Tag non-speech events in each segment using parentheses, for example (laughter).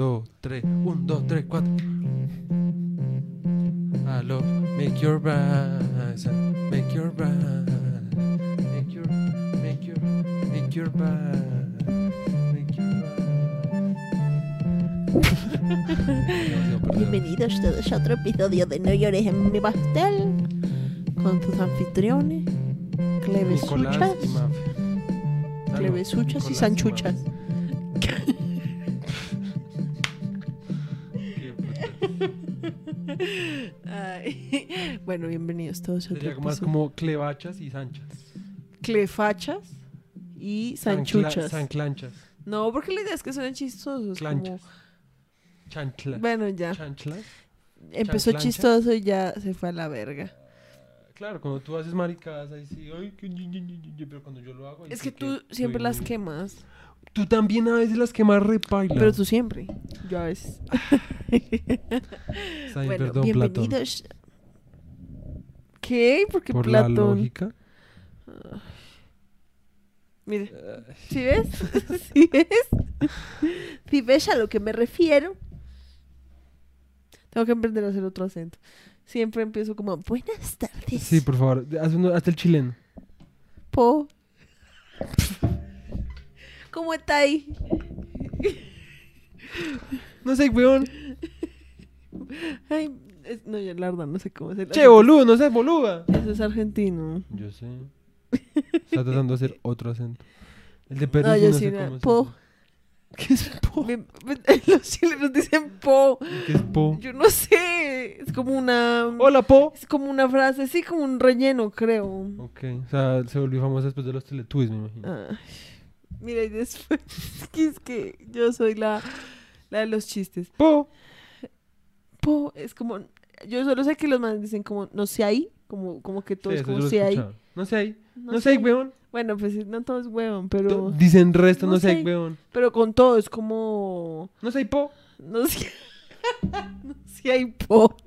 dos, tres. Un, dos, tres, cuatro. Aló, make your rise, make your rise, make your, make your, make your rise, make your rise. Bienvenidos todos a otro episodio de No llores en mi pastel con tus anfitriones, Clevesuchas, y. Ah, Clevesuchas y Sanchuchas. Mafia. (laughs) Bueno, bienvenidos todos a otro Sería más episodio. como clevachas y sanchas. Clefachas y Sanchuchas. Sanclanchas. No, porque la idea es que suenen chistosos. Clanchas. Como... Chancla. Bueno, ya. Empezó chanclancha. chistoso y ya se fue a la verga. Claro, cuando tú haces maricadas ahí sí, ay, que ñi, ñi, ñi, ñi, pero cuando yo lo hago ahí Es sí que tú siempre soy las muy- quemas. Tú también a veces las quemas repaila. Pero tú siempre. Yo a veces. (laughs) Bien, bueno, perdón, Platón. bienvenidos. ¿Qué? Por la Platón. lógica. Mire, ¿sí ves? (laughs) ¿Sí ves? ¿Sí ves a lo que me refiero? Tengo que aprender a hacer otro acento. Siempre empiezo como, buenas tardes. Sí, por favor, haz uno- hasta el chileno. Po. ¿Cómo está ahí? No sé, weón. Ay, es- no, yo la verdad no sé cómo hacer. Che, boludo, no seas boluda. Eso es argentino. Yo sé. Está tratando de hacer otro acento. El de Perú No, yo no sí, sé no. cómo se Po. ¿Qué es po? Me- me- (laughs) los chilenos dicen po. ¿Qué es po? Yo no sé. Es como una. Hola, po. Es como una frase, sí, como un relleno, creo. Ok, o sea, se volvió famosa después de los Teletubbies, me imagino. Ay, mira, y después. (laughs) es que yo soy la, la de los chistes. Po. Po, es como. Yo solo sé que los más dicen como no sé ahí. Como, como que todo Sí, es como lo sé ahí. No sé ahí. No, No sé ahí, weón. Bueno, pues no todo es To- pero. Dicen resto, no, no sé ahí, weón. Pero con todo es como. No sé ahí, po. No sé. (laughs) no sé hay po. (laughs)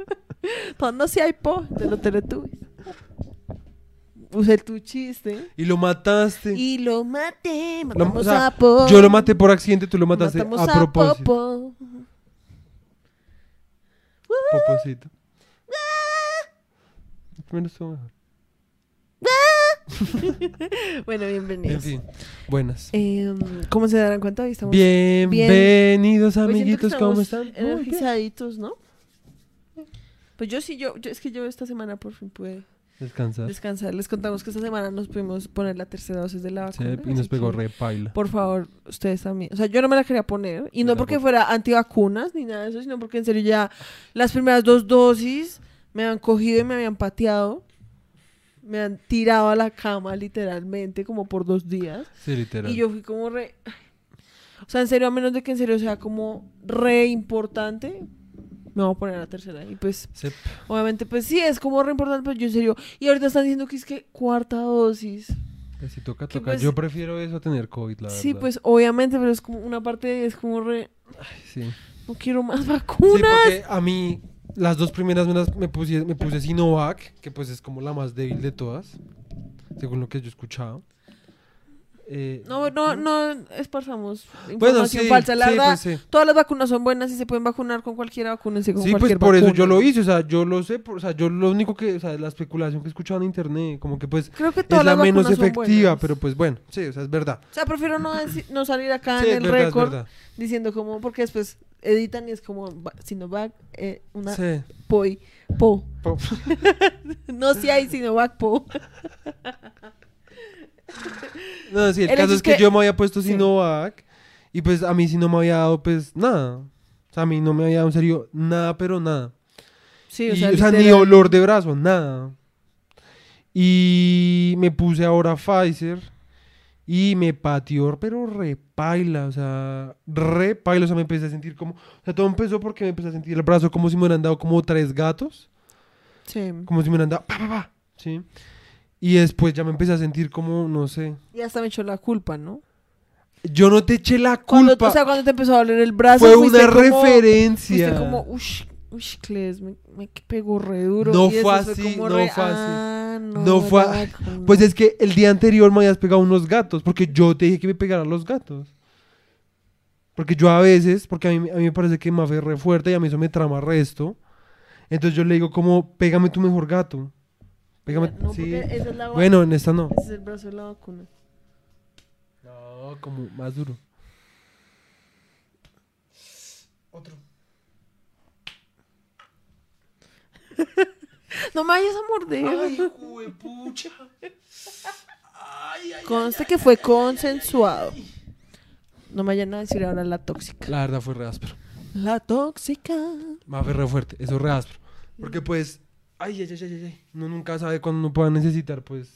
No, no sé hay po de los teletubbies. Usé tu chiste. Y lo mataste. Y lo maté. Lo- Matamos o sea, a Po. Yo lo maté por accidente, tú lo mataste Matamos a propósito. Popo. Estuvo mejor. (laughs) Bueno, bienvenidos. En fin, buenas. Em, ¿Cómo se darán cuenta? Hoy estamos Bienvenidos, amiguitos, ¿cómo están? Energizaditos, ¿no? Pues yo sí, yo, yo- es que yo esta semana por fin pude Descansar. descansar. Les contamos que esta semana nos pudimos poner la tercera dosis de la Sí, vacuna. y nos pegó re paila. Por favor, ustedes también. O sea, yo no me la quería poner. Y no porque fuera antivacunas ni nada de eso, sino porque en serio ya las primeras dos dosis me han cogido y me habían pateado. Me han tirado a la cama literalmente como por dos días. Sí, literal. Y yo fui como re... O sea, en serio, a menos de que en serio sea como re importante, me voy a poner la tercera. Y pues, Sí, obviamente, pues sí, es como re importante, pero yo en serio... Y ahorita están diciendo que es que cuarta dosis. pues, si toca, Que toca. pues- Yo prefiero eso a tener COVID, la Sí, verdad. pues obviamente, pero es como una parte de es como re... Sí. No quiero más Sí, vacunas. porque a mí las dos primeras me, las- me, puse, me puse Sinovac, que pues es como la más débil de todas, según lo que yo he escuchado. Eh, No, no, no esparzamos Bueno, información sí, falsa. La sí, verdad, pues sí. todas las vacunas son buenas y se pueden vacunar con cualquiera, vacúnense con Sí, pues cualquier por eso vacuna. yo lo hice, o sea, yo lo sé, por- o sea, yo lo único que, o sea, la especulación que he escuchado en internet, como que pues Creo que todas es la las menos efectiva, pero pues bueno, sí, o sea, es verdad. O sea, prefiero no, no salir acá en el verdad, récord diciendo como, porque después editan y es como va- Sinovac, eh, una poi, po. Po- (laughs) No si hay Sinovac, po. (laughs) No, sí, el, El caso es que, que- yo me había puesto sí. Sinovac y pues a mí sí no me había dado pues nada. O sea, a mí no me había dado en serio nada, pero nada. Sí, Y, o sea, ni olor de brazo, nada. Y me puse ahora Pfizer y me pateó, pero repaila, o sea, repaila, o sea, me empecé a sentir como, o sea, todo empezó porque me empecé a sentir el brazo como si me hubieran dado como tres gatos, Sí. como si me hubieran dado, pa, pa, pa, ¿sí? Y después ya me empecé a sentir como, no sé, Y hasta me echó la culpa, ¿no? yo no te eché la Cuando, culpa, o sea, cuando te empezó a doler el brazo, fue una como- referencia. Como, ush, ush, Cles, me, me pegó re duro. No y fue así, no re, fue así. "Ah, no, No fue- vacuna". Pues es que el día anterior me habías pegado unos gatos, porque yo te dije que me pegaran los gatos. Porque yo a veces, porque a mí, a mí me parece que Mafe es re fuerte y a mí eso me trama resto. Entonces yo le digo como, pégame tu mejor gato. Pégame, No, sí. porque esa es la Bueno, en esta no. Ese es el brazo de la vacuna. No, como más duro. Otro. (laughs) No me vayas a morder. Ay, pucha. Ay, ay, Conste que fue consensuado. No me vayan a decir ahora la tóxica. La verdad fue re áspero. La tóxica. Mafe re fuerte, eso es re áspero. Porque pues, ay, ay, ay, ay, ay. Uno nunca sabe cuándo uno pueda necesitar, pues,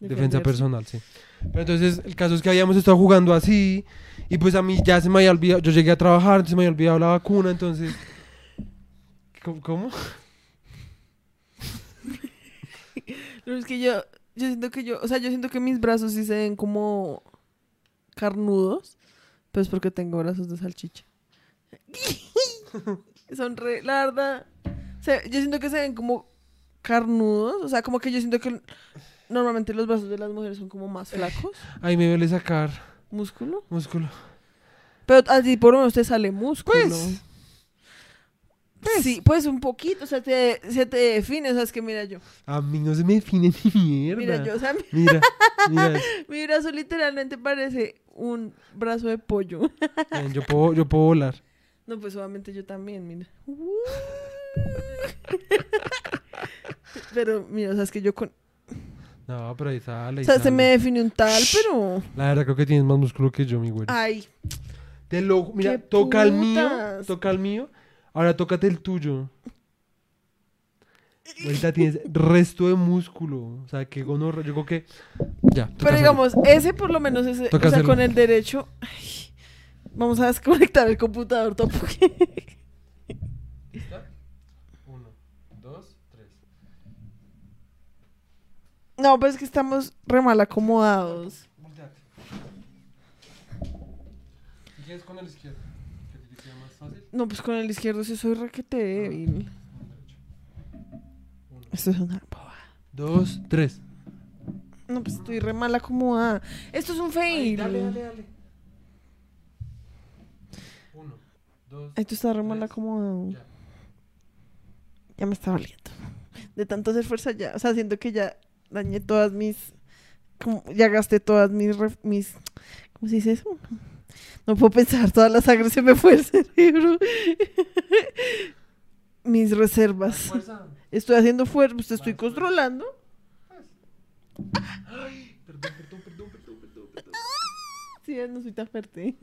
defensa personal, sí. Pero entonces, el caso es que habíamos estado jugando así, y pues a mí ya se me había olvidado, yo llegué a trabajar, entonces me había olvidado la vacuna, entonces... ¿Cómo? cómo? (laughs) Pero es que yo, yo siento que yo, o sea, yo siento que mis brazos sí se ven como carnudos, pues porque tengo brazos de salchicha. (laughs) Son re, la verdad, se- yo siento que se ven como carnudos, o sea, como que yo siento que normalmente los brazos de las mujeres son como más flacos, Ay, me duele sacar músculo. músculo. Pero a ti por lo menos te sale músculo. Pues, sí, pues un poquito, o sea, te- se te define, o sea, es que mira yo, a mí no se me define ni mierda. mira yo, o sea, mi, (laughs) Mira, mira. (laughs) mi brazo literalmente parece un brazo de pollo. Yo, puedo, yo puedo volar. No, pues obviamente yo también, mira. (laughs) (laughs) Pero, mira, o sea, es que yo con... No, pero ahí sale. O sea, se me define un tal, pero... La verdad creo que tienes más músculo que yo, mi güey. Ay, Te lo, mira, ¡Qué toca el mío, toca el mío. Ahora tócate el tuyo. Ahorita tienes resto de músculo. O sea, que gonorrea. Yo creo que. Ya. pero hacerlo. digamos, ese por lo menos, ese, Toca o sea, hacerlo. con el derecho... ay, vamos a desconectar el computador, topo. (laughs) Uno, dos, tres. No, pues es que estamos re mal acomodados. Volteate. Si quieres con el izquierdo, que te queda más fácil. No, pues con el izquierdo sí soy requete débil. Esto es una boba. dos, tres. No, pues estoy re mal acomodada. Esto es un fail. dale, dale, dale. Uno, dos, Esto está re mal acomodado. ya. Ya me está valiendo. De tanto hacer fuerza ya. O sea, siento que ya dañé todas mis. como- ya gasté todas mis, ref- mis. ¿Cómo se dice eso? No puedo pensar, toda la sangre se me fue el cerebro. (laughs) mis reservas. Estoy haciendo fuerza, pues te estoy controlando. Ay, perdón, perdón, perdón, perdón, perdón, perdón. Sí, ya no soy tan fuerte.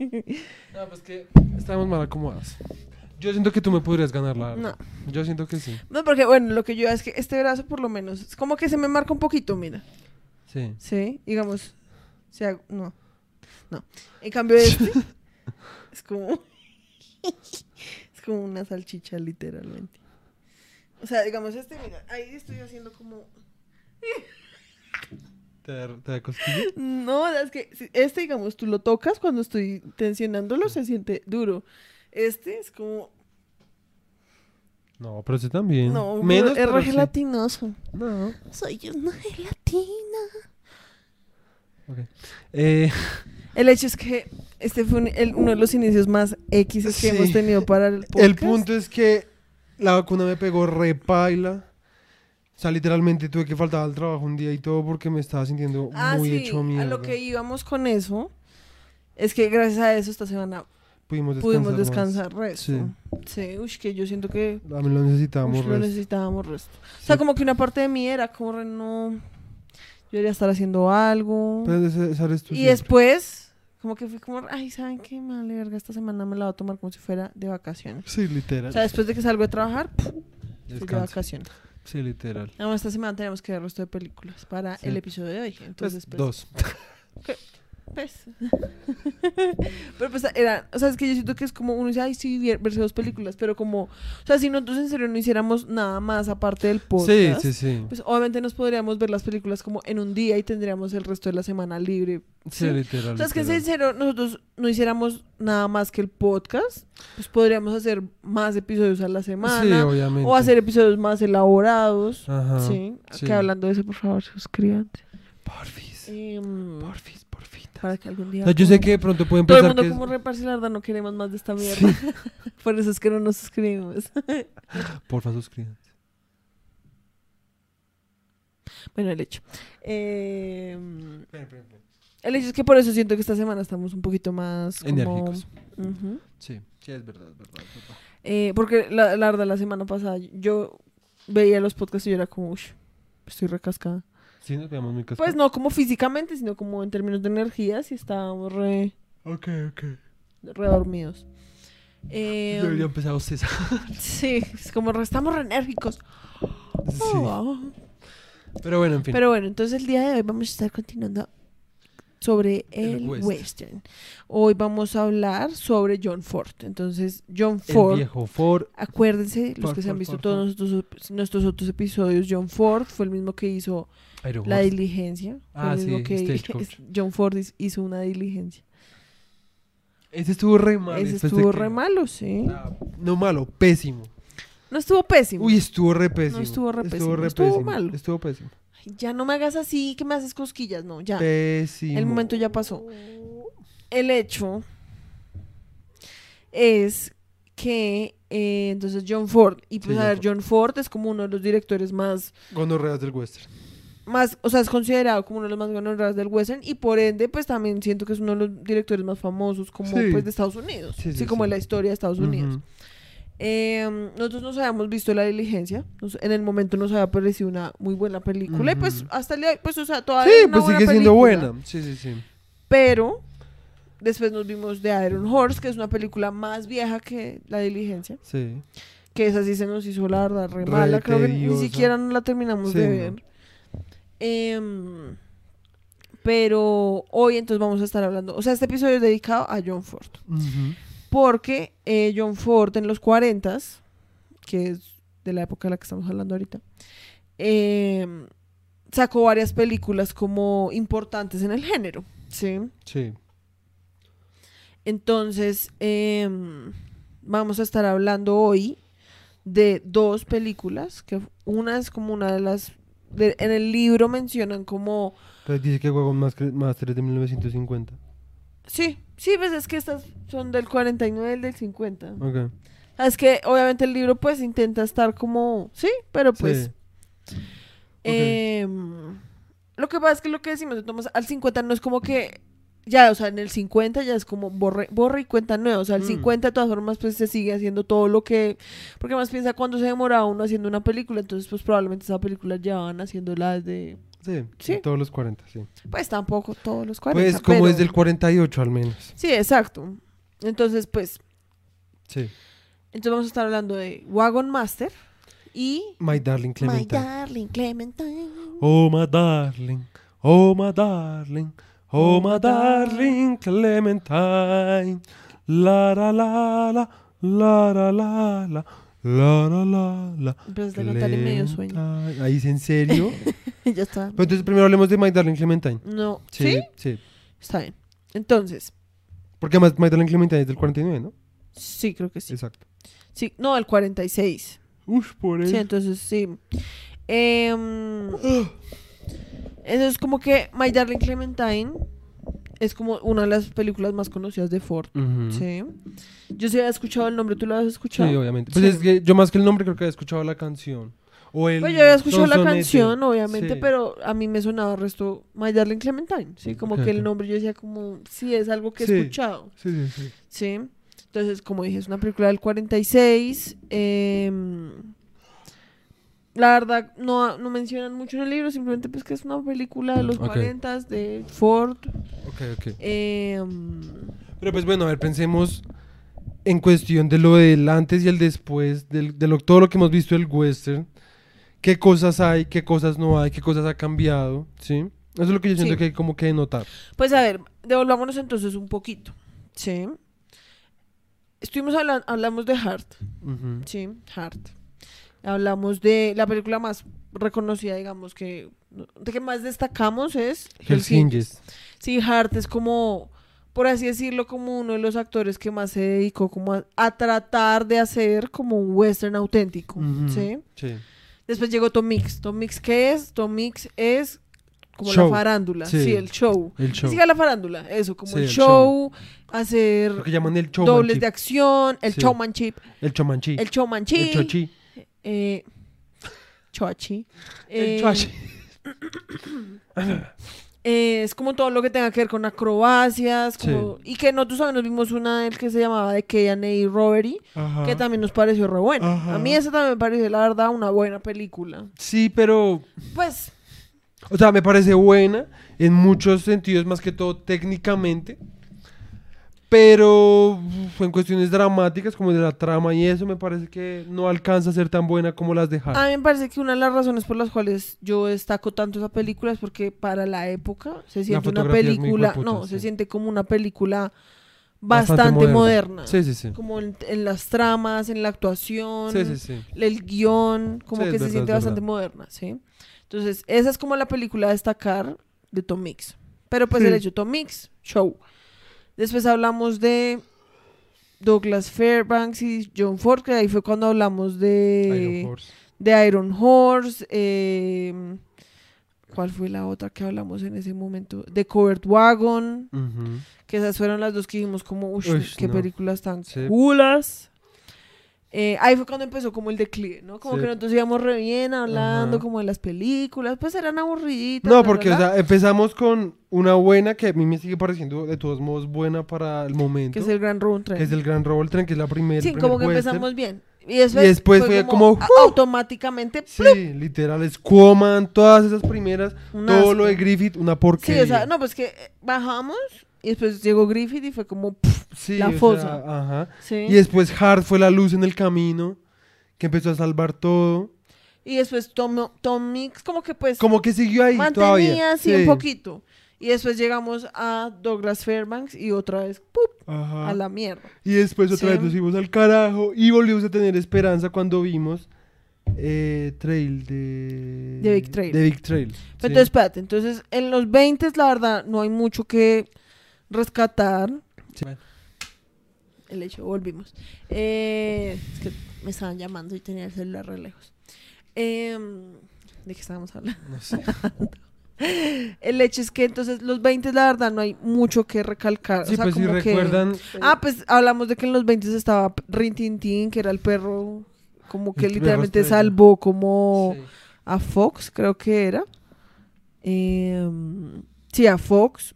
No, pues que estamos mal acomodados. Yo siento que tú me podrías ganar la verdad. Yo siento que sí. No, porque bueno, lo que yo es que este brazo por lo menos, es como que se me marca un poquito, mira. Sí. Sí, digamos, si hago- no, no. En cambio este (laughs) es como, (laughs) es como una salchicha literalmente. O sea, digamos este, mira, ahí estoy haciendo como, (laughs) ¿Te da, te da no, es que este, digamos, tú lo tocas cuando estoy tensionándolo, se siente duro. Este es como, No, pero ese también. no, Menos, es re sí. gelatinoso. No. Soy una gelatina. ok. Eh, El hecho es que este fue un- el- uno de los inicios más X que Sí. hemos tenido para el podcast. el punto es que la vacuna me pegó repaila. O sea, literalmente tuve que faltar al trabajo un día y todo porque me estaba sintiendo Ah, muy sí, hecho a mierda. lo que íbamos con eso es que gracias a eso esta semana Pudimos descansar. pudimos más. descansar resto. Sí, uy, que yo siento que A mí lo necesitábamos. lo resto. necesitábamos resto. O sea, Sí. como que una parte de mí era como no, yo debería estar haciendo algo. Pero ese- eres tú y siempre. después, como que fui como, ay, ¿saben qué? Vale verga, esta semana me la voy a tomar como si fuera de vacaciones. Sí, literal. O sea, después de que salgo de trabajar, de vacaciones. Sí, literal. Además, esta semana tenemos que ver el resto de películas para Sí. el episodio de hoy. Entonces, Pues, pues, dos. (laughs) pues. (laughs) pero pues era, o sea, es que yo siento que es como uno dice, ay, sí, ver- verse dos películas, pero como, o sea, si nosotros en serio no hiciéramos nada más aparte del podcast, sí, sí. pues obviamente nos podríamos ver las películas como en un día y tendríamos el resto de la semana libre. Sí, ¿sí? literal. O sea, es que en serio nosotros no hiciéramos nada más que el podcast, pues podríamos hacer más episodios a la semana. Sí, obviamente. o hacer episodios más elaborados. Ajá. Sí, sí. que hablando de eso, por favor, suscríbanse. Porfis. Em, Porfis, para que algún día... O sea, yo sé como- que de pronto pueden Todo el pensar mundo que es- como reparse la verdad no queremos más de esta mierda. (laughs) Por eso es que no nos suscribimos. (laughs) Porfa, suscríbanse. bueno, el hecho. Em, el hecho es que por eso siento que esta semana estamos un poquito más como... Enérgicos. Sí, sí, es verdad, es verdad. es verdad. Eh, porque la, la verdad, la semana pasada yo veía los podcasts y yo era como, "Ush, estoy recascada. Sí, nos veamos muy Pues no como físicamente, sino como en términos de energías y estábamos re, Ok, ok. re dormidos. Eh, Debería empezar a César. (laughs) sí, es como re- estamos re enérgicos. Sí. Oh. Pero bueno, en fin. Pero bueno, entonces el día de hoy vamos a estar continuando sobre El el, western. western. Hoy vamos a hablar sobre John Ford. Entonces, John el Ford, viejo Ford. acuérdense, los Ford, que se han visto Ford, todos nuestros, nuestros otros episodios, John Ford fue el mismo que hizo La diligencia. Ah, sí, que. (laughs) John Ford hiz- hizo una diligencia. Ese estuvo re mal. Ese estuvo que- re malo, sí. No malo, pésimo. No estuvo pésimo. Uy, estuvo re pésimo. estuvo re Estuvo pésimo, re estuvo pésimo. malo. Estuvo pésimo. Ay, ya no me hagas así, que me haces cosquillas. No, ya. Pésimo. El momento ya pasó. El hecho es que eh, entonces John Ford, y pues Sí, a John ver, Ford. John Ford es como uno de los directores más, Gonorreas del western. Más, o sea, es considerado como uno de los más gonorreas del western y por ende, pues también siento que es uno de los directores más famosos como Sí. pues de Estados Unidos, Sí, sí, sí, como en la historia de Estados Unidos. Eh, nosotros nos habíamos visto la diligencia, nos- en el momento nos había parecido una muy buena película y pues hasta el día, pues o sea, todavía Sí, es una pues buena sigue siendo buena. Sí, sí, sí. Pero después nos vimos The Iron Horse, que es una película más vieja que La Diligencia. Sí. Que esa sí se nos hizo la verdad re Re mala. Creo que ni siquiera la terminamos de no. Em, pero hoy entonces vamos a estar hablando. O sea, este episodio es dedicado a John Ford. Porque eh, John Ford en los 40 que es de la época de la que estamos hablando ahorita, em, sacó varias películas como importantes en el género. ¿sí? Sí. Entonces, em, vamos a estar hablando hoy de dos películas, que una es como una de las... de- en el libro mencionan como... Entonces dice que Wagon Master Master es de 1950. Sí, sí, pues es que estas son del 49 y el del 50. Ok. Es que obviamente el libro pues intenta estar como... Sí, pero pues... Sí. em, lo que pasa es que lo que decimos de Thomas, al 50 no es como que... Ya, o sea, en el 50 ya es como borre, borra y cuenta nueva. O sea, el Mm. 50 de todas formas pues se sigue haciendo todo lo que... Porque más piensa cuando se demoraba uno haciendo una película, entonces pues probablemente esa película ya van haciéndola desde... Sí, Sí. todos los 40, sí. Pues tampoco todos los 40. Pues como pero- desde el 48 al menos. Sí, exacto. Entonces pues... Sí. Entonces vamos a estar hablando de Wagon Master y... My Darling My Clementine. Darling Clementine. Oh, my darling. Oh, my darling. Oh, my darling Clementine. La, la, la, la. La, la, la, la. La, la, la, la. Empezaste a cantar en medio sueño. Ahí sí, en serio. (laughs) ya está. Pero entonces primero hablemos de My Darling Clementine. No. Sí, ¿Sí? sí. Está bien. Entonces, Porque además My Darling Clementine es del 49, ¿no? sí, creo que sí. Exacto. Sí, no, el 46. Uf, por Sí, eso. entonces sí. Em, (gasps) entonces, como que My Darling Clementine es como una de las películas más conocidas de Ford. Sí. Yo sí había escuchado el nombre, ¿tú lo habías Sí, escuchado? obviamente. Pues Sí. es que yo más que el nombre creo que había escuchado la canción. O el Pues yo había escuchado la canción, obviamente, Sí. pero a mí me sonaba el resto My Darling Clementine. Sí, como que el nombre yo decía como, sí, es algo que he Sí. escuchado. Sí, sí, sí. Sí. Entonces, como dije, es una película del 46. em, la verdad, no, no mencionan mucho en el libro, simplemente pues que es una película de los Ok. 40 de Ford. Ok, ok. em, Pero pues bueno, a ver, pensemos en cuestión de lo del antes y el después, del, de lo, todo lo que hemos visto del western. ¿Qué cosas hay, qué cosas no hay, qué cosas ha cambiado? ¿Sí? Eso es lo que yo siento Sí. que hay como que notar. pues a ver, devolvámonos entonces un poquito. Sí. Estuvimos hablando, hablamos de Heart. Ujú. Sí, Heart. Hablamos de la película más reconocida, digamos, que de que más destacamos es. Hinges. Sí, Hart es como, por así decirlo, como uno de los actores que más se dedicó como a, a tratar de hacer como un western auténtico. ¿sí? Sí. Después llegó Tom Mix. ¿Tom Mix qué es? Tom Mix es como Show. la farándula, Sí. sí, el show. El show. siquiera la farándula, eso, como Sí, el, el show, hacer Lo que llaman el dobles showmanship. de acción, el showmanship, El chomanchi. el showmanship, El chochi. Eh, choachi. El eh, choachi. (coughs) eh, es como todo lo que tenga que ver con acrobacias, como, y que nosotros también nos vimos una del que se llamaba The K&A Robbery, Ajá. que también nos pareció re buena. Ajá. A mí esa también me pareció, la verdad, una buena película. Sí, pero Pues, O sea, me parece buena en muchos sentidos, más que todo técnicamente. Pero en cuestiones dramáticas, como de la trama y eso, me parece que no alcanza a ser tan buena como las de a Harry. mí me parece que una de las razones por las cuales yo destaco tanto esa película es porque para la época se siente una película, no, sí. se siente como una película Bastante bastante, moderna. moderna. Sí, sí, sí. Como en, en las tramas, en la actuación, Sí, sí, sí. el guion, como que se verdad, siente bastante moderna, ¿sí? Entonces, esa es como la película a destacar de Tom Mix. Pero pues el hecho, Tom Mix, show. Después hablamos de Douglas Fairbanks y John Ford, que ahí fue cuando hablamos de Iron Horse. de Iron Horse. eh, ¿Cuál fue la otra que hablamos en ese momento? De Covered Wagon, Ujú. que esas fueron las dos que dijimos como, uy, Ush, qué no. películas tan Sí. culas. Eh, ahí fue cuando empezó como el declive, ¿no? Como Sí. que nosotros íbamos re bien hablando Ajá. como de las películas, pues eran aburriditas. No, porque o sea, empezamos con una buena que a mí me sigue pareciendo de todos modos buena para el momento. que es el Gran Road Trip. que es el Gran Robo Tren, que es la primera. Sí, como que empezamos bien. Y después, Y después fue como, a- ¡uh! automáticamente Sí, literal, Squaman, todas esas primeras, un todo lo de asco. Griffith, una Sí, porquería. o sea, no, pues que eh, bajamos y después llegó Griffith y fue como, pff, Sí, la o sea, fosa. ajá. sí. Y después Hart fue la luz en el camino, que empezó a salvar todo. Y después Tom, Tom Mix como que pues Como que siguió ahí mantenía todavía. así un poquito. Y después llegamos a Douglas Fairbanks y otra vez, ¡pup! A la mierda. Y después otra Sí. vez nos fuimos al carajo y volvimos a tener esperanza cuando vimos eh, Trail de... De Big Trail. De Big Trail. Pero sí. Entonces, espérate, entonces en los 20 la verdad no hay mucho que rescatar. Sí. El hecho, volvimos. Eh, es que me estaban llamando y tenía el celular re lejos. Em, ¿De qué estábamos hablando? No sé. (laughs) El hecho es que entonces los 20 la verdad no hay mucho que recalcar. Sí, o sea, pues si como que- recuerdan... Ah, pues hablamos de que en los 20 estaba Rin Tin Tin, que era el perro como que El literalmente salvó como Sí. a Fox, creo que era. Em, sí, a Fox.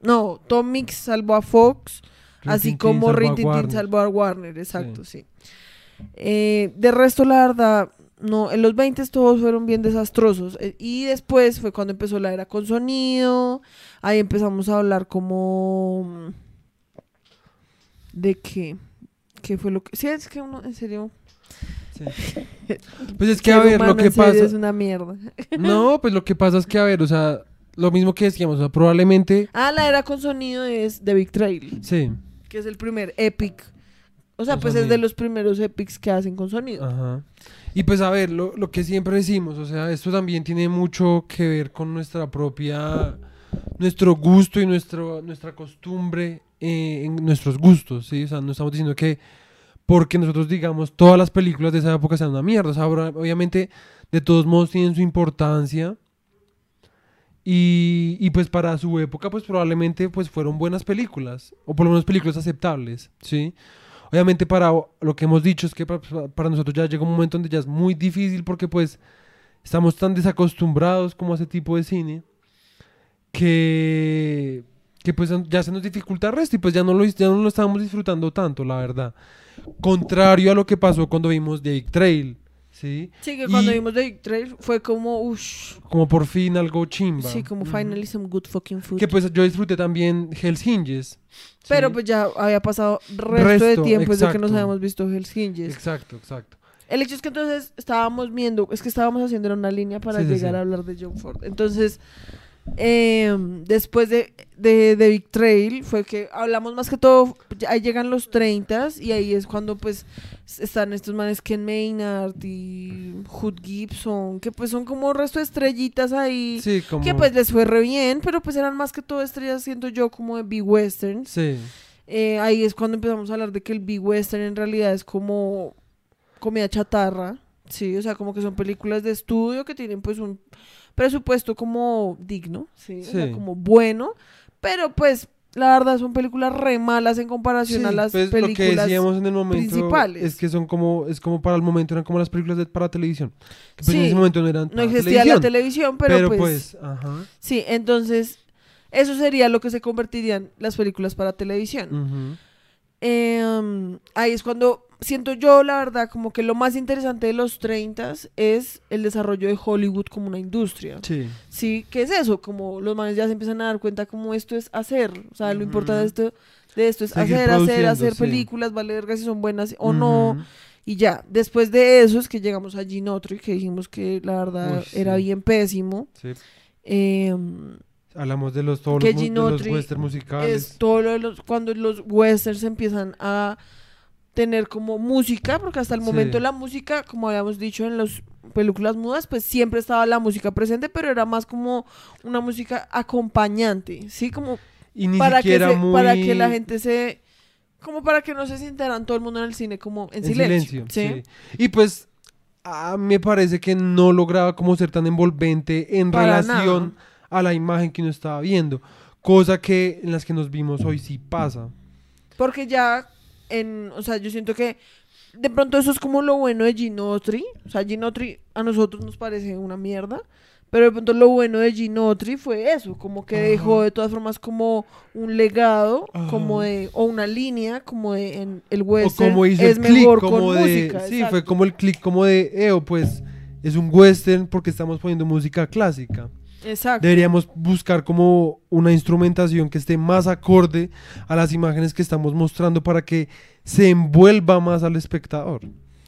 No, Tom Mix salvó a Fox, Rin así Tin como Rin Tin salvó a Warner, exacto, sí. Eh, de resto, la verdad, no, en los 20 todos fueron bien desastrosos. eh, y después fue cuando empezó la era con sonido. Ahí empezamos a hablar como... ¿De qué? ¿Qué fue lo que...? Sí, es que uno, en serio... Sí. (laughs) Pues es que a ver, lo que pasa... Es una mierda. No, pues lo que pasa es que, a ver, o sea, lo mismo que decíamos, o sea, probablemente... Ah, la era con sonido es The Big Trail, Sí. que es el primer epic. O sea, Con pues es de los primeros epics que hacen con sonido. Ajá. Y pues a ver, lo, lo que siempre decimos, o sea, esto también tiene mucho que ver con nuestra propia, nuestro gusto y nuestro, nuestra costumbre eh, en nuestros gustos, ¿sí? O sea, no estamos diciendo que porque nosotros digamos todas las películas de esa época sean una mierda, o sea, obviamente de todos modos tienen su importancia y, y pues para su época pues probablemente pues fueron buenas películas, o por lo menos películas aceptables, ¿sí? Obviamente para lo que hemos dicho es que pa- pa- para nosotros ya llega un momento donde ya es muy difícil porque pues estamos tan desacostumbrados como a ese tipo de cine que, que pues ya se nos dificulta el resto y pues ya no, lo, ya no lo estábamos disfrutando tanto, la verdad. Contrario a lo que pasó cuando vimos The Trail, ¿sí? Sí, que cuando Y- vimos The Trail fue como, uff, Como por fin algo chimba. sí, como finally some good fucking food. Que pues yo disfruté también Hell's Hinges. ¿sí? Pero pues ya había pasado resto, Resto, de tiempo desde que nos habíamos visto Hell's Hinges. Exacto, exacto. El hecho es que entonces estábamos viendo, es que estábamos haciendo una línea para sí, llegar sí. a hablar de John Ford. Entonces, eh, después de, de, de Big Trail, fue que hablamos más que todo, ahí llegan los 30 y ahí es cuando pues están estos manes Ken Maynard y Hood Gibson, que pues son como resto de estrellitas ahí. Sí, como... Que pues les fue re bien, pero pues eran más que todo estrellas, siento yo, como de B-Westerns. Sí. Eh, ahí es cuando empezamos a hablar de que el B-Western en realidad es como comida chatarra, Sí, o sea, como que son películas de estudio que tienen pues un presupuesto como digno, sí, o sea, como bueno, pero pues la verdad son películas re malas en comparación a las pues, lo que películas. decíamos en el momento principales. es que son como es como para el momento eran como las películas de, para televisión que pues en ese momento no eran no para existía la televisión, pero, pero, pues, pues, ajá sí, entonces eso sería lo que se convertirían las películas para televisión. ujú. Em, ahí es cuando siento yo, la verdad, como que lo más interesante de los 30 es el desarrollo de Hollywood como una industria. sí Sí, ¿qué es eso? Como los manes ya se empiezan a dar cuenta como esto es hacer. O sea, lo importante de esto, de esto es Seguir hacer, hacer, hacer sí. películas, vale verga si son buenas o no. Y ya, después de eso es que llegamos a Ginotri, que dijimos que la verdad Uy, era sí. bien pésimo. Sí. Em, hablamos de los todos los, de los western musicales es todo lo de los, cuando los westerns empiezan a tener como música, porque hasta el Sí. momento la música, como habíamos dicho en las películas mudas, pues siempre estaba la música presente, pero era más como una música acompañante, ¿sí? Como y ni para que, siquiera se- muy para que la gente se... Como para que no se sintieran todo el mundo en el cine como en, en silencio, silencio, ¿sí? sí. y pues a me parece que no lograba como ser tan envolvente en Para relación a la imagen que uno estaba viendo cosa que en las que nos vimos hoy sí pasa Porque ya, en, o sea, yo siento que de pronto eso es como lo bueno de Ginotri. O sea, Ginotri a nosotros nos parece una mierda. Pero de pronto lo bueno de Ginotri fue eso, como que Ajá. dejó de todas formas como un legado, como de, o una línea, como de en el o western como hizo es el click mejor como con de música. sí fue como el click como de Eo pues es un western porque estamos poniendo música clásica Exacto. deberíamos buscar como una instrumentación que esté más acorde a las imágenes que estamos mostrando para que se envuelva más al espectador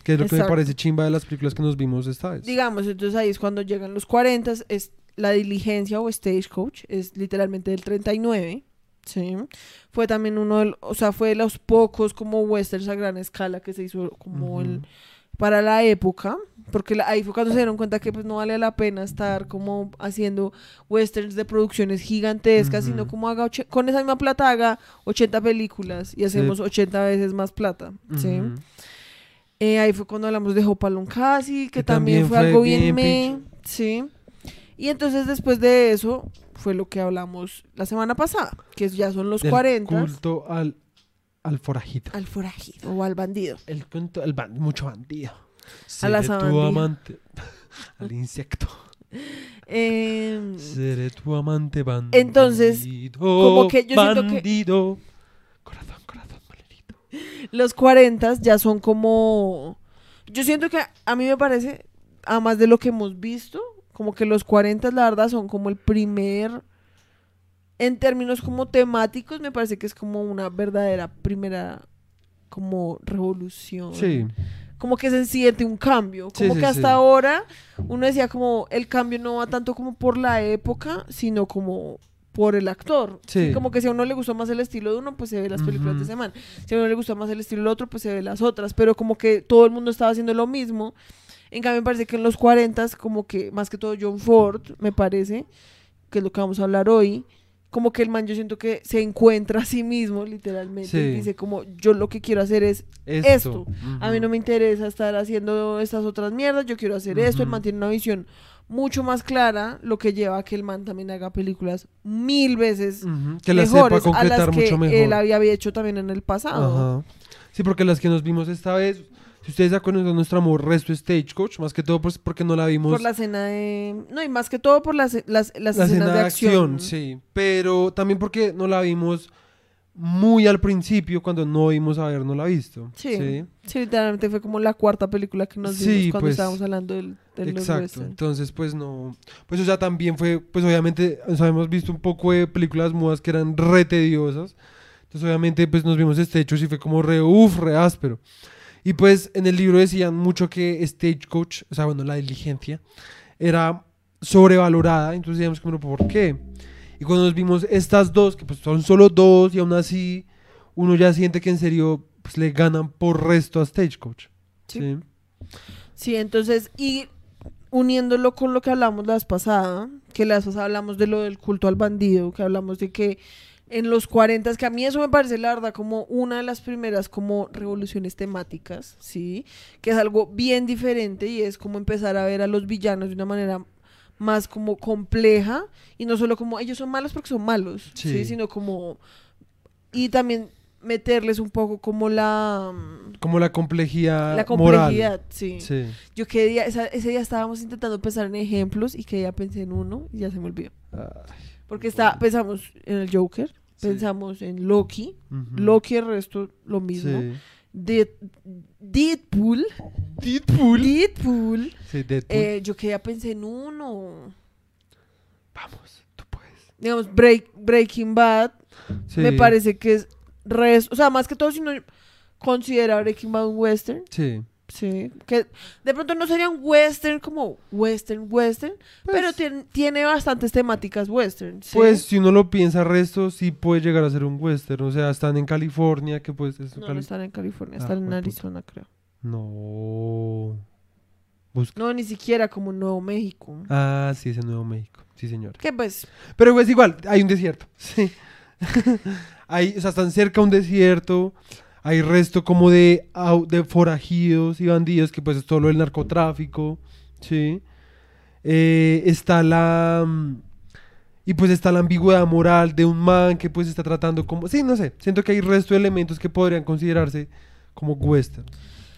que es lo que me Exacto. parece chimba de las películas que nos vimos esta vez Digamos, entonces ahí es cuando llegan los 40, es la diligencia o Stagecoach, es literalmente del 39, ¿sí? Fue también uno de, los- o sea, fue de los pocos como westerns a gran escala que se hizo como el, Ujú. para la época, porque ahí fue cuando se dieron cuenta que pues no vale la pena estar como haciendo westerns de producciones gigantescas, sino como haga, con esa misma plata haga 80 películas y hacemos 80 veces más plata, ¿sí? Eh, ahí fue cuando hablamos de Hopalong Casi, que, Que también, también fue algo bien me, sí. Y entonces después de eso fue lo que hablamos la semana pasada, que ya son los Del 40 culto al al forajito al forajido o al bandido. el ban- mucho bandido A la Seré tu amante (laughs) al insecto Em, Seré tu amante bandido. Entonces, como que yo siento que- bandido. Corazón, corazón, malerito. los 40 ya son como... Yo siento que a mí me parece, además de lo que hemos visto, como que los 40 la verdad son como el primer... En términos como temáticos, me parece que es como una verdadera primera como revolución. Sí, Como que se siente un cambio. Como sí, que hasta ahora uno decía como el cambio no va tanto como por la época, sino como por el actor. Sí. Como que si a uno le gustó más el estilo de uno, pues se ve las películas de semana. Si a uno le gusta más el estilo del otro, pues se ve las otras. Pero como que todo el mundo estaba haciendo lo mismo. En cambio, me parece que en los 40 como que más que todo John Ford, me parece, que es lo que vamos a hablar hoy, como que el man yo siento que se encuentra a sí mismo, literalmente. Sí. y dice como, yo lo que quiero hacer es esto. Esto. a mí no me interesa estar haciendo estas otras mierdas, yo quiero hacer esto. El man tiene una visión mucho más clara, lo que lleva a que el man también haga películas mil veces Ujú, Que la sepa mejores a las que mucho mejor. él había hecho también en el pasado. Sí, porque las que nos vimos esta vez, si ustedes se acuerdan de nuestro amor resto Stagecoach, más que todo pues porque no la vimos Por la escena de... No, y más que todo por las, las, las la escenas escena de acción. sí. Pero también porque no la vimos muy al principio cuando no vimos habernos la visto. Sí. Sí. Sí, literalmente fue como la cuarta película que nos Sí, vimos cuando pues, estábamos hablando del, de los Exacto. Entonces, pues no. Pues o sea, también fue, pues obviamente, o sea, hemos visto un poco de películas mudas que eran re tediosas. Entonces, obviamente, pues nos vimos este hecho y fue como re, uff, re áspero. Y pues en el libro decían mucho que Stagecoach, o sea, bueno, la diligencia, era sobrevalorada. Entonces decíamos, como, ¿por qué? Y cuando nos vimos estas dos, que pues son solo dos y aún así uno ya siente que en serio pues, le ganan por resto a Stagecoach. Sí. Sí. Sí, entonces, y uniéndolo con lo que hablamos la vez pasada, que la vez pasada hablamos de lo del culto al bandido, que hablamos de que en los 40, que a mí eso me parece la verdad como una de las primeras como revoluciones temáticas, ¿sí? Que es algo bien diferente y es como empezar a ver a los villanos de una manera más como compleja y no solo como ellos son malos porque son malos, ¿sí? Sí. Sino como... Y también meterles un poco como la... Como la complejidad, La moral. complejidad, sí. Sí. Yo que día, esa- ese día estábamos intentando pensar en ejemplos y que ya pensé en uno y ya se me olvidó. Ay, Porque está, pensamos en el Joker. Pensamos en Loki. Loki el resto lo mismo. Dead- Deadpool, Deadpool. Deadpool. Sí, Deadpool. eh, yo que ya pensé en uno. Vamos, tú puedes. Digamos, Break- Breaking Bad, Sí. me parece que es res, o sea, más que todo si uno considera Breaking Bad un western, Sí. Sí, que de pronto no sería un western como western western, Pues- pero tiene, tiene bastantes temáticas western, ¿sí? Pues si uno lo piensa resto, sí puede llegar a ser un western. O sea, están en California, que pues es no, Cali- no están en California, Ah, están en. Arizona, creo. No. Busca. No, ni siquiera como Nuevo México. Ah, sí, es en Nuevo México. Sí, señor. Que pues, Pero pues igual, hay un desierto. (laughs) Sí. (laughs) hay, o sea, están cerca a un desierto. Hay resto como de, forajidos y bandidos, que pues es todo lo del narcotráfico. Sí. Eh, está la... mm, Y pues está la ambigüedad moral de un man que pues está tratando como... Sí, no sé. Siento que hay resto de elementos que podrían considerarse como western.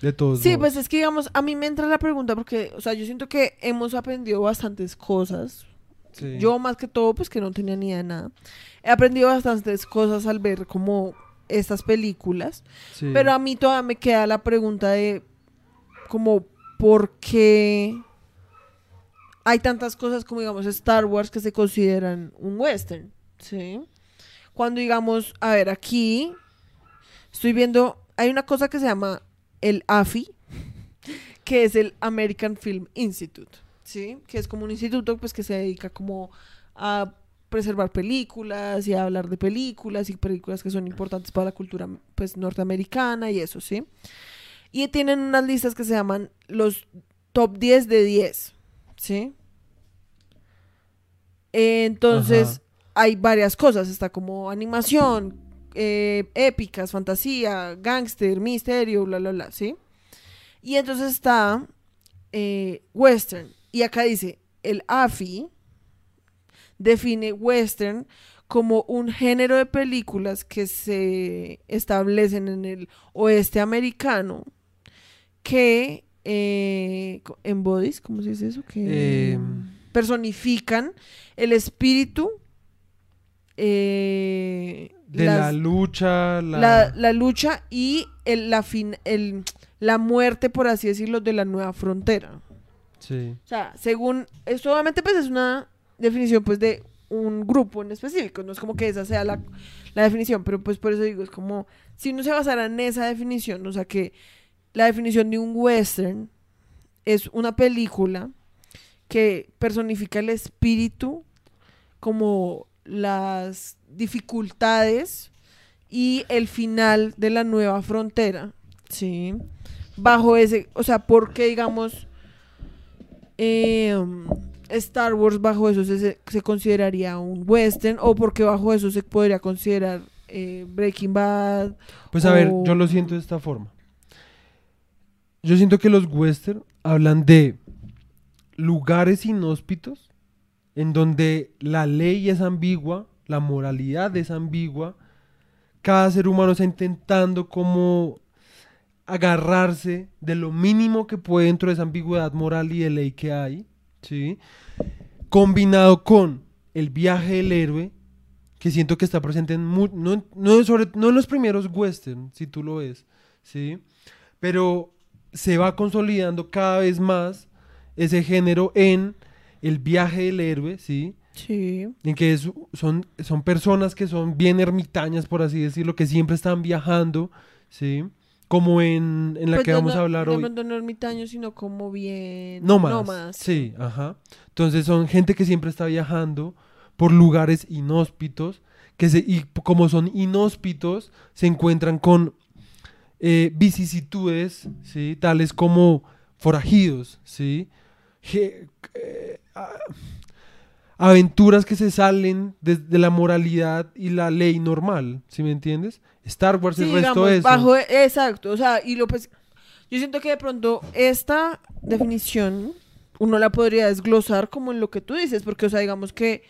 De todos sí, modos. pues es que digamos, a mí me entra la pregunta porque, o sea, yo siento que hemos aprendido bastantes cosas. Sí. Yo más que todo, pues que no tenía ni idea de nada. He aprendido bastantes cosas al ver como estas películas. Sí. Pero a mí todavía me queda la pregunta de como por qué hay tantas cosas como digamos Star Wars que se consideran un western, ¿sí? Cuando digamos, a ver, aquí estoy viendo, hay una cosa que se llama el AFI, (laughs) que es el American Film Institute, ¿sí? Que es como un instituto pues que se dedica como a preservar películas y a hablar de películas y películas que son importantes para la cultura pues norteamericana y eso, ¿sí? Y tienen unas listas que se llaman los top 10 de 10, ¿sí? Entonces, Ajá. hay varias cosas, está como animación, eh, épicas, fantasía, gángster, misterio, bla, bla, bla, ¿sí? Y entonces está eh, western. Y acá dice, el AFI define western como un género de películas que se establecen en el oeste americano que eh, embodies, ¿cómo se dice eso? Que Eh, personifican el espíritu eh, de las- la lucha, la... la, la lucha y el, la, fin, el, la muerte, por así decirlo, de la nueva frontera. Sí. O sea, según, esto obviamente pues es una definición pues de un grupo en específico, no es como que esa sea la, la definición, pero pues por eso digo, es como, si uno se basara en esa definición, o sea que la definición de un western es una película que personifica el espíritu como las dificultades y el final de la nueva frontera, ¿sí? Bajo ese, o sea, porque digamos, eh, Star Wars bajo eso se, consideraría un western o porque bajo eso se podría considerar eh, Breaking Bad. Pues a ver, yo lo siento de esta forma. Yo siento que los western hablan de lugares inhóspitos en donde la ley es ambigua, la moralidad es ambigua, cada ser humano está intentando como agarrarse de lo mínimo que puede dentro de esa ambigüedad moral y de ley que hay, ¿sí? Combinado con el viaje del héroe, que siento que está presente en mu- no, no, sobre, no en los primeros western, si tú lo ves, ¿sí? Pero se va consolidando cada vez más ese género en el viaje del héroe, ¿sí? Sí. En que es- son, son personas que son bien ermitañas, por así decirlo, que siempre están viajando, ¿sí? Como en, en la Pues que no- vamos no- a hablar de hoy. pronto no ermitaños, sino como bien Nómadas. nómadas. Sí, ajá. Entonces son gente que siempre está viajando por lugares inhóspitos, que se, y como son inhóspitos, se encuentran con eh, vicisitudes, ¿sí? Tales como forajidos, ¿sí? Je- eh, aventuras que se salen de, de la moralidad y la ley normal, ¿sí me entiendes? Star Wars Sí, el resto digamos, eso. bajo, exacto, o sea, y lo pues, yo siento que de pronto esta definición uno la podría desglosar como en lo que tú dices, porque, o sea, digamos que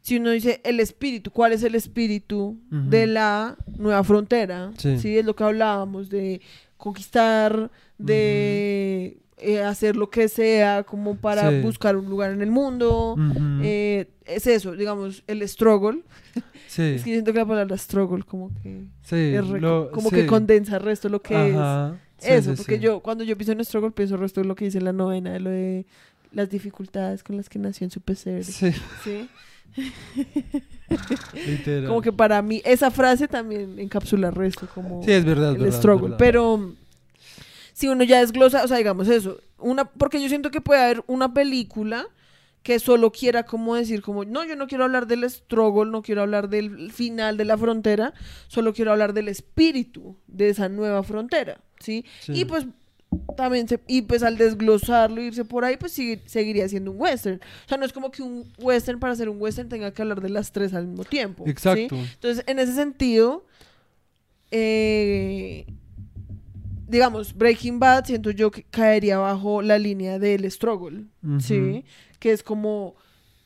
si uno dice el espíritu, ¿cuál es el espíritu de la nueva frontera? Sí. Sí, es lo que hablábamos de conquistar, de eh, hacer lo que sea como para Sí. buscar un lugar en el mundo. Eh, es eso, digamos, el struggle. (laughs) sí, Es que yo siento que la palabra struggle como que sí, es re- lo- como que condensa el resto de lo que Ajá, es. Eso, porque yo cuando yo pienso en struggle pienso el resto de lo que dice la novena, de lo de las dificultades con las que nació en su pesebre. Sí, ¿sí? (laughs) literal. Como que para mí esa frase también encapsula el resto, como Sí, es verdad, el verdad, struggle. verdad. Pero si uno ya desglosa, o sea, digamos eso, una, porque yo siento que puede haber una película que solo quiera como decir como, no, yo no quiero hablar del struggle, no quiero hablar del final de la frontera, solo quiero hablar del espíritu de esa nueva frontera, ¿sí? Sí. Y pues también se, y pues al desglosarlo e irse por ahí, pues sigue- seguiría siendo un western. O sea, no es como que un western para ser un western tenga que hablar de las tres al mismo tiempo. ¿sí? Exacto. Entonces, en ese sentido, eh, digamos, Breaking Bad siento yo que caería bajo la línea del struggle, ¿sí? Que es como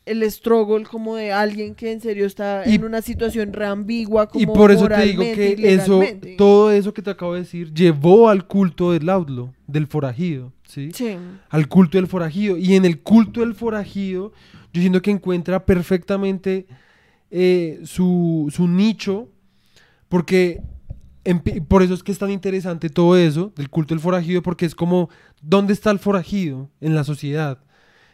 el struggle como de alguien que en serio está Y- en una situación re ambigua como Y por eso te digo que eso, todo eso que te acabo de decir, llevó al culto del outlaw, del forajido, ¿sí? Sí. Al culto del forajido. Y en el culto del forajido, yo siento que encuentra perfectamente eh, su, su nicho, porque por eso es que es tan interesante todo eso del culto del forajido, porque es como, ¿dónde está el forajido en la sociedad?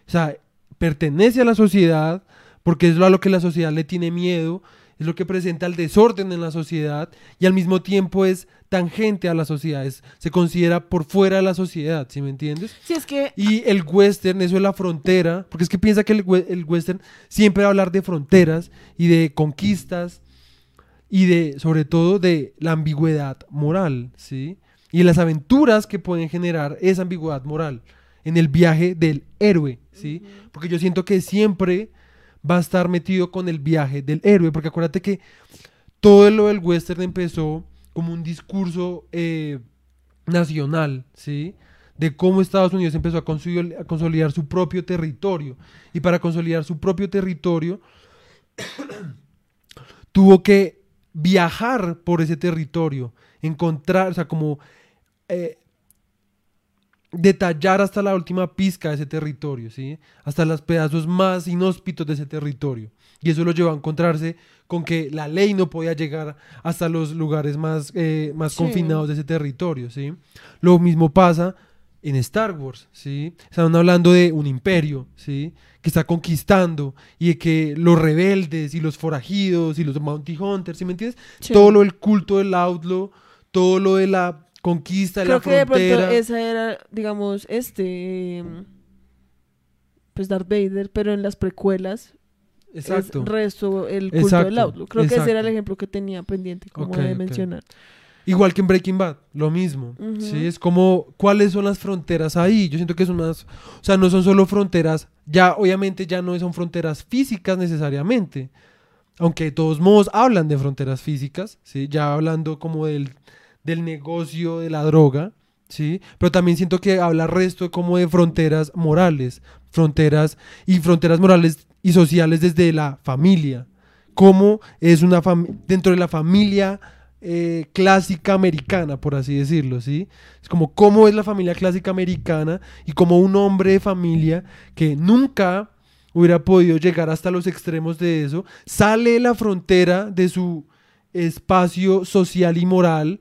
O sea, pertenece a la sociedad, porque es lo a lo que la sociedad le tiene miedo, es lo que presenta el desorden en la sociedad, y al mismo tiempo es tangente a la sociedad, es- se considera por fuera de la sociedad, ¿sí me entiendes? Sí, es que Y el western, eso es la frontera, porque es que piensa que el, el western siempre va a hablar de fronteras y de conquistas y de, sobre todo, de la ambigüedad moral, ¿sí? Y las aventuras que pueden generar esa ambigüedad moral en el viaje del héroe, ¿sí? Porque yo siento que siempre va a estar metido con el viaje del héroe, porque acuérdate que todo lo del western empezó como un discurso eh, nacional, ¿sí? De cómo Estados Unidos empezó a consoli- a consolidar su propio territorio. Y para consolidar su propio territorio, (coughs) tuvo que viajar por ese territorio, encontrar, o sea, como eh, detallar hasta la última pizca de ese territorio, ¿sí? Hasta los pedazos más inhóspitos de ese territorio. Y eso lo llevó a encontrarse con que la ley no podía llegar hasta los lugares más, eh, más Sí. confinados de ese territorio, ¿sí? Lo mismo pasa en Star Wars, ¿sí? Están hablando de un imperio, ¿sí? Que está conquistando y de que los rebeldes y los forajidos y los bounty hunters, ¿sí me entiendes? Sí. Todo lo del culto del outlaw, todo lo de la conquista de creo la que de pronto frontera. esa era, digamos, este, pues Darth Vader, pero en las precuelas Exacto. es resto el culto Exacto, del outlaw. Creo que ese era el ejemplo que tenía pendiente como Ok, de mencionar. Igual que en Breaking Bad, lo mismo. ¿sí? Es como, ¿cuáles son las fronteras ahí? Yo siento que son unas, o sea, no son solo fronteras, ya obviamente ya no son fronteras físicas necesariamente, aunque de todos modos hablan de fronteras físicas, ¿sí? Ya hablando como del, del negocio de la droga, ¿sí? Pero también siento que habla resto como de fronteras morales, fronteras y fronteras morales y sociales desde la familia. Cómo es una familia, dentro de la familia eh, clásica americana, por así decirlo, ¿sí? Es como cómo es la familia clásica americana y como un hombre de familia que nunca hubiera podido llegar hasta los extremos de eso, sale de la frontera de su espacio social y moral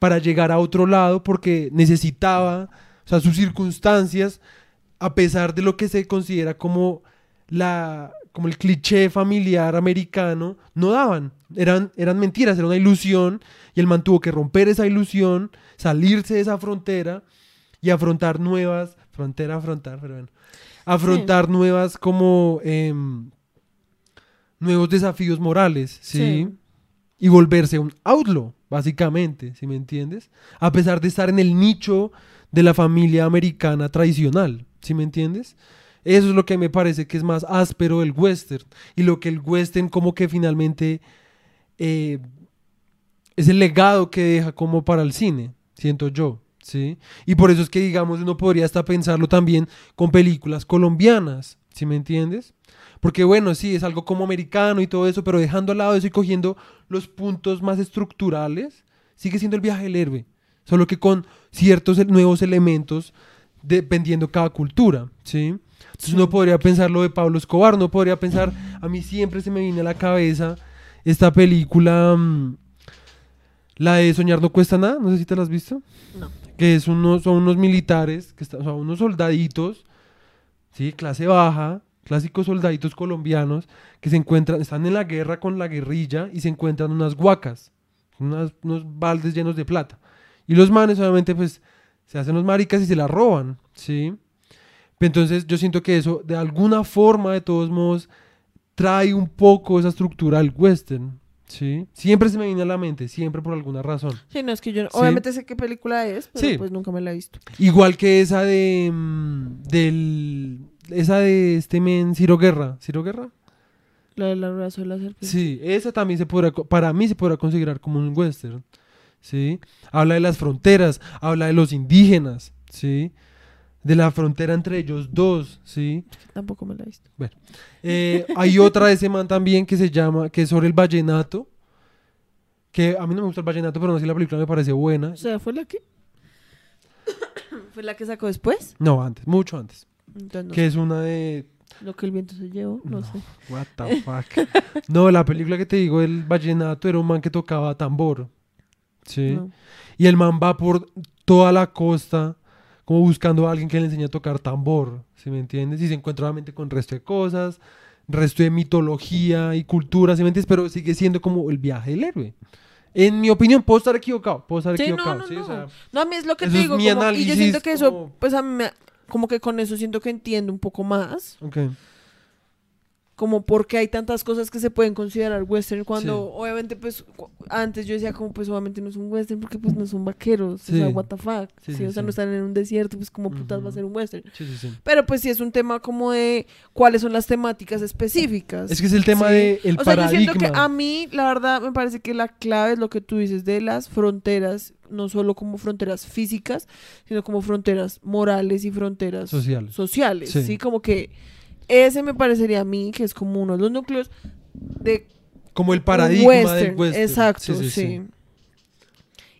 para llegar a otro lado porque necesitaba, o sea, sus circunstancias, a pesar de lo que se considera como la como el cliché familiar americano, no daban, eran, eran mentiras, era una ilusión, y él mantuvo que romper esa ilusión, salirse de esa frontera y afrontar nuevas, frontera, afrontar, pero bueno, afrontar nuevas como em, nuevos desafíos morales, ¿sí? Sí. Y volverse un outlaw, básicamente, ¿sí me entiendes? A pesar de estar en el nicho de la familia americana tradicional, ¿sí me entiendes? Eso es lo que me parece que es más áspero del western. Y lo que el western como que finalmente eh, es el legado que deja como para el cine, siento yo. ¿sí? Y por eso es que, digamos, uno podría hasta pensarlo también con películas colombianas, ¿sí me entiendes? Porque bueno, sí, es algo como americano y todo eso, pero dejando al lado eso y cogiendo los puntos más estructurales, sigue siendo el viaje del héroe, solo que con ciertos nuevos elementos dependiendo cada cultura, ¿sí? Entonces uno podría pensar lo de Pablo Escobar, no podría pensar, a mí siempre se me viene a la cabeza esta película, mm, la de Soñar no cuesta nada, no sé si te la has visto, No. que es unos, son unos militares, que están, son unos soldaditos, ¿sí? Clase baja, clásicos soldaditos colombianos, que se encuentran, están en la guerra con la guerrilla y se encuentran unas guacas, unas- unos baldes llenos de plata. Y los manes obviamente pues se hacen los maricas y se la roban, ¿sí? Entonces yo siento que eso de alguna forma, de todos modos, trae un poco esa estructura al western, ¿sí? Siempre se me viene a la mente, siempre por alguna razón. Sí, no, es que yo Sí. obviamente sé qué película es, pero Sí. pues nunca me la he visto. Igual que esa de mm, del esa de este men Ciro Guerra, Ciro Guerra. La del abrazo de la serpiente. Sí, esa también se podrá, para mí se podrá considerar como un western, ¿sí? Habla de las fronteras, habla de los indígenas, ¿sí? De la frontera entre ellos dos, ¿sí? Tampoco me la he visto. Eh, hay otra de ese man también que se llama, que es sobre el vallenato, que a mí no me gusta el vallenato, pero no sé si la película me parece buena. O sea, ¿fue la que? (coughs) ¿Fue la que sacó después? No, antes, mucho antes. Entonces, no Que es una de. Lo que el viento se llevó, no, No. sé. What the fuck. No, la película que te digo, el vallenato, era un man que tocaba tambor. Sí. No. Y el man va por toda la costa, como buscando a alguien que le enseñe a tocar tambor. ¿Sí me entiendes? Y se encuentra obviamente con resto de cosas, resto de mitología y cultura, ¿sí me entiendes? Pero sigue siendo como el viaje del héroe. En mi opinión, puedo estar equivocado, puedo estar Sí, no, equivocado. no, ¿sí? O no. sea, No, a mí es lo que Eso te digo. mi como- y yo siento que eso, como- pues a mí me- como que con eso siento que entiendo un poco más. ok. Como porque hay tantas cosas que se pueden considerar western cuando Sí. obviamente pues antes yo decía como pues obviamente no es un western porque pues no son vaqueros, o sea, Sí. what the fuck. Sí, Sí, sí, o sea, sí. no están en un desierto, pues como putas va a ser un western. Sí, sí, sí. Pero pues sí es un tema como de cuáles son las temáticas específicas. Es que es el tema Sí. de el o sea, yo paradigma. siento que a mí, la verdad, me parece que la clave es lo que tú dices de las fronteras, no solo como fronteras físicas, sino como fronteras morales y fronteras Sociales. sociales. Sí. Sí, como que ese me parecería a mí que es como uno de los núcleos de Como el paradigma del western. Exacto, sí,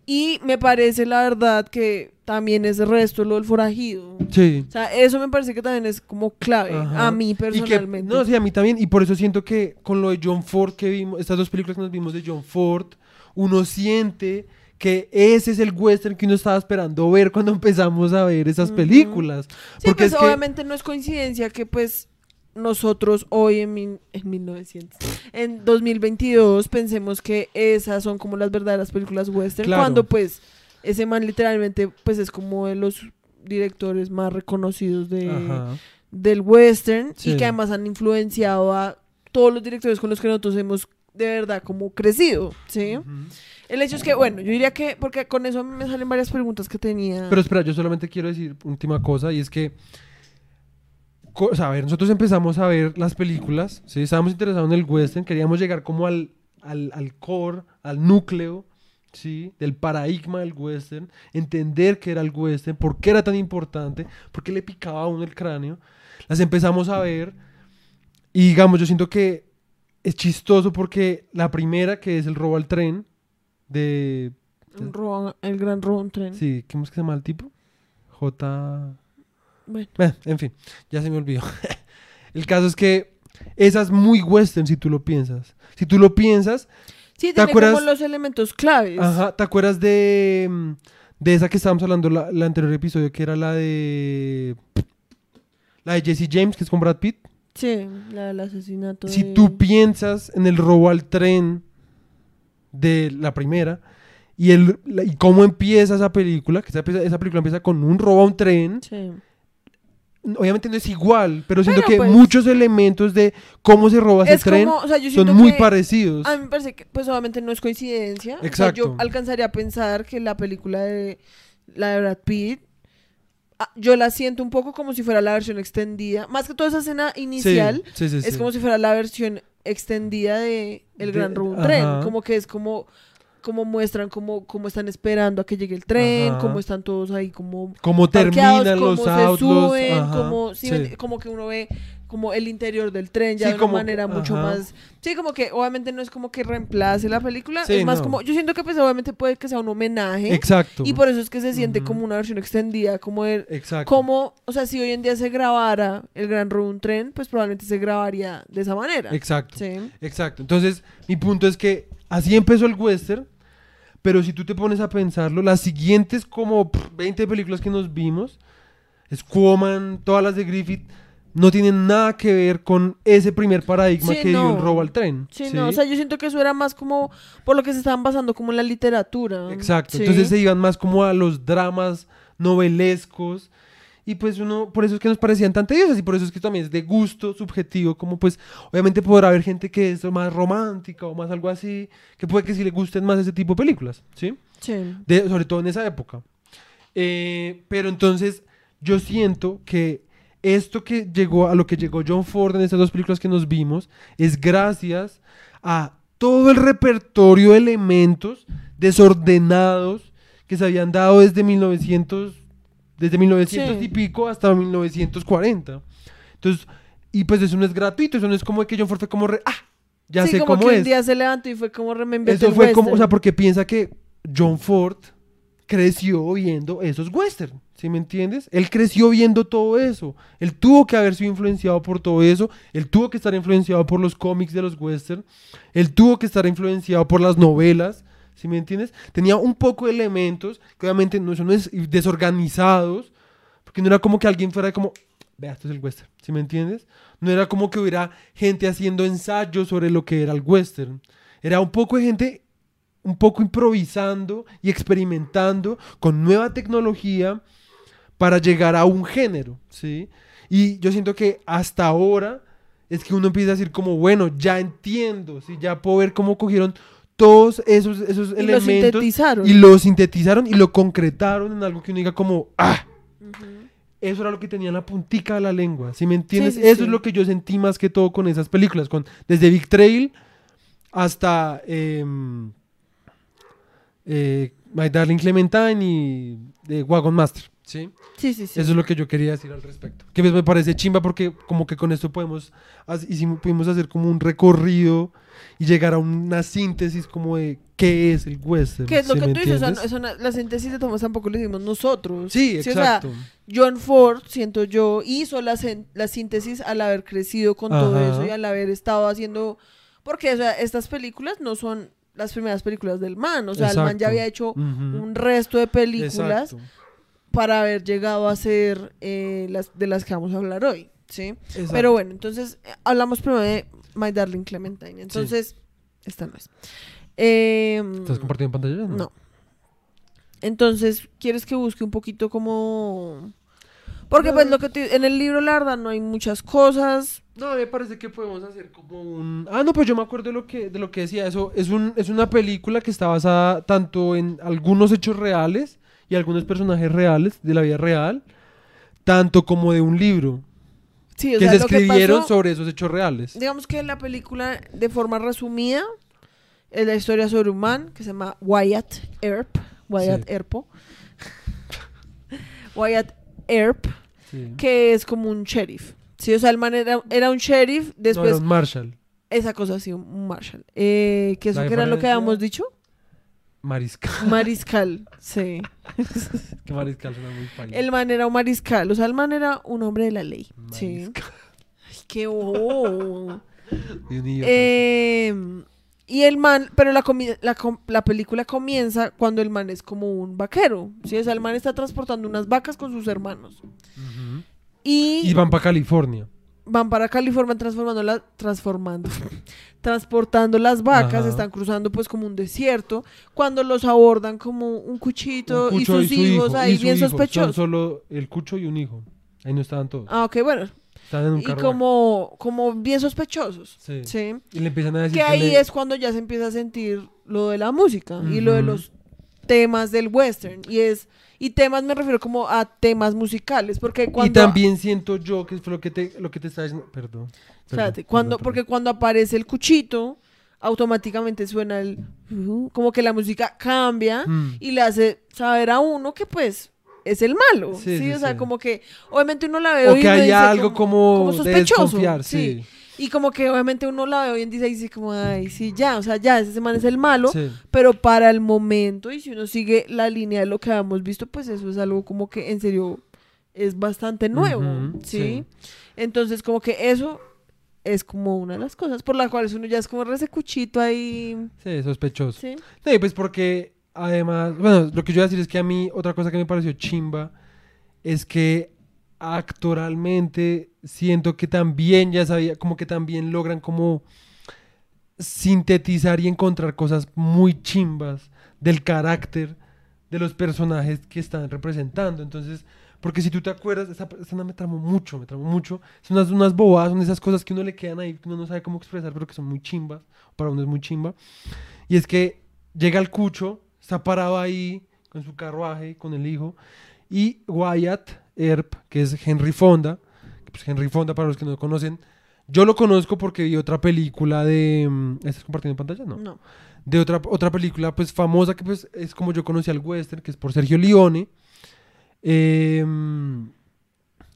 Y me parece, la verdad, que también es el resto lo del forajido. Sí. O sea, eso me parece que también es como clave Ajá. a mí que- personalmente. no, sí, a mí también. Y por eso siento que con lo de John Ford que vimos, estas dos películas que nos vimos de John Ford, uno siente que ese es el western que uno estaba esperando ver cuando (laughs) empezamos a ver esas películas. Sí, Porque pues es que obviamente no es coincidencia que pues nosotros hoy en, mil- en 1900, en 2022 pensemos que esas son como las verdaderas películas western, Claro. cuando pues ese man literalmente pues es como de los directores más reconocidos de, Ajá. del western Sí. y que además han influenciado a todos los directores con los que nosotros hemos de verdad como crecido, ¿sí? El hecho es que, bueno, yo diría que, porque con eso a mí me salen varias preguntas que tenía. Pero espera, yo solamente quiero decir última cosa y es que, a ver, nosotros empezamos a ver las películas, ¿sí? estábamos interesados en el western, queríamos llegar como al, al, al core, al núcleo, ¿sí? Del paradigma del western, entender qué era el western, por qué era tan importante, por qué le picaba a uno el cráneo. Las empezamos a ver y digamos, yo siento que es chistoso porque la primera, que es el robo al tren, de... Robo- el gran robo en tren. Sí, ¿cómo es que se llama el tipo? J... Bueno. Eh, en fin, ya se me olvidó. (laughs) el caso es que esa es muy western si tú lo piensas. Si tú lo piensas, Sí, ¿Te tiene acuerdas? como los elementos claves. ajá, ¿te acuerdas de, mm, de esa que estábamos hablando la, el anterior episodio, que era la de... La de Jesse James, que es con Brad Pitt? Sí, la del asesinato. Si de- tú piensas en el robo al tren de la primera y, el, la- y cómo empieza esa película, que esa, esa película empieza con un robo a un tren, Sí. Obviamente no es igual, pero siento Pero, que pues- muchos elementos de cómo se roba ese Es tren como, o sea, yo son muy parecidos. A mí me parece que, pues obviamente no es coincidencia. O sea, Exacto. yo alcanzaría a pensar que la película de la de Brad Pitt ah, yo la siento un poco como si fuera la versión extendida. Más que toda esa escena inicial, Sí, sí, sí, es como si fuera la versión extendida de El De- Gran ajá. Tren. Como que es como, como muestran cómo, cómo están esperando a que llegue el tren, cómo están todos ahí como Cómo terminan cómo los se autos. suben, ajá, como, sí, sí. me- como que uno ve como el interior del tren ya Sí, de una como- manera mucho ajá. más... Sí, como que obviamente no es como que reemplace la película, es más no. como... Yo siento que pues obviamente puede que sea un homenaje Exacto. y por eso es que se siente como una versión extendida, como el... Exacto. Como, o sea, si hoy en día se grabara el Gran Room Tren, pues probablemente se grabaría de esa manera. Exacto. Sí. Exacto. Entonces, mi punto es que así empezó el western, pero si tú te pones a pensarlo, las siguientes como pff, 20 películas que nos vimos, Squaman, todas las de Griffith, no tienen nada que ver con ese primer paradigma Sí, que dio el robo al tren. Sí, no, o sea, yo siento que eso era más como por lo que se estaban basando como en la literatura. Exacto. Sí. Entonces se iban más como a los dramas novelescos. Y pues uno, por eso es que nos parecían tan tediosas y por eso es que también es de gusto subjetivo, como pues obviamente podrá haber gente que es más romántica o más algo así, que puede que sí le gusten más ese tipo de películas, ¿sí? Sí. De- sobre todo en esa época. Eh, pero entonces yo siento que esto que llegó a lo que llegó John Ford en estas dos películas que nos vimos es gracias a todo el repertorio de elementos desordenados que se habían dado desde 1900 desde 1900 Sí. y pico hasta 1940. Entonces, y pues eso no es gratuito, eso no es como que John Ford fue como re, ah, ya sí, sé como cómo que es. un día se levantó y fue como remember Eso fue como, o sea, porque piensa que John Ford creció viendo esos western, ¿sí me entiendes? Él creció viendo todo eso. Él tuvo que haber sido influenciado por todo eso. Él tuvo que estar influenciado por los cómics de los western. Él tuvo que estar influenciado por las novelas, ¿sí me entiendes? Tenía un poco de elementos que obviamente no son des- desorganizados, porque no era como que alguien fuera como, vea, esto es el western, ¿sí me entiendes? No era como que hubiera gente haciendo ensayos sobre lo que era el western. Era un poco de gente un poco improvisando y experimentando con nueva tecnología para llegar a un género, ¿sí? Y yo siento que hasta ahora es que uno empieza a decir como, bueno, ya entiendo, ¿sí? Ya puedo ver cómo cogieron todos esos, esos y lo elementos sintetizaron. y lo sintetizaron y lo concretaron en algo que uno diga como, ah, eso era lo que tenía en la puntica de la lengua, ¿sí me entiendes? sí, eso sí. es lo que yo sentí más que todo con esas películas, con desde Big Trail hasta em, eh, My Darling Clementine y de Wagon Master, ¿sí? Sí, sí, sí. Eso es lo que yo quería decir al respecto. Que pues me parece chimba porque como que con esto podemos, hicimos, pudimos hacer como un recorrido y llegar a una síntesis como de qué es el western. Que es lo ¿sí que tú dices, no- la síntesis de Thomas tampoco lo hicimos nosotros. Sí, o sea, exacto. John Ford, siento yo, hizo la, la síntesis al haber crecido con todo eso y al haber estado haciendo... Porque, o sea, estas películas no son las primeras películas del man. O sea, el man Exacto. ya había hecho un resto de películas Exacto. para haber llegado a ser eh, las de las que vamos a hablar hoy, ¿sí? Exacto. Pero bueno, entonces eh, hablamos primero de My Darling Clementine. Entonces, esta no es. Em, ¿Estás compartiendo pantalla? no. Entonces, ¿quieres que busque un poquito como...? Porque No. pues lo que te- en el libro, la verdad, no hay muchas cosas. No, me parece que podemos hacer como un... Ah, no, pues yo me acuerdo de lo que, de lo que decía. Eso es, un, es una película que está basada tanto en algunos hechos reales y algunos personajes reales de la vida real, tanto como de un libro Sí, o que sea, se lo que escribieron pasó- sobre esos hechos reales. Digamos que la película, de forma resumida, es la historia sobre un man que se llama Wyatt Earp. Wyatt Sí. Earpo. (laughs) Wyatt Earp, Sí. que es como un sheriff. Sí, o sea, el man era, era un sheriff, No, después era un Marshall. esa cosa así, un marshal. Eh, que eso que era lo que habíamos dicho. Mariscal. Mariscal, sí. (laughs) que mariscal suena muy. El man era un mariscal, o sea, el man era un hombre de la ley. Sí. Mariscal. Ay, qué bobo. Eh, y el man, pero la, la, la película comienza cuando el man es como un vaquero. ¿sí? O sea, el man está transportando unas vacas con sus hermanos. Y, Y van para California. Van para California transformando la- transformando, (laughs) transportando las vacas, Ajá. están cruzando pues como un desierto, cuando los abordan como un cuchito Un y sus su hijos hijo, ahí y su bien hijo. Son sospechosos. solo el cucho y un hijo. Ahí no estaban todos. Ah, ok, bueno. Estaban en un Y carruaje. como, como bien sospechosos. Sí. Sí. Y le empiezan a decir Que ahí le- es cuando ya se empieza a sentir lo de la música y lo de los temas del western. Y es, y temas me refiero como a temas musicales, porque cuando... Y también siento yo que fue lo que te, lo que te estaba diciendo. Perdón. Espérate, cuando, perdón, porque cuando aparece el cuchito, automáticamente suena el... Como que la música cambia Mm. y le hace saber a uno que pues es el malo. Sí, Sí, sí, o sea, sí. como que obviamente uno la ve O y que haya algo como, como sospechoso, desconfiar, sí. Y como que obviamente uno la ve hoy en día y dice como, ay, sí, ya, o sea, ya, ese man es el malo. Sí. Pero para el momento, y si uno sigue la línea de lo que habíamos visto, pues eso es algo como que en serio es bastante nuevo, ¿sí? sí. Entonces, como que eso es como una de las cosas por las cuales uno ya es como ese cuchito ahí, Sí, sospechoso. ¿sí? Sí, pues porque además, bueno, lo que yo iba a decir es que a mí otra cosa que me pareció chimba es que actoralmente siento que también ya sabía, como que también logran como sintetizar y encontrar cosas muy chimbas del carácter de los personajes que están representando. Entonces, porque si tú te acuerdas, esa escena me tramó mucho, me tramó mucho. Son unas, unas bobadas, son esas cosas que uno le quedan ahí, que uno no sabe cómo expresar, pero que son muy chimbas. Para uno es muy chimba. Y es que llega el cucho, está parado ahí con su carruaje, con el hijo, y Wyatt Earp, que es Henry Fonda, pues Henry Fonda, para los que no lo conocen, yo lo conozco porque vi otra película de... mm, ¿Estás compartiendo pantalla? No. No. De otra, otra película pues famosa que pues es como yo conocí al western, que es por Sergio Leone, em,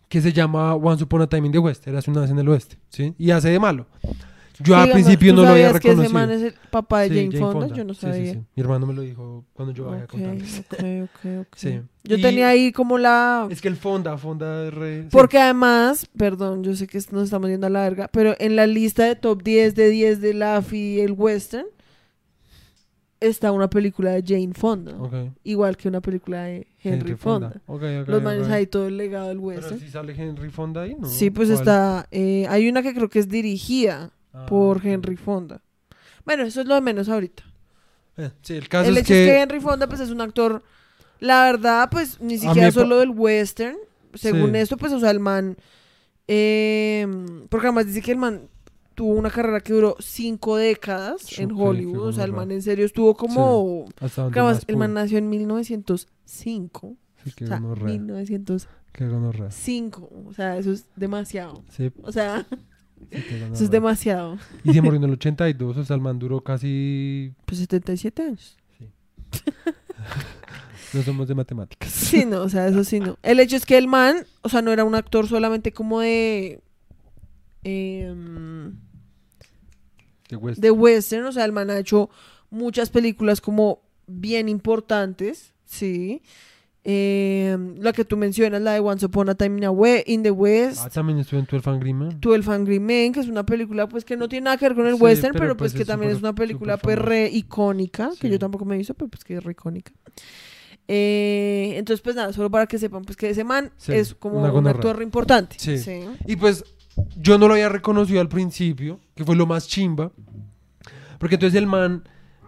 que se llama Once Upon a Time in the West, era hace una vez en el oeste, ¿sí? Y hace de malo. Yo al principio ¿tú no lo había sabías que ese reconocido. man es el papá de Sí, Jane, Fonda? Yo no sabía. sí, sí. Mi hermano me lo dijo cuando yo bajé a contarles. ok, ok, ok. (laughs) Sí. Yo Y tenía ahí como la... Es que el Fonda, Fonda es re... Porque además, perdón, yo sé que nos estamos yendo a la verga, pero en la lista de top 10 de 10 de Laffy y el western está una película de Jane Fonda, igual que una película de Henry, Fonda. Los manes ahí todo el legado del Pero western. si sale Henry Fonda ahí, ¿no? Sí, pues ¿Cuál? está. eh, hay una que creo que es dirigida Ah, por ok. Henry Fonda. Bueno, eso es lo de menos ahorita. Eh, sí, el caso el es hecho es que... que Henry Fonda, pues es un actor, la verdad, pues ni siquiera solo del western. Según Sí. esto, pues, o sea, el man. eh, porque además dice que el man tuvo una carrera que duró cinco décadas en Hollywood. O sea, el man en serio estuvo como. Hasta donde porque además, más el man nació en 1905. Sí, qué O sea, gonorrea. 1905. Qué gonorrea. O sea, eso es demasiado. Sí, O sea, sí, eso es demasiado. Y se murió en el (laughs) 82, o sea, el man duró casi... Pues 77 años. No somos de matemáticas. (laughs) Sí, no, o sea, eso sí no. El hecho es que el man, o sea, no era un actor solamente como de. em, de western, o sea, el man ha hecho muchas películas como bien importantes, sí. Em, la que tú mencionas, la de Once Upon a Time in, the West. Ah, también estuvo en 12 Angry Men. 12 Angry Men, que es una película pues que no tiene nada que ver con el Sí, western, pero, pero, pues, pues, que es también es súper- una película pues re icónica, que Sí. yo tampoco me visto, pero pues que es re icónica. Eh, entonces pues nada, solo para que sepan pues que ese man Sí, es como un actor re importante. Y pues yo no lo había reconocido al principio, que fue lo más chimba. Porque entonces el man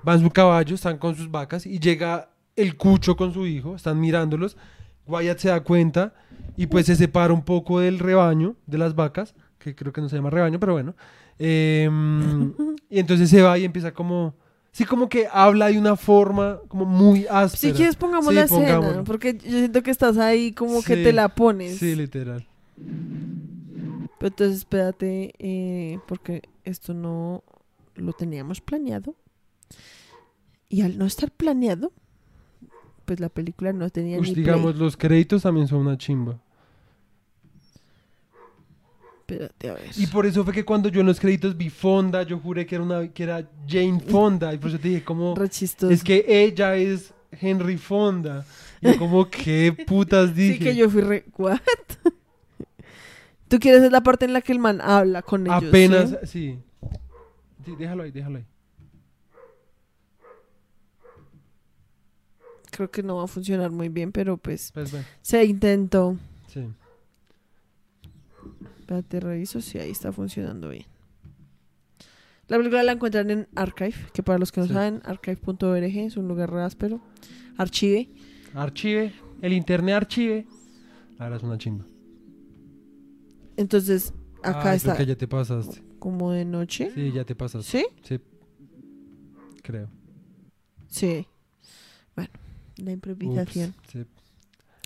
va en su caballo, están con sus vacas y llega el cucho con su hijo, están mirándolos. Wyatt se da cuenta y pues se separa un poco del rebaño, de las vacas, que creo que no se llama rebaño, pero bueno. Em, (laughs) y entonces se va y empieza como... Sí, como que habla de una forma como muy áspera. Si quieres pongamos Sí, la escena, porque yo siento que estás ahí como que te la pones. Sí, literal. Pero entonces espérate, eh, porque esto no lo teníamos planeado. Y al no estar planeado, pues la película no tenía Ush, ni play. digamos, los créditos también son una chimba. Espérate, a ver. Y por eso fue que cuando yo en los créditos vi Fonda, yo juré que era una que era Jane Fonda. Y por eso te dije como es que ella es Henry Fonda. Y yo como (laughs) qué putas dije. Sí, que yo fui re... ¿What? (laughs) Tú quieres es la parte en la que el man habla con ellos, Apenas, ¿sí? sí. Sí, déjalo ahí, déjalo ahí. Creo que no va a funcionar muy bien, pero pues Pues se intentó. sí. Espérate, reviso si ahí está funcionando bien. La película la encuentran en Archive, que para los que no Sí. saben, archive.org es un lugar áspero. Archive. Archive, el internet archive. Ahora es una chimba. Entonces, acá Ay, está creo que ya te pasaste. como de noche. Sí, ya te pasaste. ¿Sí? Sí. Creo. Sí. La improvisación. Ups, sí.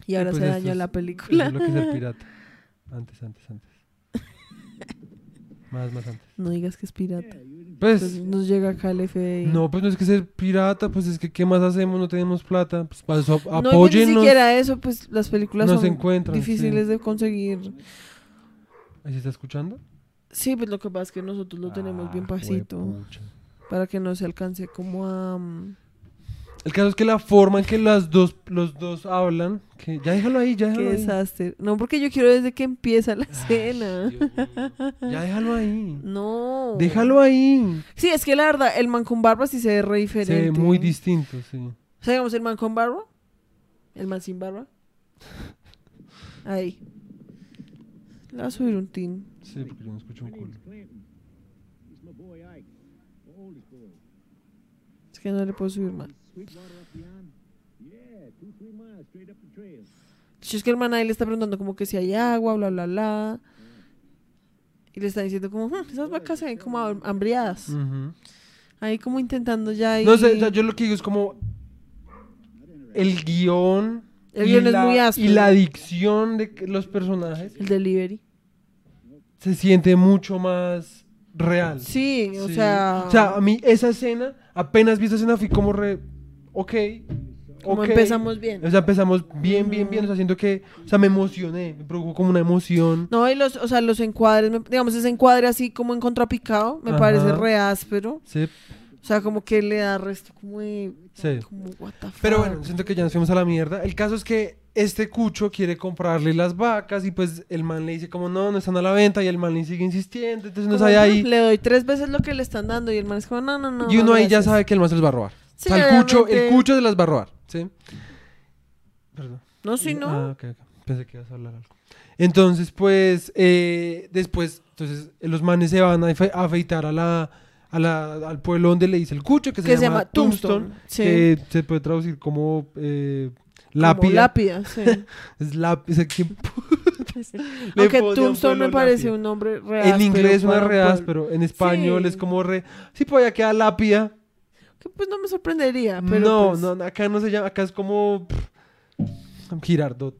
Y ahora pues se dañó es- la película. es lo que es el (laughs) pirata. Antes, antes, antes. Más, más antes. No digas que es pirata. Pues Pues, nos llega acá el no, pues no es que ser pirata, pues es que ¿qué más hacemos? No tenemos plata. Pues para eso No, y ni apóyennos. siquiera eso, pues las películas no son encuentran. difíciles de conseguir. ¿Ahí se está escuchando? Sí, pues lo que pasa es que nosotros lo tenemos bien Ah, pasito juepucha. para que no se alcance como a... mm, El caso es que la forma en que las dos, los dos hablan, que ya déjalo ahí, ya déjalo Qué ahí. desastre. No, porque yo quiero desde que empieza la. Dios mío. Ya déjalo ahí. No. Déjalo ahí. Sí, es que la verdad, el man con barba sí se ve re diferente. Se ve muy distinto, sí. O sea, digamos, el man con barba. El man sin barba. Ahí. Le voy a subir un tin. Sí, porque yo no escucho un culo. Es que no le puedo subir más. Es que el man ahí le está preguntando como que si hay agua, bla, bla, bla. Y le está diciendo como, "Hmm, esas vacas se ven como ham- hambriadas. Ahí como intentando ya ahí... No sé, o sea, yo lo que digo es como el guion, El y guion es la- muy áspero. y la adicción de los personajes El delivery. se siente mucho más real. Sí, o Sí. sea... O sea, a mí esa escena, apenas vi esa escena, fui como re. Ok. como empezamos bien. O sea, empezamos bien, bien, bien. O sea, siento que. O sea, me emocioné. Me provocó como una emoción. No, y los, o sea, los encuadres, digamos, ese encuadre así como en contrapicado, me Ajá. parece re áspero. Sí, O sea, como que le da resto como de... sí. Como, what the fuck. Pero bueno, siento que ya nos fuimos a la mierda. El caso es que este cucho quiere comprarle las vacas y pues el man le dice como no, no están a la venta y el man le sigue insistiendo. Entonces no sabe ahí. "Mm, Le doy tres veces lo que le están dando y el man es como, no, no, no. y uno no, ahí ya gracias". sabe que el man se los va a robar. Sí, o sea, el cucho, el cucho se las va a robar. ¿Sí? Perdón. No, sí, no. Ah, ok, ok. Pensé que ibas a hablar algo. Entonces, pues, eh, después, entonces, los manes se van a afe- a afeitar a la, a la- al pueblo donde le dice el cucho, que se, que se llama, llama Tombstone, Tombstone. Sí. que se puede traducir como eh, Como lápida. lápida, sí. (laughs) Es lápida. ¿quién pu- le Aunque pone a un Tombstone me pueblo parece lápida? un nombre re En inglés es una re áspero, en español Sí. es como re... Sí, pues ya queda lápida. Que pues no me sorprendería, pero no, pues, no, acá no se llama, acá es como... pff, Girardot.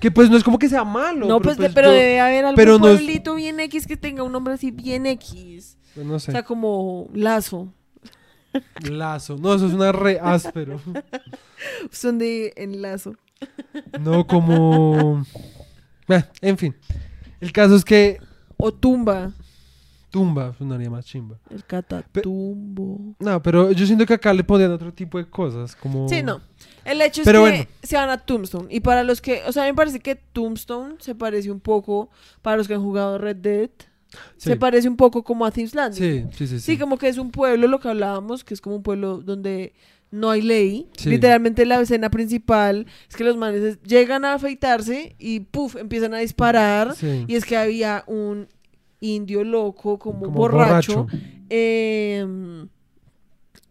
Que pues no es como que sea malo. No, pues, de- pero yo- debe haber algún pero no es- pueblito bien X que tenga un nombre así bien X. pues, no sé. O sea, como Lazo. Lazo. No, eso es una re áspero. (laughs) Son de enlazo. No como... Eh, en fin. El caso es que O Tumba. Tumba sonaría más chimba. El catatumbo. No, pero yo siento que acá le ponían otro tipo de cosas, como... Sí, no. El hecho es Pero que bueno. se van a Tombstone. Y para los que, o sea, a mí me parece que Tombstone se parece un poco, para los que han jugado Red Dead, Sí. se parece un poco como a Thieves Landing. Sí, sí, sí. Sí, como que es un pueblo, lo que hablábamos, que es como un pueblo donde no hay ley. Sí. Literalmente la escena principal es que los manes es- llegan a afeitarse y puff, empiezan a disparar. Sí. Y es que había un indio loco, como, Como borracho, borracho. em,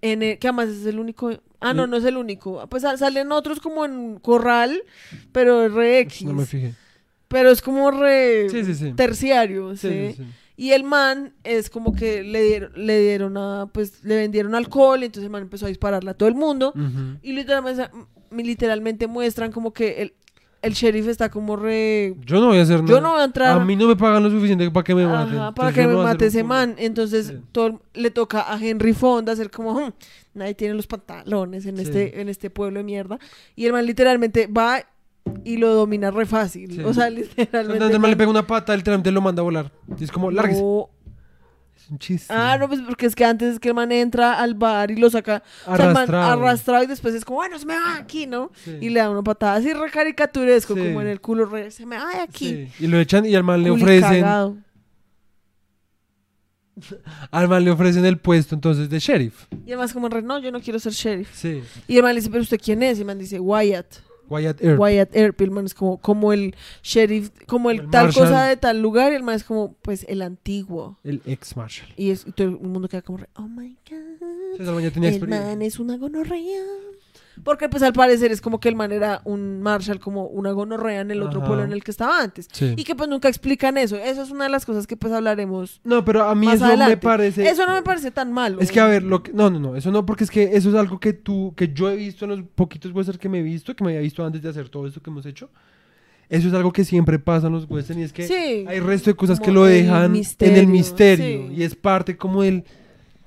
en el- que además es el único. Ah, no, no es el único. Pues sal- salen otros como en corral, pero es re X. No me fijé. Pero es como re Sí, sí, sí. terciario, Sí. Y el man es como que le dieron, le dieron a, pues le vendieron alcohol, y entonces el man empezó a dispararle a todo el mundo. Y literalmente, literalmente muestran como que el, el sheriff está como re... Yo no voy a hacer nada. Yo no voy a entrar... A mí no me pagan lo suficiente para que me maten. Ajá, para Entonces que me no mate ese man. Entonces Sí. todo el- le toca a Henry Fonda hacer como, "Hmm, nadie tiene los pantalones en, Sí. este, en este pueblo de mierda. Y el man literalmente va y lo domina re fácil. Sí. O sea, (laughs) Entonces literalmente... el man le pega una pata, literalmente lo manda a volar. Y es como, lárguese. No. Es un chiste. Ah, no, pues porque es que antes es que el man entra al bar y lo saca o sea, el man Arrastrado. arrastrado y después es como, bueno, se me va aquí, ¿no? Sí. Y le da una patada así re caricaturesco, Sí. como en el culo re, se me va de aquí. Sí. Y lo echan y al man le ofrecen. cagado. (laughs) Al man le ofrecen el puesto entonces de sheriff. Y además como re, no, yo no quiero ser sheriff. Sí. Y el man le dice, pero usted quién es? Y el man dice, Wyatt. Wyatt Earp. Wyatt Earp. El man es como, como el sheriff, como el, El tal cosa de tal lugar. Y el man es como, pues, el antiguo. El ex Marshall. Y, es, y todo el mundo queda como re, oh my god. El man es una gonorrea. Porque pues al parecer es como que el man era un Marshall, como una gonorrea en el otro Ajá. pueblo en el que estaba antes. Sí. Y que pues nunca explican eso. Eso es una de las cosas que pues hablaremos No, pero a mí más eso adelante. me parece... Eso no me parece tan malo. Es que a ver, lo que... no, no, no, eso no, porque es que eso es algo que tú, que yo he visto en los poquitos westerns que me he visto, que me había visto antes de hacer todo esto que hemos hecho. Eso es algo que siempre pasa en los westerns y es que Sí. hay resto de cosas que lo el dejan en misterio, el misterio sí. y es parte como el...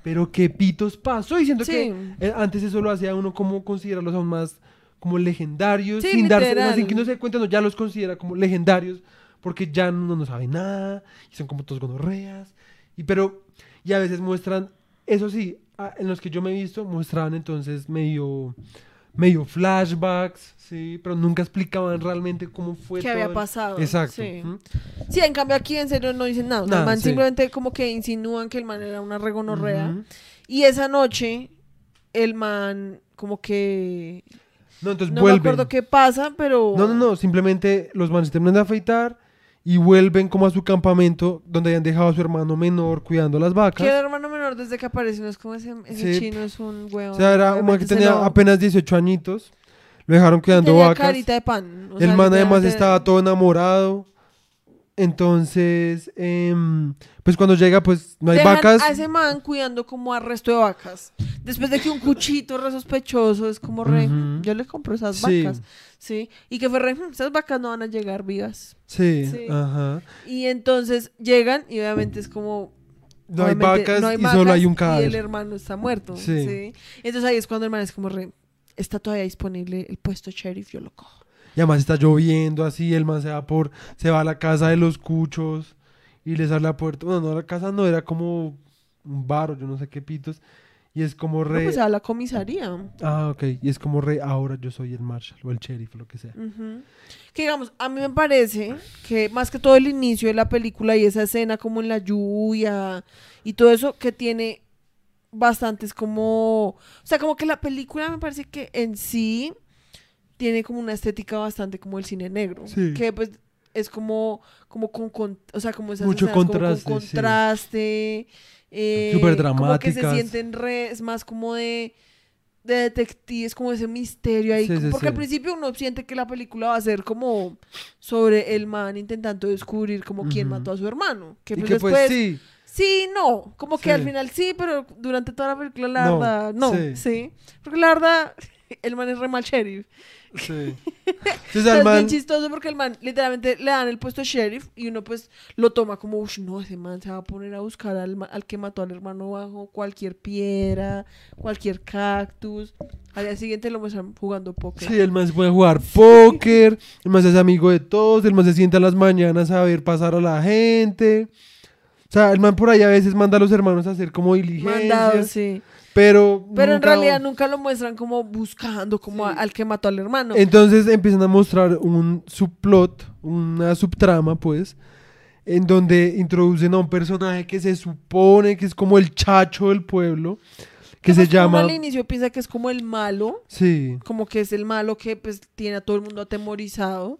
Pero qué pitos pasó y siento Sí. que eh, antes eso lo hacía uno como considerarlos aún más como legendarios, Sí, sin darse, literal. no, sin que no se dé cuenta, no, ya los considera como legendarios porque ya no, no saben nada y son como todos gonorreas. Y pero, y a veces muestran, eso sí, en los que yo me he visto, mostraban entonces medio, medio flashbacks, sí, pero nunca explicaban realmente cómo fue ¿Qué todo había el- pasado? Exacto. Sí. ¿Mm? Sí, en cambio aquí en serio no dicen nada. El man sí. simplemente como que insinúan que el man era una regonorrea. Y esa noche, el man como que... No, entonces No vuelven. me acuerdo qué pasa, pero... No, no, no, simplemente los manes terminan de afeitar y vuelven como a su campamento donde habían dejado a su hermano menor cuidando las vacas. El hermano menor desde que aparece, no es como ese, ese Sí. chino, es un huevo. O sea, era un man que tenía apenas 18 añitos, lo dejaron cuidando tenía vacas. carita de pan. o el sea, man además estaba todo enamorado. Entonces, em, pues cuando llega, pues no hay Dejan vacas. a ese man cuidando como al resto de vacas. Después de que un cuchito re sospechoso es como re, Ujú. yo le compro esas Sí. vacas. Sí. Y que fue re, "Hmm, esas vacas no van a llegar vivas. Sí, Sí. ajá. Y entonces llegan y obviamente es como... No hay vacas no hay y solo hay un vacas Y el cadáver. hermano está muerto. Sí. Sí. Entonces ahí es cuando el man es como re, está todavía disponible el puesto sheriff, yo lo cojo. Y además está lloviendo así, el man se va por, se va a la casa de los cuchos y les abre la puerta. Bueno, no, la casa no, era como un bar o yo no sé qué pitos. Y es como No, re... pues a la comisaría. Ah, ok. Y es como re, ahora yo soy el marshal o el sheriff o lo que sea. Que digamos, a mí me parece que más que todo el inicio de la película y esa escena como en la lluvia y todo eso que tiene bastantes como, o sea, como que la película me parece que en sí tiene como una estética bastante como el cine negro, Sí. que pues es como como con, con- o sea, como esas Mucho escenas como con contraste, sí. contraste, eh, Súper como que se dramáticas. sienten re, es más como de de detectives, como ese misterio ahí. Sí, porque al principio uno siente que la película va a ser como sobre el man intentando descubrir como quién Ujú. mató a su hermano. Que y pues que después, pues sí, sí, no. Como que Sí. al final sí, pero durante toda la película la No, verdad, no. sí. Sí. Porque la verdad, (laughs) el man es re mal sheriff. sí. (laughs) Entonces es bien man, chistoso porque el man literalmente le dan el puesto de sheriff y uno pues lo toma como, uff, no, ese man se va a poner a buscar al, al que mató al hermano bajo cualquier piedra, cualquier cactus. Al día siguiente lo muestran jugando póker. sí, el man se puede (laughs) jugar póker, el man se hace amigo de todos, el man se sienta en las mañanas a ver pasar a la gente. O sea, el man por ahí a veces manda a los hermanos a hacer como diligencias. Mandado, sí. Pero, Pero en realidad nunca lo muestran como buscando como a- al que mató al hermano. Entonces empiezan a mostrar un subplot, una subtrama, pues, en donde introducen a un personaje que se supone que es como el chacho del pueblo, que se llama... al inicio piensa que es como el malo, Sí, como que es el malo que pues tiene a todo el mundo atemorizado.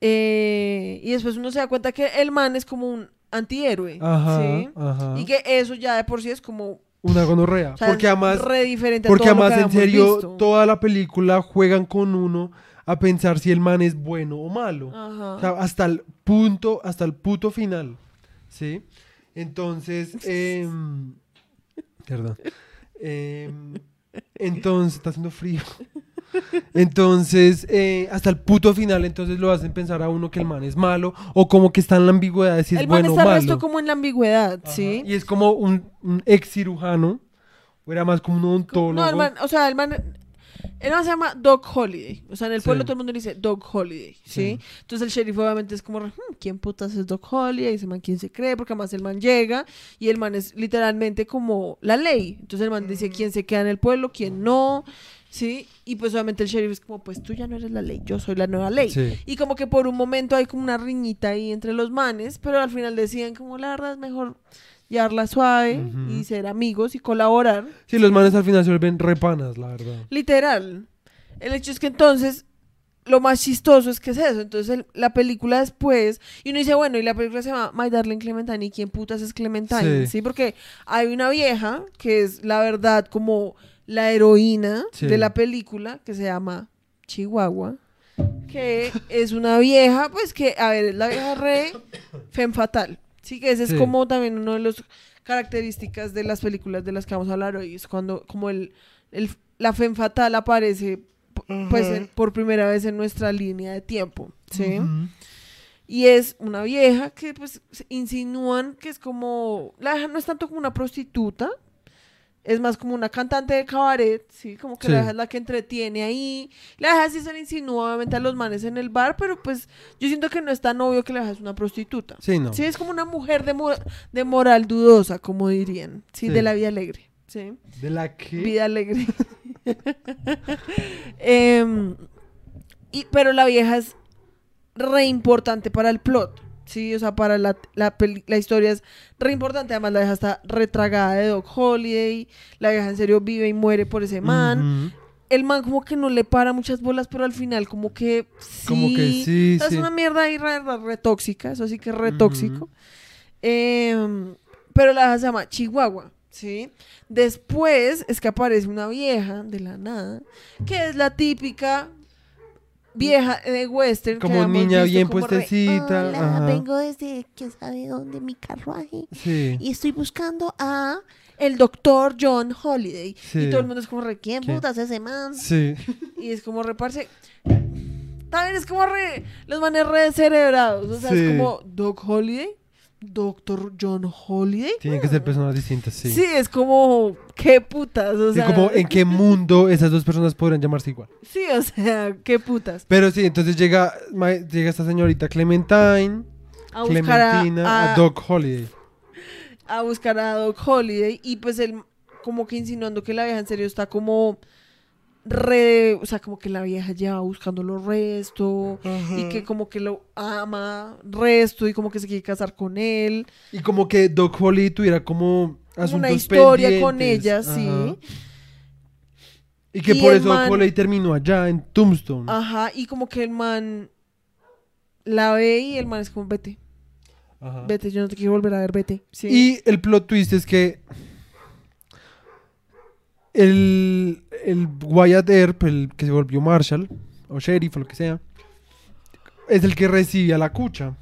Eh, y después uno se da cuenta que el man es como un antihéroe. ajá, ¿sí? ajá. Y que eso ya de por sí es como Una gonorrea. o sea, porque además, re diferente a porque todo lo que además en serio, visto. toda la película juegan con uno a pensar si el man es bueno o malo. Ajá. O sea, hasta el punto, hasta el puto final. ¿Sí? Entonces, (laughs) em, perdón. Em, entonces, está haciendo frío. Entonces, eh, hasta el puto final, entonces lo hacen pensar a uno que el man es malo o como que está en la ambigüedad de si es el man bueno o está malo. resto como en la ambigüedad, Ajá. ¿sí? Y es como un, un ex cirujano, o era más como un odontólogo. No, el man, o sea, el man, el man se llama Dog Holiday. O sea, en el Sí. pueblo todo el mundo le dice Dog Holiday, ¿sí? Sí. Entonces el sheriff obviamente es como, "Hmm, ¿quién putas es Dog Holiday? Ese man, ¿quién se cree? Porque además el man llega y el man es literalmente como la ley. Entonces el man dice quién se queda en el pueblo, quién no, ¿sí? Y pues obviamente el sheriff es como, pues tú ya no eres la ley, yo soy la nueva ley. Sí. Y como que por un momento hay como una riñita ahí entre los manes, pero al final deciden como la verdad es mejor llevarla suave y ser amigos y colaborar. Sí, los manes al final se vuelven repanas, la verdad. Literal. El hecho es que entonces lo más chistoso es que es eso. Entonces el- la película después, y uno dice, bueno, y la película se llama My Darling Clementine, ¿y quién putas es Clementine? Sí. Sí, porque hay una vieja que es la verdad como la heroína Sí. de la película, que se llama Chihuahua, que es una vieja, pues que, a ver, es la vieja re femme fatal. Sí, que ese Sí. es como también uno de los características de las películas de las que vamos a hablar hoy. Es cuando como el, el- la femme fatal aparece pues en- por primera vez en nuestra línea de tiempo. ¿sí? Y es una vieja que pues insinúan que es como, la vieja no es tanto como una prostituta, es más como una cantante de cabaret, sí, como que Sí. la vieja es la que entretiene ahí. La vieja sí se le insinúa obviamente a los manes en el bar, pero pues yo siento que no es tan obvio que la vieja es una prostituta. Sí, no. Sí, es como una mujer de, mo- de moral dudosa, como dirían, sí, Sí. de la vida alegre, sí. ¿De la qué? Vida alegre. (laughs) Em, y, pero la vieja es re importante para el plot. Sí, o sea, para la, la, la historia es re importante. Además, la vieja está retragada de Doc Holiday. La vieja en serio vive y muere por ese man. El man como que no le para muchas bolas, pero al final como que sí. Como que sí, O sea, sí. Es una mierda ahí re, re- re tóxica. Eso sí que es re tóxico. Em, pero la vieja se llama Chihuahua, ¿sí? Después es que aparece una vieja de la nada, que es la típica vieja de western. Como niña bien como re, puestecita. "Hola, ajá. vengo desde quién sabe dónde mi carruaje Sí. y estoy buscando a el doctor John Holiday. Sí. Y todo el mundo es como re, ¿quién ¿Quién? putas es ese man? Sí. (laughs) Y es como reparse. También es como re. Los manes re cerebrados. O sea, Sí. es como Doc Holiday. Doctor John Holiday. Tienen que ser personas distintas, sí. Sí. es como. ¿Qué putas? O Sí, sea, como en qué (laughs) mundo esas dos personas podrían llamarse igual. Sí, o sea, ¿qué putas? Pero sí, entonces llega, llega esta señorita Clementine, A buscar a, Clementina, a, a- Doc Holiday. a buscar a Doc Holiday. Y pues él, como que insinuando que la vieja en serio está como. Re, o sea, como que la vieja lleva buscando los restos y que como que lo ama resto y como que se quiere casar con él. Y como que Doc Holiday tuviera como asuntos una historia con ella, Ajá. sí. Y que Y por eso Doc Holiday terminó allá en Tombstone. Ajá, y como que el man la ve y el man es como, vete, Ajá. vete, yo no te quiero volver a ver, vete. Sí. Y el plot twist es que el, el Wyatt Earp, el que se volvió Marshall, o sheriff, o lo que sea, es el que recibe a la cucha.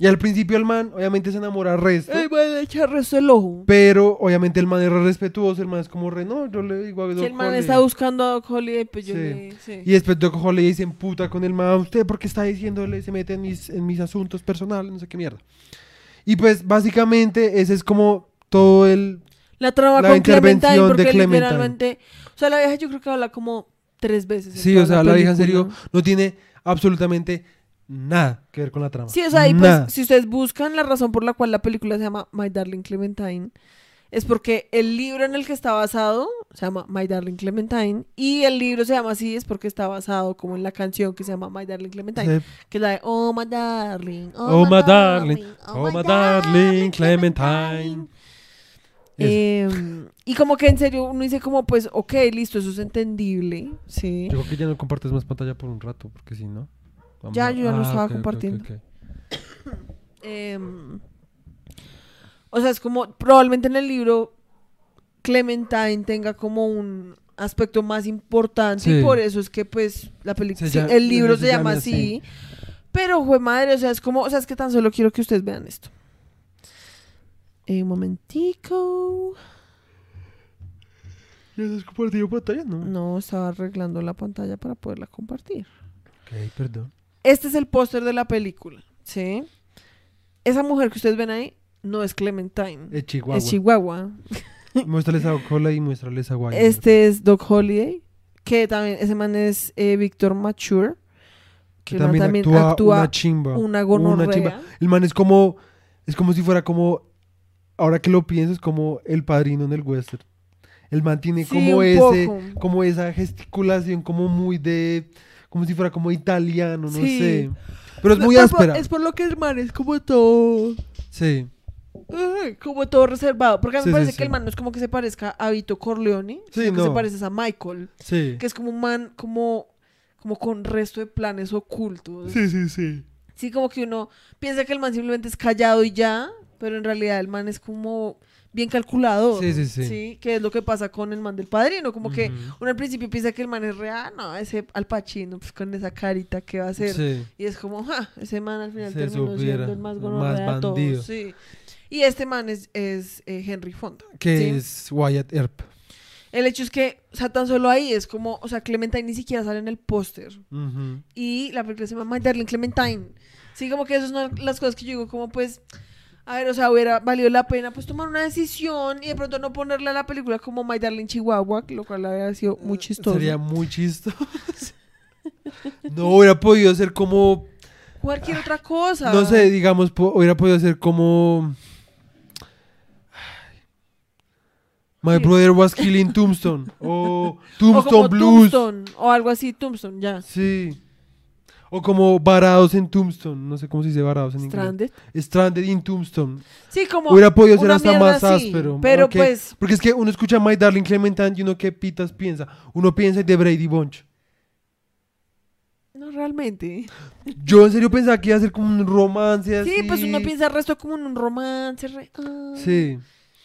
Y al principio el man, obviamente, se enamora resto. El man le echa resto el ojo. Pero obviamente el man es re respetuoso, el man es como re, no, yo le digo a Doc Si el man Holiday". está buscando a Doc Holiday, pues yo Sí. le... Sí. Y después Doc Holiday se emputa con el man, usted porque está diciéndole, se mete en mis, en mis asuntos personales, no sé qué mierda. Y pues básicamente ese es como todo el... La trama La con Clementine, de porque Clementine. literalmente... O sea, la vieja yo creo que habla como tres veces. Sí, o sea, la vieja en serio no tiene absolutamente nada que ver con la trama. Sí, o sea, y pues, si ustedes buscan la razón por la cual la película se llama My Darling Clementine, es porque el libro en el que está basado se llama My Darling Clementine, y el libro se llama así es porque está basado como en la canción que se llama My Darling Clementine, Sí. que es la de Oh My Darling, Oh, my darling, oh, my darling, Clementine. Em, y como que en serio uno dice como pues, ok, listo, eso es entendible, sí. Yo creo que ya no compartes más pantalla por un rato, porque si no... vamos Ya, a- yo ya no Ah, estaba compartiendo. Em, o sea, es como probablemente en el libro Clementine tenga como un aspecto más importante Sí. y por eso es que pues la película, el libro se se llama llama así. Pero, jue madre, o sea, es como, o sea, es que tan solo quiero que ustedes vean esto. Eh, un momentico. ¿Ya has compartido pantalla? No. No, estaba arreglando la pantalla para poderla compartir. Ok, perdón. Este es el póster de la película, ¿sí? Esa mujer que ustedes ven ahí no es Clementine. Es Chihuahua. Es Chihuahua. (laughs) Muéstrales a Doc y muéstrales a Wyatt. Este es Doc Holiday, que también, ese man es eh, Víctor Mature, que Que man también, también actúa, actúa, una chimba. una gonorrea. chimba. El man es como, es como si fuera como, ahora que lo pienso, es como el padrino en el western. El man tiene Sí, como ese, poco. como esa gesticulación como muy de, como si fuera como italiano, no Sí. sé. Pero es muy áspera. Es por lo que el man es como todo... Sí. Como todo reservado. Porque a mí Sí, me parece que el man no es como que se parezca a Vito Corleone, Sí, sino que se parece a Michael, Sí. que es como un man como, como con resto de planes ocultos. Sí, sí, sí. Sí, como que uno piensa que el man simplemente es callado y ya, pero en realidad el man es como bien calculador. Sí, sí, sí. que es lo que pasa con el man del padrino, como que uno al principio piensa que el man es real, no, ese Al Pacino, pues con esa carita que va a hacer. Sí. Y es como, ja, ese man al final Se terminó supiera, siendo el más gonorrea más de todos, sí. Y este man es, es eh, Henry Fonda. Que ¿sí? es Wyatt Earp. El hecho es que, o sea, tan solo ahí es como, o sea, Clementine ni siquiera sale en el póster. Y la película se llama My Darling Clementine. Sí, como que esas son las cosas que yo digo, como pues, a ver, o sea, hubiera valido la pena pues tomar una decisión y de pronto no ponerle a la película como My Darling Chihuahua, lo cual habría sido muy chistoso. Sería muy chistoso. (laughs) no hubiera podido ser como. Cualquier otra cosa. No sé, digamos, po- hubiera podido ser como. My brother was killing (laughs) Tombstone. O O Tombstone como Blues. Tombstone, o algo así, Tombstone, ya. Sí. O como varados en Tombstone. No sé cómo se dice varados en inglés. Stranded. Stranded in Tombstone. Sí, como Hubiera podido ser hasta más así, áspero. Pero pues, Porque es que uno escucha My Darling Clementine y uno qué pitas piensa. Uno piensa de Brady Bunch. no realmente. Yo en serio pensaba que iba a ser como un romance así. Sí, pues uno piensa el resto como en un romance. re- ah. Sí.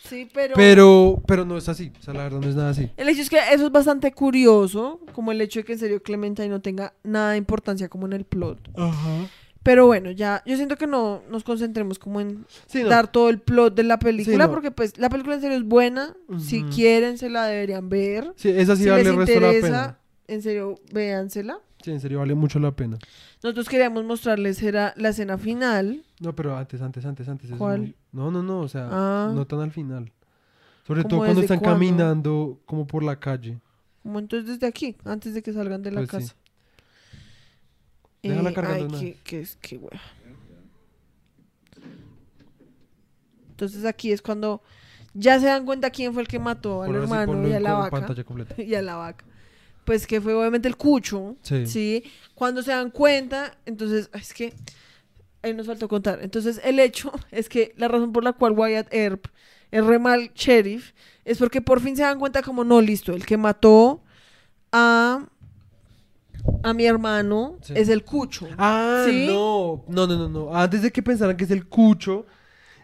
Sí, pero... Pero, pero no es así. O sea, la verdad no es nada así. El hecho es que eso es bastante curioso, como el hecho de que en serio Clementine no tenga nada de importancia como en el plot. Ajá. Pero bueno, ya, yo siento que no nos concentremos como en Sí, no. dar todo el plot de la película, no. porque pues la película en serio es buena, si quieren se la deberían ver. Sí, esa sí si vale les de la interesa, pena. en serio, véansela. Sí, en serio vale mucho la pena. Nosotros queríamos mostrarles era la escena final. No, pero antes, antes, antes, antes. ¿Cuál? muy- No, no, no, o sea, Ah. no tan al final. Sobre ¿Cómo todo cuando están caminando como por la calle. Como entonces desde aquí, antes de que salgan de la Pues sí. casa. Déjala Eh, cargando ay, una qué, qué, es- qué wea. Entonces aquí es cuando ya se dan cuenta quién fue el que mató al hermano y a la vaca. (laughs) Y a la vaca. Pues que fue obviamente el cucho. Sí. Sí. Cuando se dan cuenta, entonces, es que ahí nos faltó contar. Entonces, el hecho (laughs) es que la razón por la cual Wyatt Earp es re mal sheriff es porque por fin se dan cuenta como no, listo, el que mató a a mi hermano Sí. es el cucho. Ah, ¿Sí? no. No, no, no, no. Antes de que pensaran que es el cucho,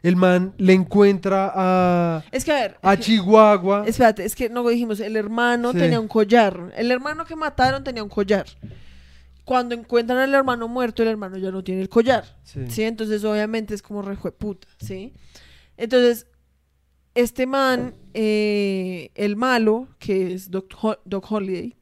el man le encuentra a, Es que a ver, a Chihuahua. espérate, es que no dijimos, el hermano Sí. tenía un collar. El hermano que mataron tenía un collar. Cuando encuentran al hermano muerto, el hermano ya no tiene el collar. Sí. ¿sí? Entonces, obviamente es como re puta, ¿sí? Entonces, este man, eh, el malo, que es Doc, Ho- Doc Holiday,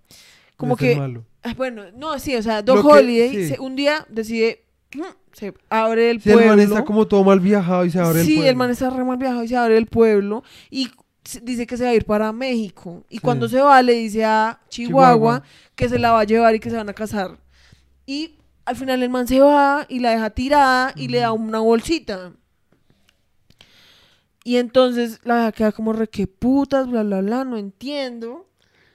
como es que, malo. ah, bueno, no, sí, o sea, Doc que- Holiday sí. se- un día decide, mm, se abre el Sí, el pueblo. man está como todo mal viajado y se abre sí, el pueblo. el man está re mal viajado y se abre el pueblo y dice que se va a ir para México. Y Sí. cuando se va, le dice a Chihuahua, Chihuahua. que se la va a llevar y que se van a casar. Y al final el man se va y la deja tirada y le da una bolsita. Y entonces la deja queda como re que putas, bla, bla, bla, no entiendo.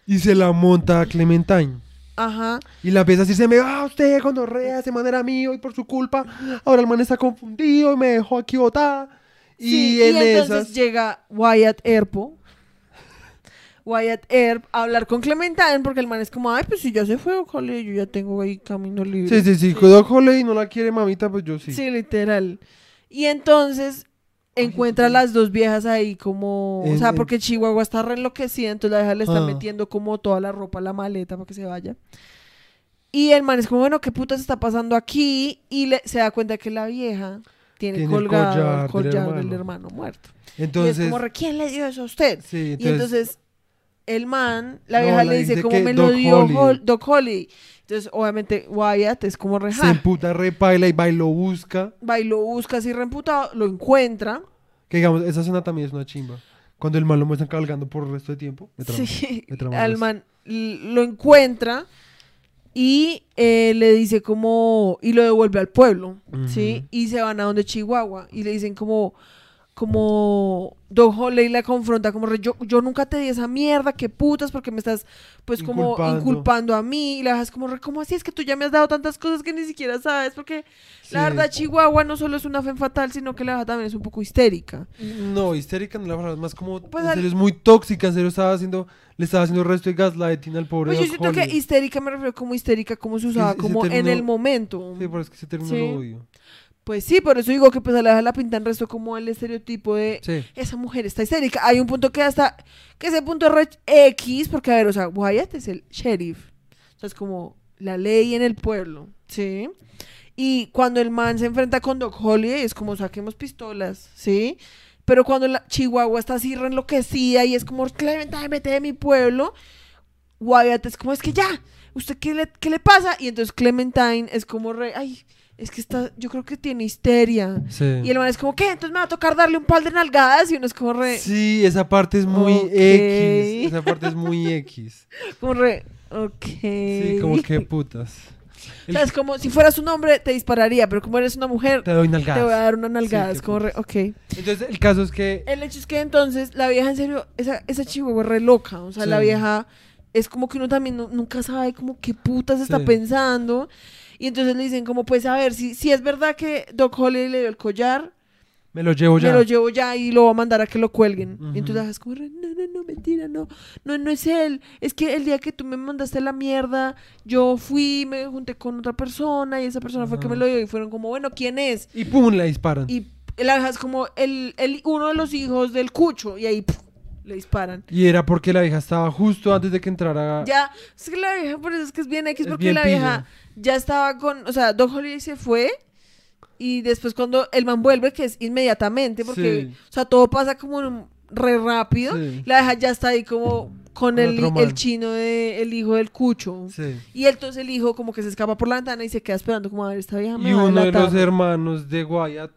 Y se la monta a Clementine. Ajá. Y la empieza a decir, se me va usted cuando rea, ese man era mío y por su culpa, ahora el man está confundido y me dejó aquí botada. Y Sí, en y entonces esas... llega Wyatt Earpo. Wyatt Earp a hablar con Clementine porque el man es como, ay, pues si ya se fue, ojalá, yo ya tengo ahí camino libre. Sí, sí, sí, Doc Holly no la quiere mamita, pues yo sí. Sí, literal. Y entonces encuentra a las dos viejas ahí como, o sea, porque Chihuahua está re enloquecida, entonces la vieja le está Ah. metiendo como toda la ropa a la maleta para que se vaya. Y el man es como, bueno, ¿qué putas está pasando aquí? Y le, se da cuenta que la vieja tiene, Tiene colgado el del collar del hermano. hermano muerto. y Entonces, es como, ¿quién le dio eso a usted? sí, Y entonces el man, la No, vieja la le dice, como me lo dio Holly. Hol- Doc Holly. Entonces, obviamente, Wyatt es como se rejar. emputa, repaila y va y lo busca. Va y lo busca así reemputado, lo encuentra. Que digamos, esa escena también es una chimba. Cuando el man lo muestran cabalgando por el resto de tiempo. me trama, Sí, me al man lo encuentra y eh, le dice como, y lo devuelve al pueblo, ¿sí? Y se van a donde Chihuahua y le dicen como, como, Doc Holly la confronta como, re, yo, yo nunca te di esa mierda, qué putas, porque me estás, pues, como Inculpando. inculpando a mí. Y la dejas como, re, ¿cómo así? Es que tú ya me has dado tantas cosas que ni siquiera sabes, porque la verdad Chihuahua no solo es una fe fatal, sino que la deja también es un poco histérica. No, histérica no la es más como. Pues en al- serio, es muy tóxica, en serio estaba haciendo. Le estaba haciendo resto de gaslighting al pobre Pues yo siento que histérica me refiero como histérica, como se usaba, ese como en el momento. Sí, pero es que ese término Sí. lo odio. Pues sí, por eso digo que pues a la la pintan resto como el estereotipo de Sí. esa mujer está histérica. Hay un punto que hasta, que ese punto es re X, porque a ver, o sea, Wyatt es el sheriff. O sea, es como la ley en el pueblo, ¿sí? Y cuando el man se enfrenta con Doc Holiday, es como saquemos pistolas, ¿sí? Pero cuando la Chihuahua está así re enloquecida y es como, Clementine, vete de mi pueblo, Wyatt es como, es que ya, ¿usted qué le, qué le pasa? Y entonces Clementine es como re, ay, es que está, yo creo que tiene histeria. Sí. Y el man es como, ¿qué? Entonces me va a tocar darle un par de nalgadas y uno es como re, Sí, esa parte es muy Ok. X. Esa parte es muy X. (laughs) como re, ok. Sí, como que putas. (laughs) O sea, es como si fueras un hombre te dispararía, pero como eres una mujer Te doy te voy a nalgadas. dar una nalgada. Sí, es como re, ok. Entonces, el caso es que. El hecho es que entonces la vieja en serio, esa, esa chihuahua es re loca. O sea, la vieja es como que uno también no- nunca sabe como qué putas está pensando. Y entonces le dicen como, pues a ver, si, si es verdad que Doc Holly le dio el collar, Me lo llevo ya. me lo llevo ya y lo va a mandar a que lo cuelguen. Y entonces es como, no, no, no, mentira, no, no, no es él. Es que el día que tú me mandaste la mierda, yo fui, me junté con otra persona y esa persona fue que me lo dio y fueron como, bueno, ¿quién es? Y pum, le disparan. Y la es como el, el, uno de los hijos del cucho y ahí puf, le disparan. Y era porque la vieja estaba justo antes de que entrara. Ya, es que la vieja, por eso es que es bien X, Es porque bien la vieja ya estaba con, o sea, Doc Holiday se fue y después cuando el man vuelve, que es inmediatamente, porque, Sí. o sea, todo pasa como re rápido, Sí. la vieja ya está ahí como con el, el chino de el hijo del cucho. Sí. Y entonces el hijo como que se escapa por la ventana y se queda esperando como a ver esta vieja me Y uno de delatar". los hermanos de Wyatt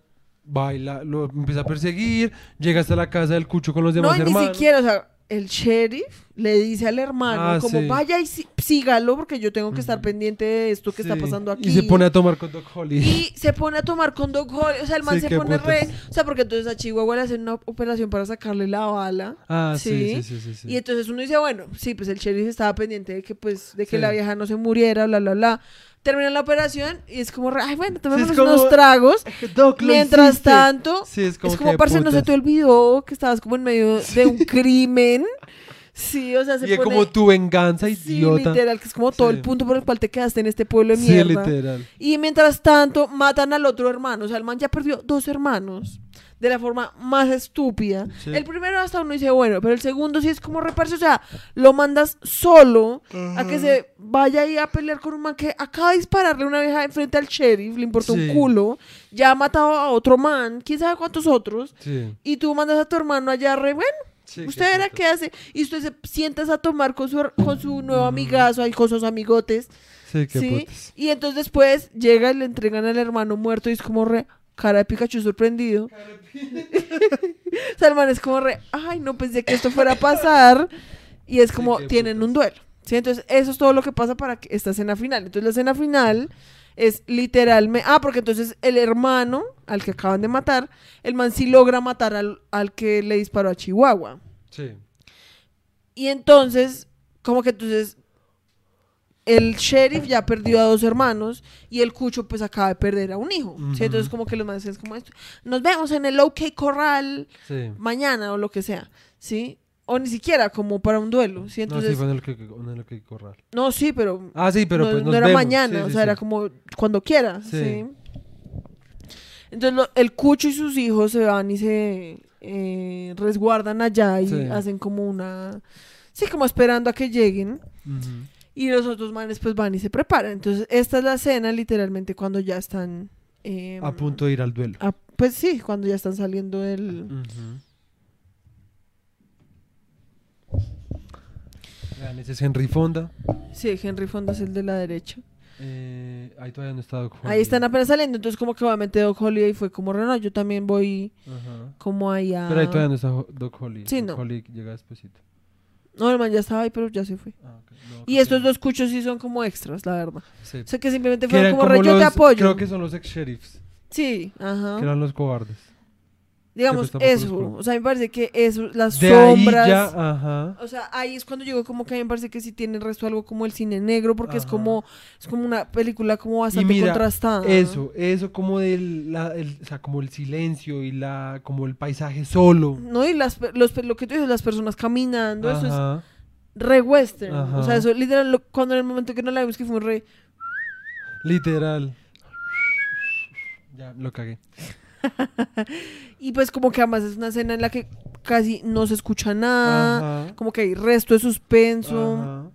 baila, lo empieza a perseguir, llega hasta la casa del cucho con los No, demás y ni hermanos. siquiera, o sea, el sheriff le dice al hermano Ah, como sí. vaya y sí- sígalo porque yo tengo que estar pendiente de esto que está pasando aquí. Y se pone a tomar con Doc Holly. Y se pone a tomar con Doc Holly. O sea, el man se pone putas. re. O sea, porque entonces a Chihuahua le hacen una operación para sacarle la bala. Ah, sí, Sí. Y entonces uno dice, bueno, sí, pues el sheriff estaba pendiente de que, pues, de que la vieja no se muriera, bla, bla, bla. Termina la operación y es como, ay, bueno, como- unos tragos. (laughs) Doc, Mientras tanto, Sí, es como, es como, parce, no se te olvidó que estabas como en medio de un crimen. (laughs) Sí, o sea, se Y es pone... como tu venganza, Sí, idiota. literal, que es como todo Sí. el punto por el cual te quedaste en este pueblo de sí, mierda. literal. Y mientras tanto, matan al otro hermano. O sea, el man ya perdió dos hermanos. De la forma más estúpida. Sí. El primero hasta uno dice, bueno, pero el segundo sí es como reparse. O sea, lo mandas solo a que se vaya ahí a pelear con un man que acaba de dispararle una vieja enfrente al sheriff. Le importa Sí. un culo. Ya ha matado a otro man. Quién sabe cuántos otros. Sí. Y tú mandas a tu hermano allá re, bueno, sí usted verá qué hace. Y usted se sientas a tomar con su, con su nuevo amigazo ahí, con sus amigotes. Sí, qué ¿sí? Y entonces después llega y le entregan al hermano muerto y es como re cara de Pikachu sorprendido. o sea, (laughs) el man es como re, ay, no pensé que esto fuera a pasar. Y es como, tienen putas. un duelo. ¿sí? Entonces, eso es todo lo que pasa para que esta escena final. Entonces, la escena final es literalmente... Ah, porque entonces el hermano al que acaban de matar, el man sí logra matar al, al que le disparó a Chihuahua. Sí. Y entonces, como que entonces el sheriff ya perdió a dos hermanos y el cucho pues acaba de perder a un hijo. ¿sí? Entonces como que los más es como esto. Nos vemos en el OK Corral Sí. mañana o lo que sea, ¿sí? O ni siquiera como para un duelo, ¿sí? no, sí, fue en el en el que corral. no, sí, pero, Ah, sí, pero no, pues no era vemos. mañana, o sea, era como cuando quiera, ¿sí? Entonces lo- el cucho y sus hijos se van y se eh, resguardan allá y hacen como una... Sí, como esperando a que lleguen. Y los otros manes pues van y se preparan. Entonces, esta es la escena literalmente cuando ya están... eh, A punto de ir al duelo. a- pues sí, cuando ya están saliendo del... Ujú. Vean, ese es Henry Fonda. Sí, Henry Fonda es el de la derecha. Eh, ahí todavía no está Doc Ahí están apenas saliendo, entonces como que obviamente Doc Holiday fue como, no, yo también voy Ajá. como ahí a... Pero ahí todavía no está Doc Holly. Sí, Doc no. Holly llega despuesito. No, el man ya estaba ahí, pero ya se fue. Ah. No, Y estos dos cuchos sí son como extras, la verdad. Sí. O sea, que simplemente fueron eran como, re, yo te los- apoyo. Creo que son los ex sheriffs. Sí, ajá. Que eran los cobardes. Digamos, los eso. O sea, me parece que eso, las De sombras... ahí ya, ajá. O sea, ahí es cuando llegó como que a mí me parece que sí tiene el resto algo como el cine negro, porque es como es como una película como bastante mira, contrastada. Eso, eso como del, la, el, o sea, como el silencio y la, como el paisaje solo. No, y las, los, lo que tú dices, las personas caminando, eso es re western. Ajá. O sea, eso literal, lo- cuando en el momento que no la vimos que fue re... Literal. Ya, lo cagué. (laughs) Y pues como que además es una escena en la que casi no se escucha nada, Ajá. como que hay resto de suspenso. Ajá.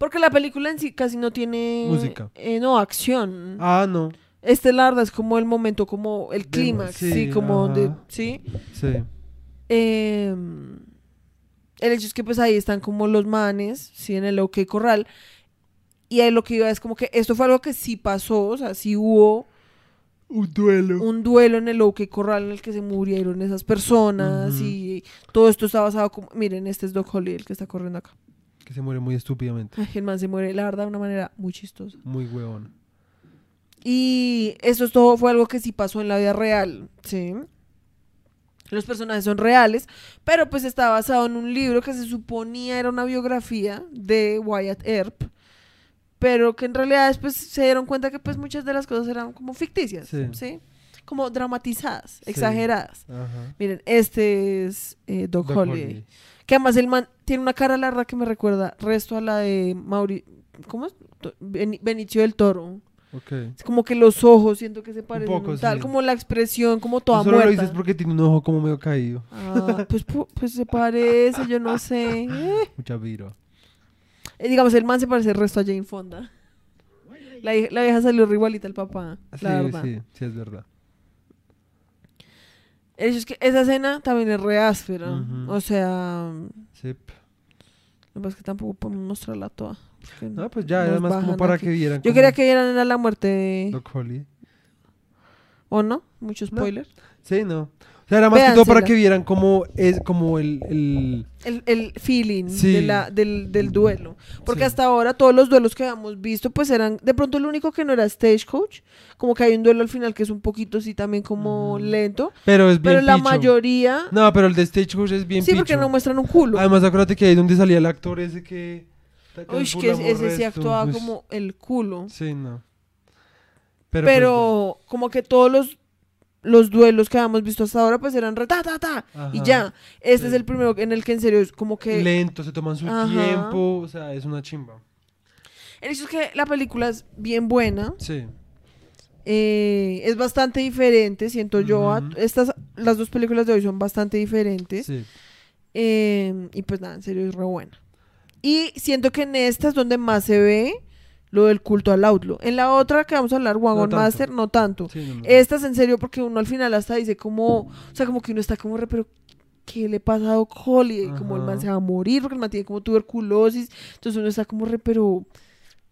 Porque la película en sí casi no tiene... Música. eh, no, acción. Ah, no. Este la verdad es como el momento, como el clímax, sí, sí, como de... ajá. Sí. Sí. Eh, el hecho es que pues ahí están como los manes, sí, en el OK Corral. Y ahí lo que iba es como que esto fue algo que sí pasó, o sea, sí hubo Un duelo. un duelo en el OK Corral en el que se murieron esas personas y todo esto está basado como... Miren, este es Doc Holly, el que está corriendo acá. Que se muere muy estúpidamente. Ay, el man se muere, la verdad, de una manera muy chistosa. Muy huevón. Y esto es todo fue algo que sí pasó en la vida real, ¿sí? Los personajes son reales, pero pues está basado en un libro que se suponía era una biografía de Wyatt Earp, pero que en realidad después se dieron cuenta que pues muchas de las cosas eran como ficticias, Sí. ¿sí? Como dramatizadas, Sí. exageradas. Ajá. Miren, este es eh, Doc, Doc Holliday. Holliday. Que además el man tiene una cara larga que me recuerda resto a la de Mauri... ¿Cómo es? Benicio del Toro. Ok. Es como que los ojos siento que se parecen poco, un tal, sí. como la expresión, como toda Tú solo lo dices porque tiene un ojo como medio caído. Ah, pues, pu- pues se parece, yo no sé. (laughs) Mucha viro. Eh, digamos, el man se parece el resto a Jane Fonda. La, la vieja salió igualita al papá, Sí, la verdad. sí, sí, es verdad. El hecho es que esa escena también es re áspera. O sea, Sí. lo que pasa es que tampoco podemos mostrarla toda. No, pues ya, nos era más como para aquí. que vieran. Yo quería que vieran era la muerte de... Doc Holly. ¿O no? Mucho No. spoiler. Sí, no. O sea, era más que todo para que vieran cómo es como el, el... El, el feeling Sí. de la, del, del duelo. Porque Sí. hasta ahora todos los duelos que habíamos visto, pues eran, de pronto el único que no era Stagecoach, como que hay un duelo al final que es un poquito así también como lento, Pero es bien pero la picho. mayoría, No, pero el de Stagecoach es bien sí, porque no muestran un culo. Además, acuérdate que ahí donde salía el actor ese que... Uy, que ese, sí actuaba Uy, como el culo. Sí, no. Pero, Pero... como que todos los, los duelos que habíamos visto hasta ahora, pues eran re ta, ta, ta, y ya. Este Sí. es el primero en el que en serio es como que... Lento, se toman su Ajá. tiempo, o sea, es una chimba. El hecho es que la película es bien buena. Sí. Eh, es bastante diferente, siento yo. a- estas, las dos películas de hoy son bastante diferentes. Sí. Eh, y pues nada, en serio es re buena. Y siento que en esta es donde más se ve lo del culto al outlaw. En la otra que vamos a hablar, Wagon tanto. Master, no tanto. sí, no, no. Esta es en serio porque uno al final hasta dice como, o sea, como que uno está como re, pero ¿qué le pasa a Doc Holliday? Como el man se va a morir porque el man tiene como tuberculosis. Entonces uno está como re, pero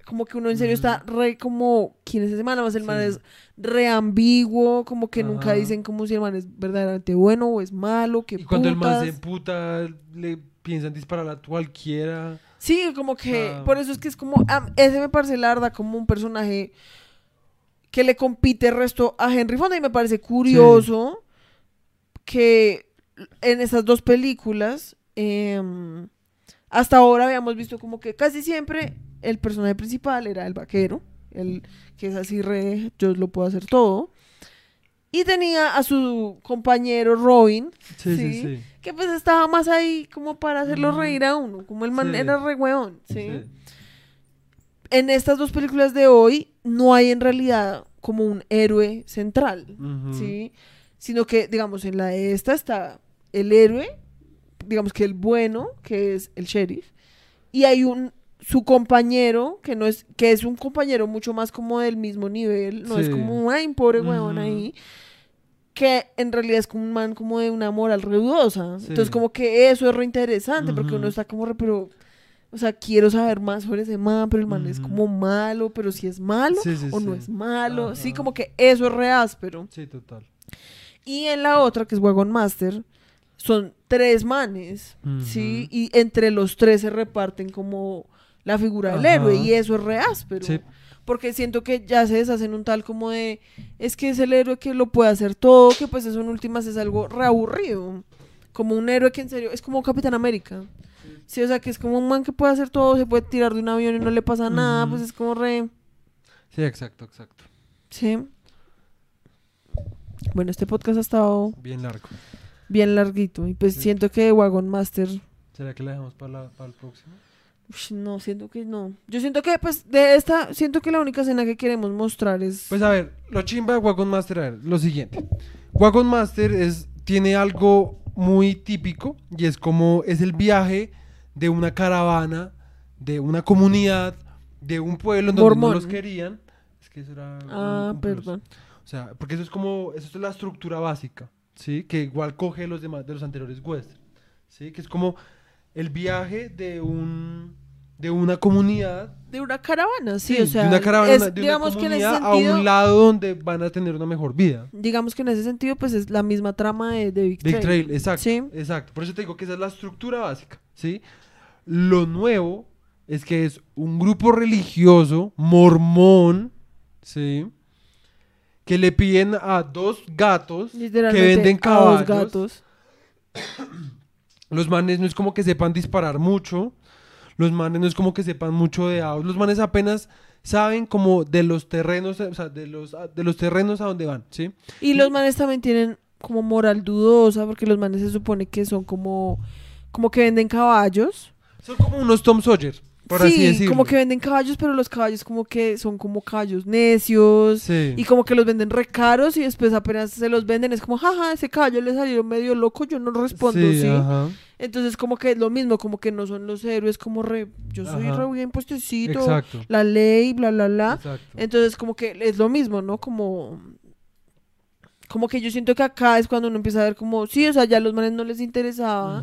como que uno en serio está re como, ¿quién es ese man? Además el man es re ambiguo, como que nunca dicen como si el man es verdaderamente bueno o es malo, que Y cuando el man se emputa, le piensan disparar a cualquiera. Sí, como que, Ah. por eso es que es como, ese me parece la verdad como un personaje que le compite el resto a Henry Fonda y me parece curioso que en esas dos películas, em, hasta ahora habíamos visto como que casi siempre el personaje principal era el vaquero, el que es así re, yo lo puedo hacer todo. Y tenía a su compañero Robin, Sí, sí, Sí. sí. que pues estaba más ahí como para hacerlo reír a uno, como el man era re weón. En estas dos películas de hoy no hay en realidad como un héroe central. Sino que, digamos, en la de esta está el héroe, digamos que el bueno, que es el sheriff, y hay un su compañero, que no es, que es un compañero mucho más como del mismo nivel, no es como, ay, un pobre huevón ahí, que en realidad es como un man como de una moral reudosa. Sí. Entonces como que eso es re interesante, porque uno está como re, pero, o sea, quiero saber más sobre ese man, pero el man es como malo, pero si es malo Sí, o no es malo, sí, como que eso es re áspero. Sí, total. Y en la otra, que es Wagon Master, son tres manes, ¿sí? Y entre los tres se reparten como la figura del héroe, y eso es re áspero. Sí. Porque siento que ya se deshacen un tal como de, es que es el héroe que lo puede hacer todo, que pues eso en últimas es algo reaburrido. Como un héroe que en serio, es como Capitán América. Sí, o sea, que es como un man que puede hacer todo, se puede tirar de un avión y no le pasa nada, pues es como re... Sí, exacto, exacto. Sí. Bueno, este podcast ha estado Bien largo. bien larguito y pues Sí. siento que Wagon Master ¿Será que la dejamos para, la- para el próximo? No siento que no yo siento que pues de esta siento que la única escena que queremos mostrar es Pues a ver, lo chimba de Wagon Master, a ver, lo siguiente. Wagon Master es, tiene algo muy típico y es como es el viaje de una caravana, de una comunidad, de un pueblo en donde no los querían. Es que eso era Ah, un perdón. O sea, porque eso es como, eso es la estructura básica, ¿sí? Que igual coge los demás de los anteriores western, ¿sí? Que es como el viaje de un de una comunidad, De una caravana, sí, sí, o sea, de una caravana, es- de una digamos que en ese sentido, a un lado donde van a tener una mejor vida. digamos que en ese sentido, pues es la misma trama de, de Big, Big Trail. Trail, exacto, Sí. exacto. Por eso te digo que esa es la estructura básica, ¿sí? Lo nuevo es que es un grupo religioso mormón, ¿sí? Que le piden a dos gatos que venden a dos caballos. gatos. (coughs) Los manes no es como que sepan disparar mucho. Los manes no es como que sepan mucho de autos. Los manes apenas saben como de los terrenos, o sea, de los, de los terrenos a donde van, ¿sí? Y los manes también tienen como moral dudosa, porque los manes se supone que son como, como que venden caballos. Son como unos Tom Sawyer, por sí, así decirlo. como que venden caballos, pero los caballos como que son como caballos necios. Sí. Y como que los venden re caros y después apenas se los venden es como, jaja, ese caballo le salió medio loco, yo no respondo, ¿sí? ajá. Entonces como que es lo mismo, como que no son los héroes, como re, yo soy Ajá. re bien puestecito, Exacto. la ley, bla, bla, bla. Exacto. Entonces como que es lo mismo, ¿no? Como... Como que yo siento que acá es cuando uno empieza a ver como, sí, o sea, ya a los manes no les interesaba,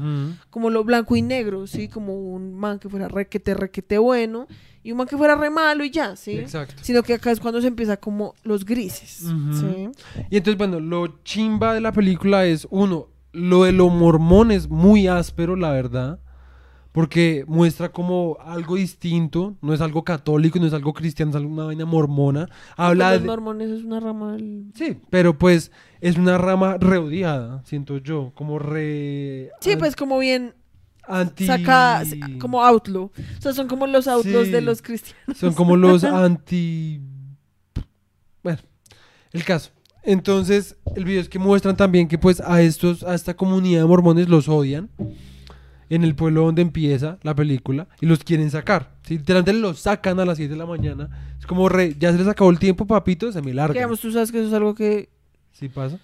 como lo blanco y negro, ¿sí? Como un man que fuera requete, requete bueno y un man que fuera re malo y ya, ¿sí? Exacto. Sino que acá es cuando se empieza como los grises. ¿sí? Y entonces, bueno, lo chimba de la película es, uno, lo de lo mormón es muy áspero, la verdad, porque muestra como algo distinto, no es algo católico, no es algo cristiano, es alguna vaina mormona. Habla los de... mormones es una rama del... Sí, pero pues es una rama reodiada, siento yo, como re... Sí, pues como bien Anti... saca, como outlaw. O sea, son como los outlaws Sí. de los cristianos. Son como los (laughs) anti... Bueno, el caso. Entonces, el video es que muestran también que pues a estos, a esta comunidad de mormones los odian en el pueblo donde empieza la película y los quieren sacar. ¿sí? Literalmente los sacan a las 7 de la mañana. Es como re, ya se les acabó el tiempo, papito, se me Que, larga. digamos, tú sabes que eso es algo que ¿Sí pasa?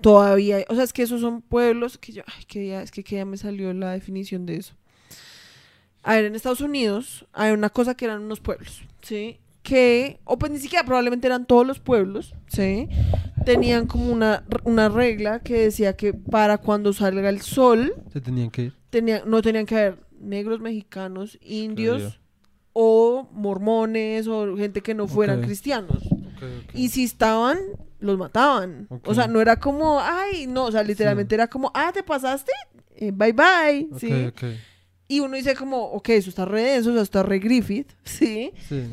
todavía hay. O sea, es que esos son pueblos que yo... Ay, que día, es que, que ya me salió la definición de eso. A ver, en Estados Unidos hay una cosa que eran unos pueblos, ¿sí? Que, o pues ni siquiera, probablemente eran todos los pueblos, ¿sí? Tenían como una, una regla que decía que para cuando salga el sol, Se tenían que ir. no tenían que haber negros, mexicanos, indios o mormones o gente que no fueran cristianos. Y si estaban, los mataban. O sea, no era como, ay, no, o sea, literalmente era como, ah, ¿te pasaste? Eh, bye bye, ¿sí? Y uno dice como, ok, eso está re denso, o sea, está re Griffith, (laughs) ¿sí? Sí.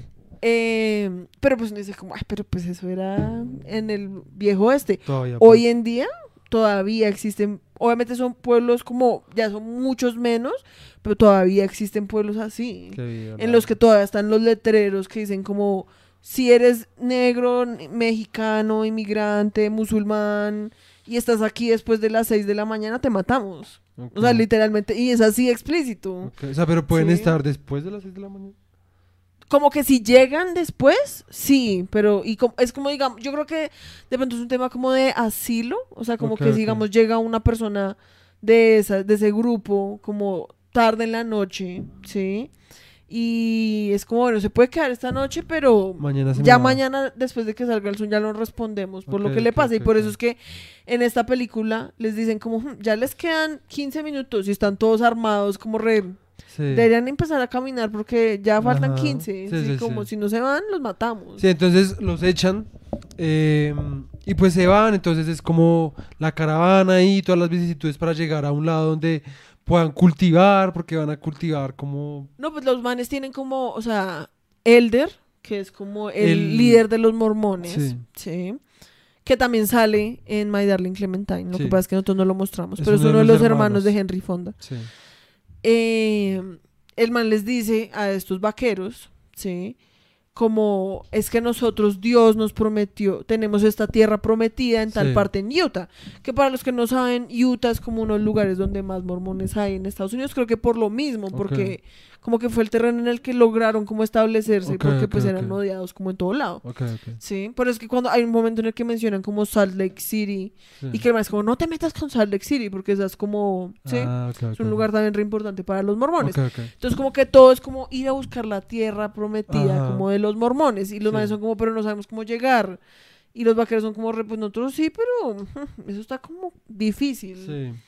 Eh, pero pues uno dice como, ay, pero pues eso era en el viejo oeste. Todavía. Hoy en día todavía existen, obviamente son pueblos como, ya son muchos menos, pero todavía existen pueblos así, vida, en los que todavía están los letreros que dicen como, si eres negro, mexicano, inmigrante, musulmán, y estás aquí después de las 6 de la mañana, te matamos. O sea, literalmente, y es así explícito. O sea, pero pueden Sí. estar después de las 6 de la mañana. Como que si llegan después, sí, pero y como, es como digamos, yo creo que de pronto es un tema como de asilo, o sea, como que digamos llega una persona de esa, de ese grupo como tarde en la noche, ¿sí? Y es como, bueno, se puede quedar esta noche, pero Mañana ya va. mañana después de que salga el sol ya lo respondemos por lo que le pasa y por eso es que en esta película les dicen como, "Hmm, ya les quedan 15 minutos y están todos armados como re... Sí. Deberían empezar a caminar porque ya faltan Ajá. 15. Sí, como si no se van, los matamos. Sí, entonces los echan eh, y pues se van, entonces es como la caravana y todas las vicisitudes para llegar a un lado donde puedan cultivar, porque van a cultivar como... No, pues los manes tienen como, o sea, Elder, que es como el, El- líder de los mormones, Sí. sí. Que también sale en My Darling Clementine. Lo Sí. que pasa es que nosotros no lo mostramos, Es pero es uno de los hermanos. de Henry Fonda. Sí. Eh, el man les dice a estos vaqueros, ¿sí? como es que nosotros Dios nos prometió, tenemos esta tierra prometida en tal Sí. parte en Utah, que para los que no saben, Utah es como uno de los lugares donde más mormones hay en Estados Unidos, creo que por lo mismo, porque como que fue el terreno en el que lograron como establecerse, porque pues eran odiados como en todo lado. Sí, pero es que cuando hay un momento en el que mencionan como Salt Lake City Sí. y que además como no te metas con Salt Lake City porque esa es como, sí, Ah, es un lugar también re importante para los mormones. Entonces como que todo es como ir a buscar la tierra prometida Ajá. como de los mormones y los Sí. manes son como pero no sabemos cómo llegar y los vaqueros son como pues nosotros sí pero (laughs) eso está como difícil. Sí.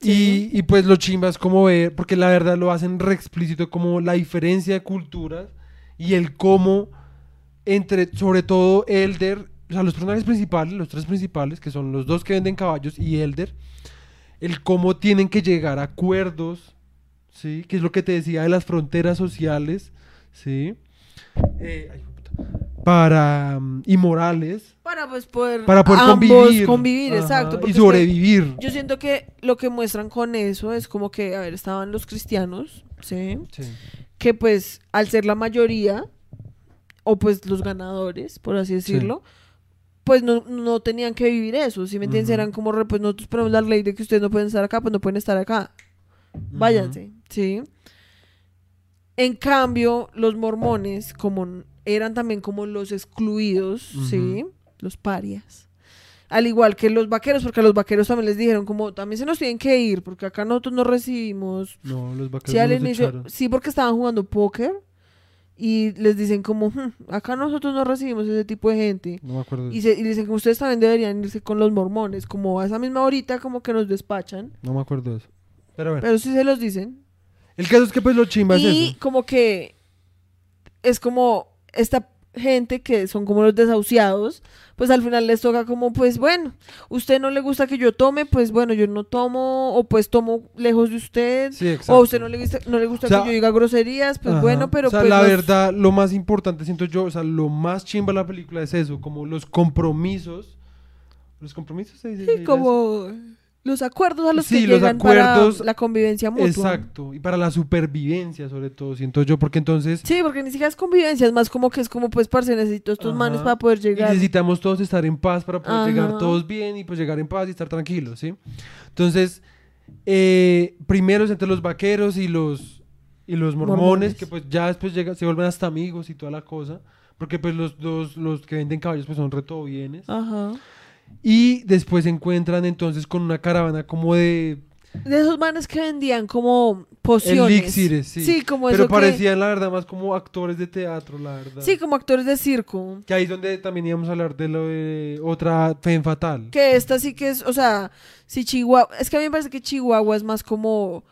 Y, y pues lo chimba es como ver, porque la verdad lo hacen re explícito, como la diferencia de culturas y el cómo entre, sobre todo Elder, o sea, los personajes principales, los tres principales, que son los dos que venden caballos y Elder, el cómo tienen que llegar a acuerdos, ¿sí? Que es lo que te decía de las fronteras sociales, ¿sí? Eh, ay, puta. Para, mm, y morales, Para pues poder, para poder ambos convivir. convivir, Ajá, exacto. Y es que sobrevivir. Yo siento que lo que muestran con eso es como que, a ver, estaban los cristianos, ¿sí? Sí. que pues al ser la mayoría, o pues los ganadores, por así decirlo, pues no, no tenían que vivir eso, si me entiendes? Eran como, re, pues nosotros ponemos la ley de que ustedes no pueden estar acá, pues no pueden estar acá, váyanse, ¿sí? En cambio, los mormones, como eran también como los excluidos, ¿sí? Los parias. Al igual que los vaqueros, porque a los vaqueros también les dijeron como, también se nos tienen que ir, porque acá nosotros no recibimos No, los vaqueros Sí, al no los inicio, echaron. sí, porque estaban jugando póker y les dicen como, "Hmm, acá nosotros no recibimos ese tipo de gente. No me acuerdo. Y, se, y dicen que ustedes también deberían irse con los mormones, como a esa misma horita como que nos despachan. No me acuerdo de eso. Pero bueno. Pero sí se los dicen. El caso es que pues lo chimba es Y eso. como que es como esta gente que son como los desahuciados, pues al final les toca como, pues bueno, usted no le gusta que yo tome, pues bueno, yo no tomo, o pues tomo lejos de usted. Sí, O a usted no le gusta, no le gusta O sea, que yo diga groserías, pues Ajá. bueno, pero O sea, pues la los- verdad, lo más importante, siento yo, o sea, lo más chimba de la película es eso, como los compromisos. ¿Los compromisos se dice? Sí, ¿Se como los acuerdos a los Sí, que los llegan acuerdos- para la convivencia mutua. Exacto. Y para la supervivencia, sobre todo, siento yo, porque entonces Sí, porque ni siquiera es convivencia, es más como que es como, pues, parce, necesito estos Ajá. manes para poder y llegar. necesitamos todos estar en paz para poder Ajá. llegar todos bien y pues llegar en paz y estar tranquilos, ¿sí? Entonces, eh, primero es entre los vaqueros y los, y los mormones, Mormones. que pues ya después llega, se vuelven hasta amigos y toda la cosa. Porque pues los dos, los que venden caballos pues son reto bienes. Ajá. Y después se encuentran entonces con una caravana como de De esos manes que vendían como pociones. elixires, sí. Sí, como Pero eso que- parecían la verdad más como actores de teatro, la verdad. Sí, como actores de circo. Que ahí es donde también íbamos a hablar de lo de otra Fen Fatal. Que esta sí que es, o sea, si Chihuahua, es que a mí me parece que Chihuahua es más como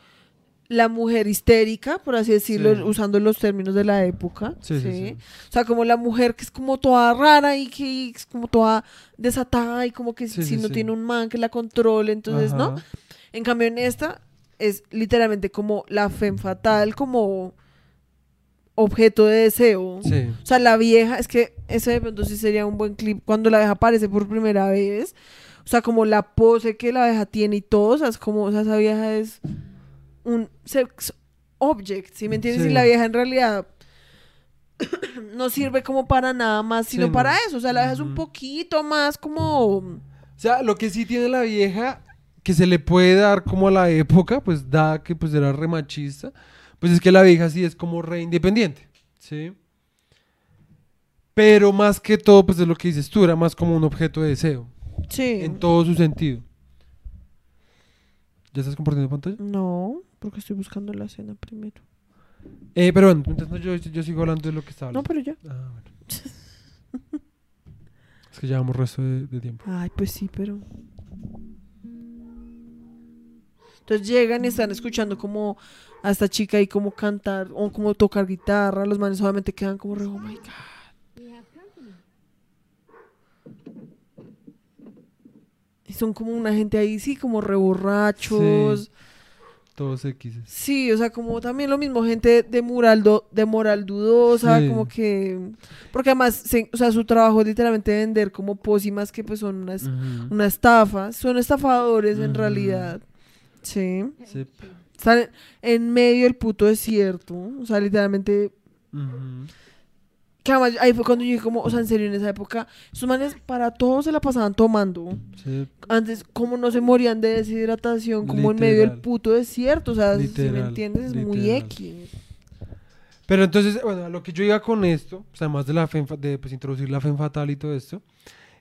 la mujer histérica, por así decirlo, Sí. usando los términos de la época. Sí. O sea, como la mujer que es como toda rara y que es como toda desatada y como que si no tiene un man que la controle, entonces, ¿no? En cambio, en esta es literalmente como la femme fatal, como objeto de deseo. Sí. O sea, la vieja, es que ese de pronto sí sería un buen clip cuando la vieja aparece por primera vez. O sea, como la pose que la vieja tiene y todo. O sea, es como, o sea, esa vieja es un sex object, ¿sí me entiendes? Sí. Y la vieja en realidad (coughs) no sirve como para nada más, sino Sí, no. para eso. O sea, la vieja es un poquito más como... O sea, lo que sí tiene la vieja, que se le puede dar como a la época, pues da que pues era re machista, pues es que la vieja sí es como re independiente, ¿sí? Pero más que todo, pues es lo que dices tú, era más como un objeto de deseo, Sí. en todo su sentido. ¿Ya estás compartiendo pantalla? No, porque estoy buscando la escena primero. Eh, pero bueno, tanto yo, yo sigo hablando de lo que estaba No, hablando. pero ya. Ah, bueno. (laughs) es que llevamos resto de, de tiempo. Ay, pues sí, pero. Entonces llegan y están escuchando como a esta chica ahí como cantar o como tocar guitarra. Los manes solamente quedan como re, oh my god. Y son como una gente ahí, sí, como re borrachos. Todos X. Sí, o sea, como también lo mismo, gente de moral, do- de moral dudosa, Sí. como que... Porque además, se- o sea, su trabajo es literalmente vender como pócimas que pues son unas, Ujú. una estafa, son estafadores en realidad. Sí. Sí. Están en, en medio del puto desierto, o sea, literalmente... Ujú. Que además ahí fue cuando yo dije como, o sea, en serio, en esa época, esos manes para todos se la pasaban tomando. Sí, Antes, como no se morían de deshidratación, como en medio del puto desierto, o sea, si me entiendes, es muy. X. Pero entonces, bueno, a lo que yo iba con esto, pues, además de la fe, de pues, introducir la fe fatal y todo esto,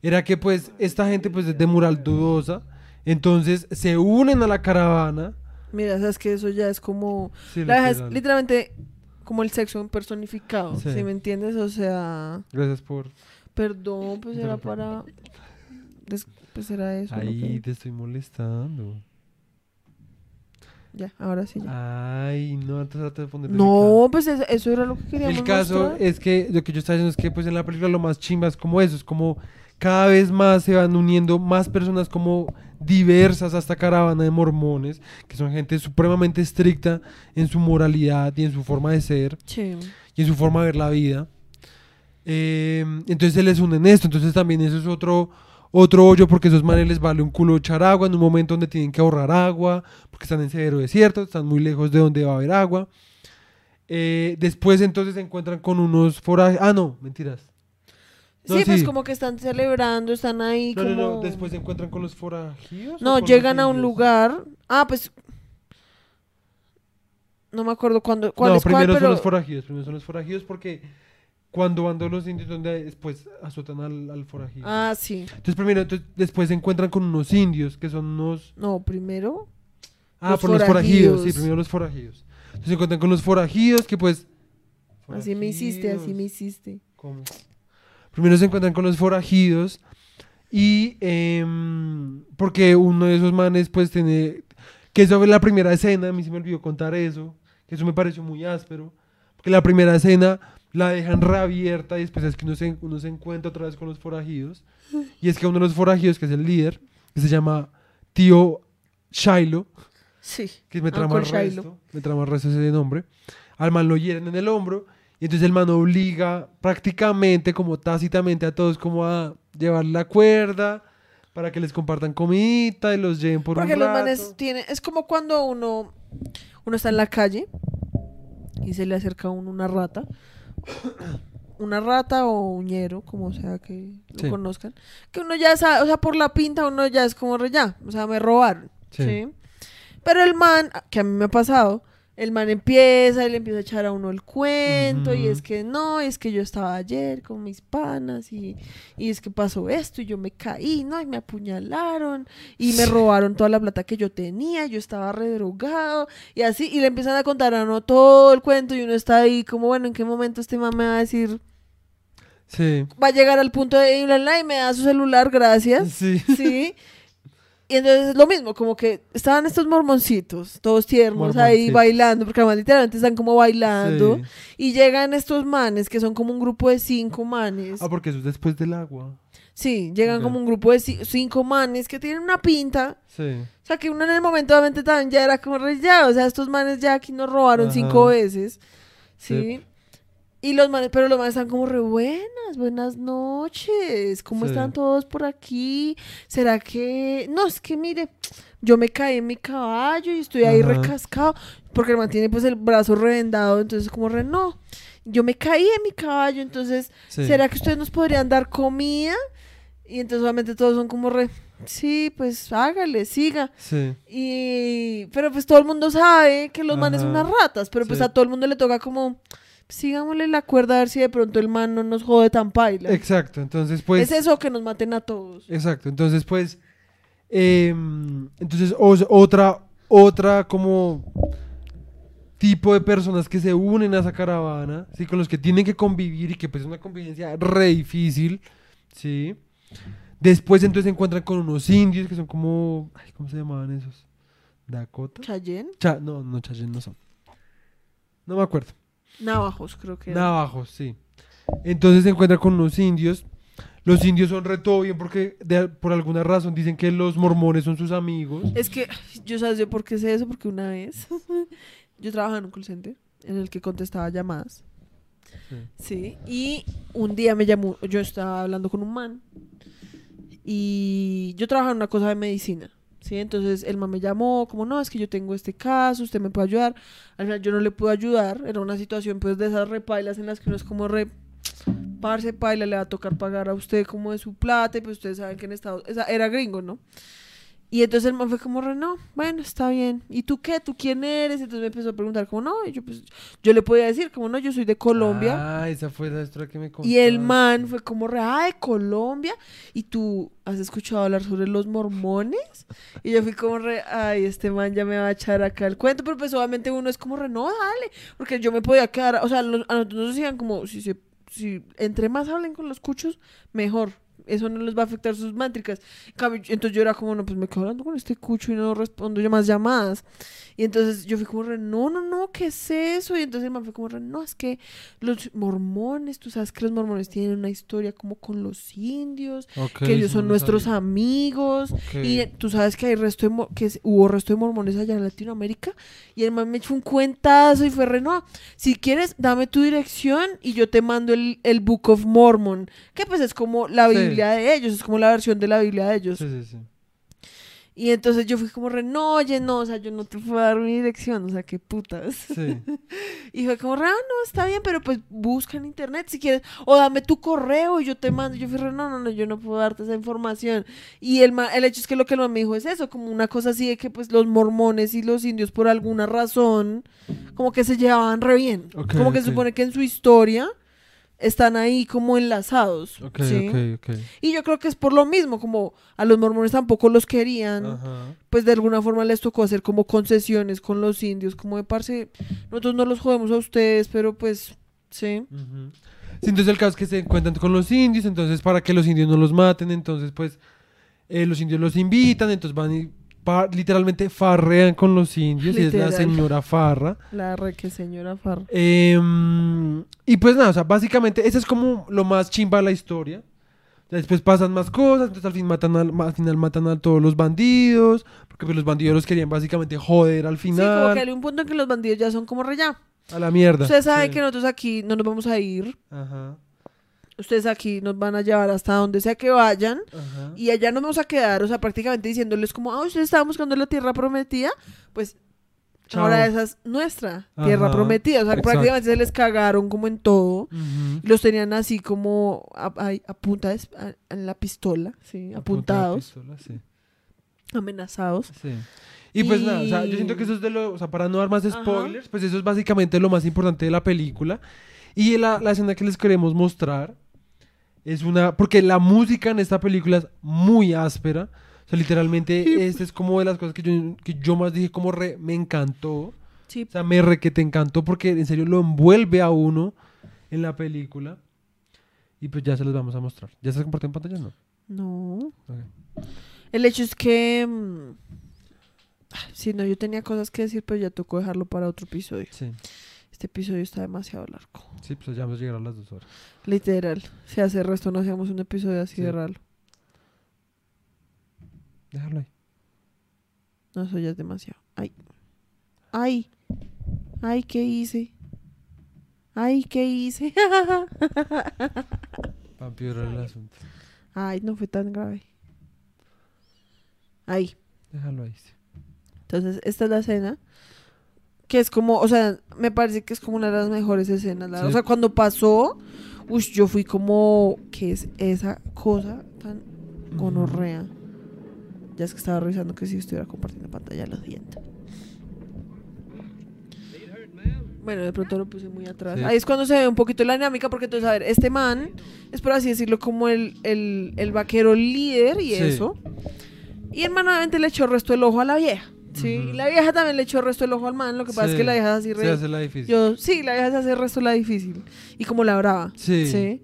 era que pues esta gente pues es de moral dudosa, entonces se unen a la caravana. Mira, sabes que eso ya es como... Sí, La es literal. literalmente como el sexo personificado, Sí. ¿sí me entiendes? O sea, Gracias por... perdón, pues era para... des- Pues era eso. Ahí que- te estoy molestando. Ya, ahora sí. ya. Ay, no, trata de poner No, pues es- eso era lo que queríamos El caso mostrar. es que lo que yo estaba diciendo es que pues en la película lo más chimba es como eso, es como cada vez más se van uniendo más personas como diversas a esta caravana de mormones, que son gente supremamente estricta en su moralidad y en su forma de ser Sí. y en su forma de ver la vida. Eh, entonces se les unen esto, entonces también eso es otro otro hoyo porque esos manes les vale un culo echar agua en un momento donde tienen que ahorrar agua, porque están en severo desierto, están muy lejos de donde va a haber agua. Eh, después entonces se encuentran con unos forajes. Ah, no, mentiras. No, sí, pues como que están celebrando, están ahí No, como... no, no, después se encuentran con los forajidos. No, llegan a un lugar... Ah, pues... No me acuerdo cuándo, cuál no, es cuál, primero pero... son los forajidos, primero son los forajidos porque cuando van los indios donde después azotan al, al forajido. Ah, sí. Entonces primero, entonces, después se encuentran con unos indios que son unos... No, primero... Ah, Los por los forajidos, sí, primero los forajidos. Entonces se encuentran con los forajidos que pues... Así me hiciste, así me hiciste. ¿Cómo? Primero se encuentran con los forajidos y em, porque uno de esos manes pues tiene que eso fue la primera escena, a mí se me olvidó contar eso, que eso me pareció muy áspero, porque la primera escena la dejan reabierta y después es que uno se, uno se encuentra otra vez con los forajidos y es que uno de los forajidos que es el líder, que se llama Tío Shiloh, Sí. que me trama resto, me trama el resto ese nombre. Al man lo hieren en el hombro y entonces el man obliga prácticamente como tácitamente a todos como a llevar la cuerda para que les compartan comidita y los lleven por Porque un los rato. manes tienen... Es como cuando uno... Uno está en la calle y se le acerca a uno una rata. (coughs) Una rata o uñero, como sea que lo Sí. conozcan. Que uno ya sabe, o sea, por la pinta uno ya es como re ya. O sea, me robaron. Sí. ¿sí? Pero el man, que a mí me ha pasado, el man empieza y le empieza a echar a uno el cuento y es que no, es que yo estaba ayer con mis panas y, y es que pasó esto y yo me caí, ¿no? Y me apuñalaron y me robaron toda la plata que yo tenía, yo estaba redrogado y así, y le empiezan a contar a uno todo el cuento y uno está ahí como, bueno, ¿en qué momento este man me va a decir? Sí. Va a llegar al punto de bla, bla, y me da su celular, gracias. Sí. Sí. Y entonces es lo mismo, como que estaban estos mormoncitos, todos tiernos ahí bailando, porque además literalmente están como bailando. Sí. Y llegan estos manes, que son como un grupo de cinco manes. Ah, porque eso es después del agua. Sí, llegan como un grupo de ci- cinco manes que tienen una pinta. Sí. O sea, que uno en el momento obviamente también ya era como re ya, o sea, estos manes ya aquí nos robaron Ajá. cinco veces. Sí. Sí. Y los manes, pero los manes están como re buenas, buenas noches. ¿Cómo Sí. están todos por aquí? ¿Será que.? No, es que mire, yo me caí en mi caballo y estoy ahí Ajá. recascado. Porque el man tiene pues el brazo revendado, entonces como re no. Yo me caí en mi caballo, entonces, Sí. ¿será que ustedes nos podrían dar comida? Y entonces obviamente todos son como re, sí, pues hágale, siga. Sí. Y, pero pues todo el mundo sabe que los manes son unas ratas, pero pues a todo el mundo le toca como, sigámosle la cuerda a ver si de pronto el man no nos jode tan paila. Exacto, entonces pues... es eso que nos maten a todos. Exacto, entonces pues, em, entonces otra, otra como tipo de personas que se unen a esa caravana, ¿sí? Con los que tienen que convivir y que pues es una convivencia re difícil, ¿sí? Después entonces se encuentran con unos indios que son como, ay, ¿cómo se llamaban esos? ¿Dakota? Chayén, Cha- no, no, Chayenne no son. No me acuerdo. Navajos creo que. era. Navajos, sí. Entonces se encuentra con unos indios. Los indios son re todo bien porque de- por alguna razón dicen que los mormones son sus amigos. Es que yo sabes yo por qué sé eso, porque una vez (laughs) yo trabajaba en un call center en el que contestaba llamadas. Sí, y un día me llamó, yo estaba hablando con un man y yo trabajaba en una cosa de medicina, ¿sí? Entonces el me llamó, como no, es que yo tengo este caso, usted me puede ayudar. Al final yo no le pude ayudar, era una situación pues de esas repailas en las que uno es como re, parce, paila, le va a tocar pagar a usted como de su plata, y pues ustedes saben que en Estados era gringo, ¿no? Y entonces el man fue como, no, bueno, está bien. ¿Y tú qué? ¿Tú quién eres? Entonces me empezó a preguntar, como, no, y yo pues, yo le podía decir, como, no, yo soy de Colombia. Ah, esa fue la historia que me contaste. Y el man fue como, re, ah, de Colombia. ¿Y tú has escuchado hablar sobre los mormones? Y yo fui como, re, ay, este man ya me va a echar acá el cuento. Pero pues obviamente uno es como, re, no, dale. Porque yo me podía quedar, o sea, a nosotros nos decían como, si se, si entre más hablen con los cuchos, mejor. Eso no les va a afectar sus métricas. Entonces yo era como, no, pues me quedo hablando con este cucho y no respondo yo más llamadas. Y entonces yo fui como, re, no, no, no, ¿qué es eso? Y entonces el man fue como, re, no, es que los mormones, tú sabes que los mormones tienen una historia como con los indios, que ellos son nuestros sabía. amigos. Ok. Y tú sabes que hay resto de que hubo resto de mormones allá en Latinoamérica. Y el man me echó un cuentazo y fue re, no, si quieres, dame tu dirección y yo te mando el, el Book of Mormon. Que pues es como la Sí. Biblia de ellos, es como la versión de la Biblia de ellos. Sí, sí, sí. Y entonces yo fui como re, no, oye, no, o sea, yo no te puedo dar mi dirección, o sea, qué putas. Sí. (laughs) Y fue como, ah, no, está bien, pero pues busca en internet si quieres, o dame tu correo y yo te mando. Yo fui re, no, no, no, yo no puedo darte esa información. Y el, el hecho es que lo que el man me dijo es eso, como una cosa así de que pues los mormones y los indios por alguna razón, como que se llevaban re bien. Ok, como que ok. se supone que en su historia están ahí como enlazados. Ok, ¿sí? ok, ok. Y yo creo que es por lo mismo, como a los mormones tampoco los querían Ajá. pues de alguna forma les tocó hacer como concesiones con los indios, como de parce, nosotros no los jodemos a ustedes, pero pues, sí. Sí, entonces el caso es que se encuentran con los indios, entonces para que los indios no los maten, entonces pues eh, los indios los invitan, entonces van y pa- literalmente farrean con los indios y es la señora Farra. La re que señora Farra. Em, y pues nada, o sea, básicamente ese es como lo más chimba de la historia. Después pasan más cosas, entonces al, fin matan al, al final matan a todos los bandidos, porque pues los bandidos los querían básicamente joder al Sí, como final, que hay un punto en que los bandidos ya son como re ya. a la mierda. Ustedes saben Sí. que nosotros aquí no nos vamos a ir. Ajá, Ustedes aquí nos van a llevar hasta donde sea que vayan. ajá. Y allá nos vamos a quedar, o sea, prácticamente diciéndoles como, ah, ustedes estaban buscando la tierra prometida. Pues Chao. ahora esa es nuestra tierra Ajá, prometida. O sea, exacto. prácticamente se les cagaron como en todo. Los tenían así como a, a- a punta de esp- a- en la pistola, sí, apuntados, pistola, sí. amenazados. Sí. Y pues Y- nada, o sea, yo siento que eso es de lo, o sea, para no dar más Ajá. spoilers, pues eso es básicamente lo más importante de la película. Y la, la escena que les queremos mostrar es una, porque la música en esta película es muy áspera. O sea, literalmente, esta es como de las cosas que yo, que yo más dije como re, me encantó. Sí, O sea, me re que te encantó porque en serio lo envuelve a uno en la película. Y pues ya se los vamos a mostrar. ¿Ya se compartió en pantalla? No. no. Ok. El hecho es que... mm, ah, Sí, no, yo tenía cosas que decir, pero ya tocó dejarlo para otro episodio. Sí, Este episodio está demasiado largo. sí, pues ya vamos a llegar a las dos horas. Literal. Si hace resto no hacíamos un episodio así Sí. de raro. Déjalo ahí. No, eso ya es demasiado. Ay. Ay. Ay, ¿qué hice? Ay, ¿qué hice? (laughs) Para empeorar el asunto. Ay, no fue tan grave. Ay. Déjalo ahí. sí. Entonces, esta es la escena. Que es como, o sea, me parece que es como una de las mejores escenas. la- Sí. O sea, cuando pasó, ush, yo fui como, ¿qué es esa cosa tan gonorrea? Ya es que estaba revisando que si estuviera compartiendo pantalla los dientes. Bueno, de pronto lo puse muy atrás. Sí. Ahí es cuando se ve un poquito la dinámica, porque entonces, a ver, este man es por así decirlo como el, el, el vaquero líder y Sí. eso. Y el man obviamente le echó el resto del ojo a la vieja. Sí, y la vieja también le echó el resto del ojo al man. Lo que pasa es que la vieja así re- Se hace la difícil. Yo, sí, la vieja se hace el resto la difícil. Y como la brava. Sí. Sí.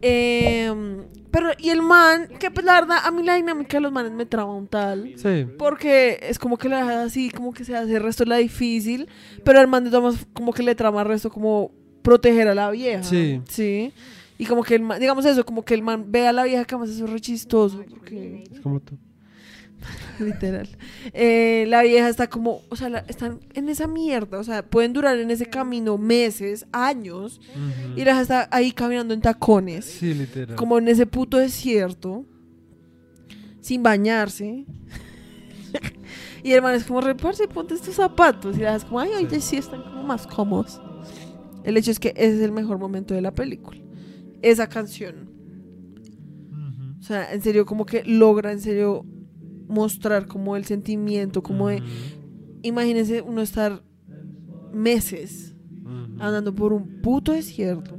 Em, pero, y el man, que pues la verdad, a mí la dinámica de los manes me traba un tal. Sí. Porque es como que la deja así, como que se hace el resto la difícil. Pero el man de maneras como que le trama el resto como proteger a la vieja. Sí. Sí. Y como que el man, digamos eso, como que el man ve a la vieja que eso es re chistoso. Porque, Es como tú. (laughs) literal. Eh, la vieja está como, o sea, la- están en esa mierda. O sea, pueden durar en ese camino meses, años. Ujú. Y la vieja está ahí caminando en tacones. Sí, literal. Como en ese puto desierto. Sin bañarse. (laughs) y el man es como, reparse, ponte estos zapatos. Y la vieja es como, ay, oye, sí están como más cómodos. El hecho es que ese es el mejor momento de la película. esa canción. O sea, en serio, como que logra en serio mostrar como el sentimiento, como de, Ujú, imagínense uno estar meses andando por un puto desierto,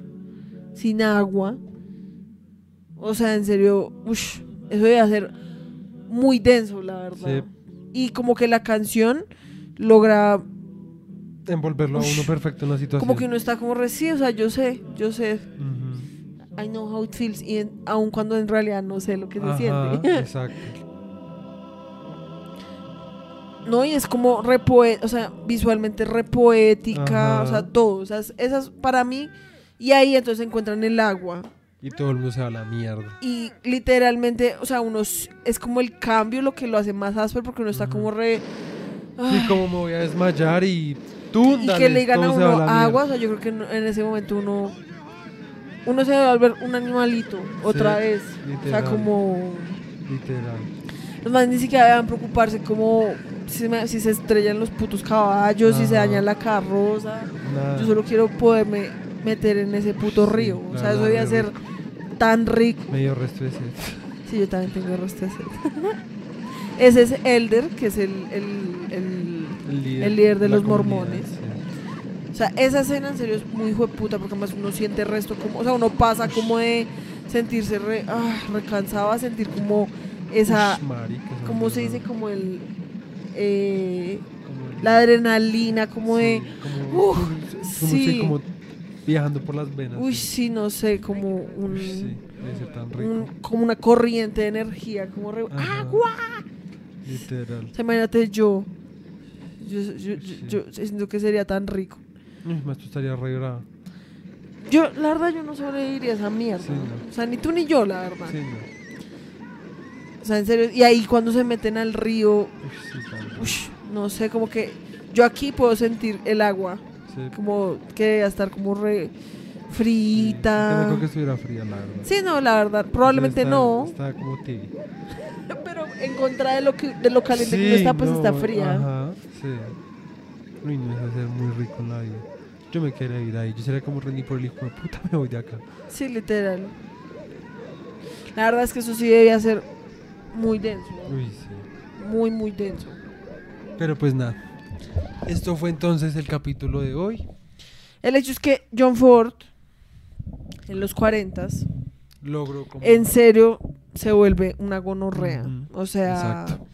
sin agua. O sea, en serio, ush, eso debe ser muy denso, la verdad. Y como que la canción logra, Envolverlo a uno perfecto en la situación. como que uno está como recién, o sea, yo sé, yo sé. I know how it feels, y en- aun cuando en realidad no sé lo que se siente. (laughs) Exacto. No, y es como repoe o sea, visualmente repoética, Ajá. o sea, todo. O sea, es- esas para mí. Y ahí entonces encuentran el agua. Y todo el mundo se va a la mierda. Y literalmente, o sea, uno es como el cambio lo que lo hace más áspero porque uno está como re. Y ay, como me voy a desmayar y tú, y que le digan a uno la agua, o sea, yo creo que en ese momento uno. Uno se va a volver un animalito otra Sí, vez. O sea, literal. como. Literal. Los más ni siquiera deben preocuparse como si, me- si se estrellan los putos caballos, si se daña la carroza. Nada. Yo solo quiero poderme meter en ese puto río. O sea, eso debe re ser tan rico. Medio resto de sed. Sí, yo también tengo resto de sed. (laughs) Ese es Elder, que es el, el- el- El líder, El líder de los mormones. sí. O sea, esa escena en serio es muy hijo de puta porque además uno siente el resto como... O sea, uno pasa como de sentirse re, ah, recansado a sentir como esa... Ush, marica, ¿Cómo se dice? Como el... eh, la adrenalina, como de... sí, como, Uf, como, sí. como viajando por las venas. Uy, sí. no sé, como un... Uy, sí, tan rico. un- como una corriente de energía, como re- agua. Literal. O sea, imagínate yo. Yo, yo, yo, Sí. yo siento que sería tan rico. Más tú estarías re bravo. Yo, la verdad, yo no sobreviviría a esa mierda. Sí, no. O sea, ni tú ni yo, la verdad. Sí, no. Sea, en serio. Y ahí cuando se meten al río, sí, ush, no sé, como que yo aquí puedo sentir el agua. Sí. Como que debe estar como re Sí, yo frita. creo que estuviera fría, la verdad. Sí, no, la verdad. Probablemente Está- no. Está como tibia. (laughs) Pero en contra de lo, que, de lo caliente que uno está, pues no, está fría. Ajá, sí. Uy, no, ser muy rico en la vida. Yo me quería ir ahí. Yo sería como Renny por el hijo de puta, (laughs) me voy de acá. Sí, literal. La verdad es que eso sí debía ser muy denso. ¿no? Uy, sí. Muy, muy denso. Pero pues nada. Esto fue entonces el capítulo de hoy. El hecho es que John Ford, en los 40 Logro como... en serio se vuelve una gonorrea. O sea, exacto.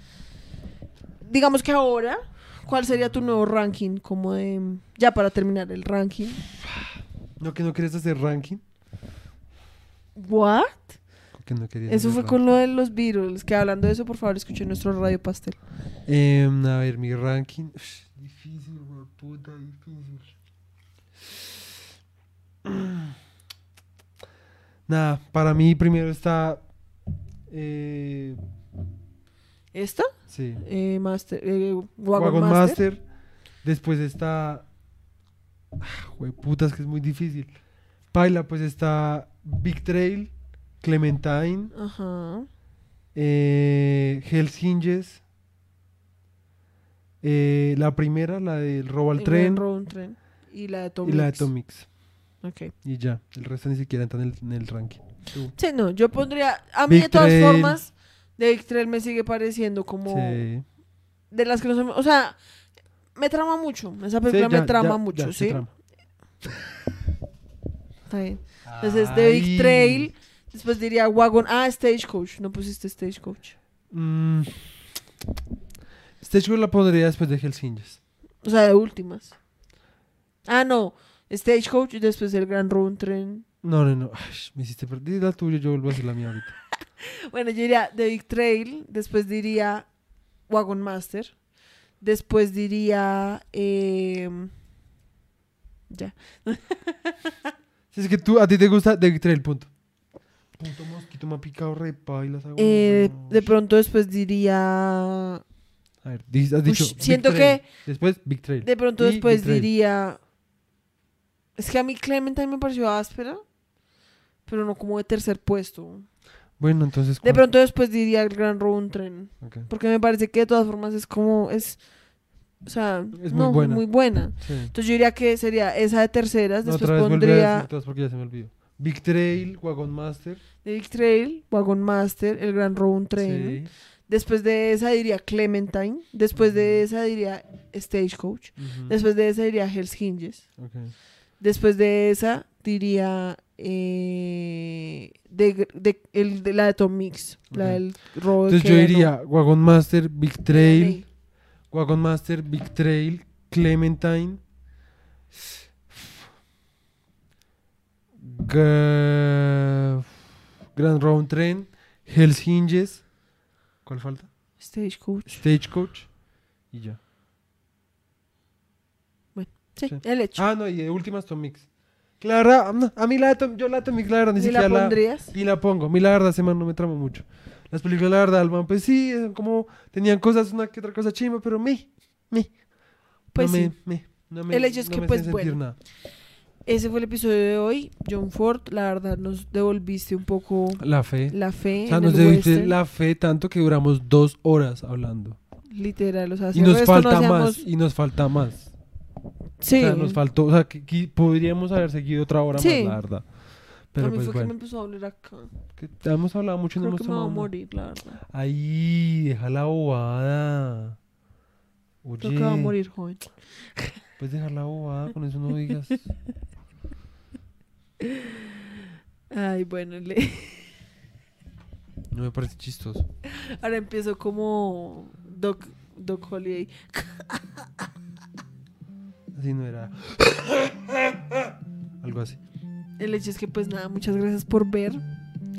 digamos que ahora, ¿cuál sería tu nuevo ranking? Como de, ya para terminar el ranking. ¿No que no querías hacer ranking? ¿What? Que no querías Eso fue con lo de los Beatles. Que hablando de eso, por favor, escuchen nuestro Radio Pastel. Em, a ver, mi ranking. Difícil, güey, puta, difícil. (clears throat) Nada, para mí primero está. Eh, ¿Esta? sí. Eh, Master, eh, Wagon, Wagon Master. Master. Después está. Ah, puta, es que es muy difícil. Paila, pues está Big Trail, Clementine, Ajá. eh, Hells Hinges, eh, la primera, la del robo al El tren, Gran Road Tren. Y la de Tom y la de. Atomics. Ok. Y ya, el resto ni siquiera entra en el, en el ranking. Tú. Sí, no, yo pondría. A mí, Big de todas Trail. formas, de Big Trail me sigue pareciendo como. Sí. De las que no se me- O sea, me trama mucho. Esa película Sí, me trama ya, mucho, ya, ¿sí? trama. Está bien. Entonces, de Big. Trail. Después diría Wagon. Ah, Stagecoach. No pusiste Stagecoach. Mm. Stagecoach la pondría después de Hells Hinges. O sea, de últimas. Ah, no. Stagecoach y después el Gran Road Tren. No, no, no. Ay, me hiciste perder la tuya, yo vuelvo a hacer la mía ahorita. (laughs) Bueno, yo diría The Big Trail. Después diría Wagon Master. Después diría. em, ya. Si es que tú, a ti te gusta The Big Trail, punto. Punto mosquito, me ha picado re pailas. Eh, de pronto después diría. A ver, has dicho. Ush, siento que Después Big Trail. de pronto Y después diría. Es que a mí Clementine me pareció áspera. Pero no como de tercer puesto. Bueno, entonces. De pronto después diría el Gran Road Tren. Ok, Porque me parece que de todas formas es como. Es. O sea, Es muy buena. muy buena. sí. Entonces yo diría que sería esa de terceras. No, Después otra vez pondría. porque ya se me olvidó. Big Trail, Wagon Master. Big Trail, Wagon Master, El Gran Round Train. Sí. Después de esa diría Clementine. Después de esa diría Stagecoach. Después de esa diría Hell's Hinges. Después de esa diría eh, de, de- el, de la de Tom Mix, la del Entonces yo diría Wagon Master, Big Trail, Ley. Wagon Master, Big Trail, Clementine. Grand Round Train, Hell's Hinges. ¿Cuál falta? Stagecoach. Stagecoach. Y ya. Sí, Sí. el hecho. Ah, no, y últimas Tom Mix. Que la verdad, no, a mí la yo la de Tom Mix, la verdad, ni ¿Ni siquiera la la, pondrías? ni la pongo. A mí la verdad, ese man no me trama mucho. Las películas, la verdad, Alban, pues sí, son como, tenían cosas, una que otra cosa chimba, pero me, me. Pues no sí. me, me, no me, El hecho es no que, me pues, bueno. nada. Ese fue el episodio de hoy. John Ford, la verdad, nos devolviste un poco La fe. la fe. O sea, nos western, la fe tanto que duramos dos horas hablando. Literal, o sea, si Y nos falta no más, hacíamos- y nos falta más. Sí, O sea, nos faltó, o sea, que, que podríamos haber seguido otra hora Sí. más, la verdad. Pero a mí pues fue que me bueno, empezó a doler acá. que hemos hablado mucho y no hemos que me voy a morir, la verdad. Ahí, deja la bobada. Oye, Creo que va a morir joven. puedes dejar la bobada, con eso no digas. (laughs) Ay, bueno, le- No me parece chistoso. ahora empiezo como Doc, Doc Holiday. Así no era. Algo así. El hecho es que, pues nada, muchas gracias por ver.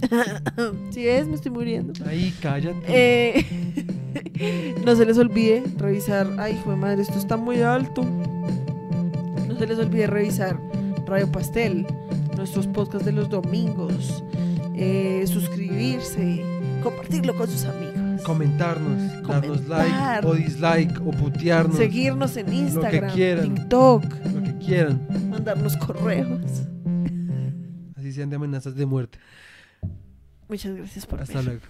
(coughs) Si es, me estoy muriendo. Ahí, cállate. Eh, (laughs) no se les olvide revisar. Ay, hijo de madre, esto está muy alto. No se les olvide revisar Radio Pastel, nuestros podcasts de los domingos, eh, suscribirse, compartirlo con sus amigos, Comentarnos, darnos Comentar. like o dislike o putearnos. seguirnos en Instagram, quieran. TikTok, Lo que quieran. mandarnos correos. Así sean de amenazas de muerte. Muchas gracias por Hasta ver. luego.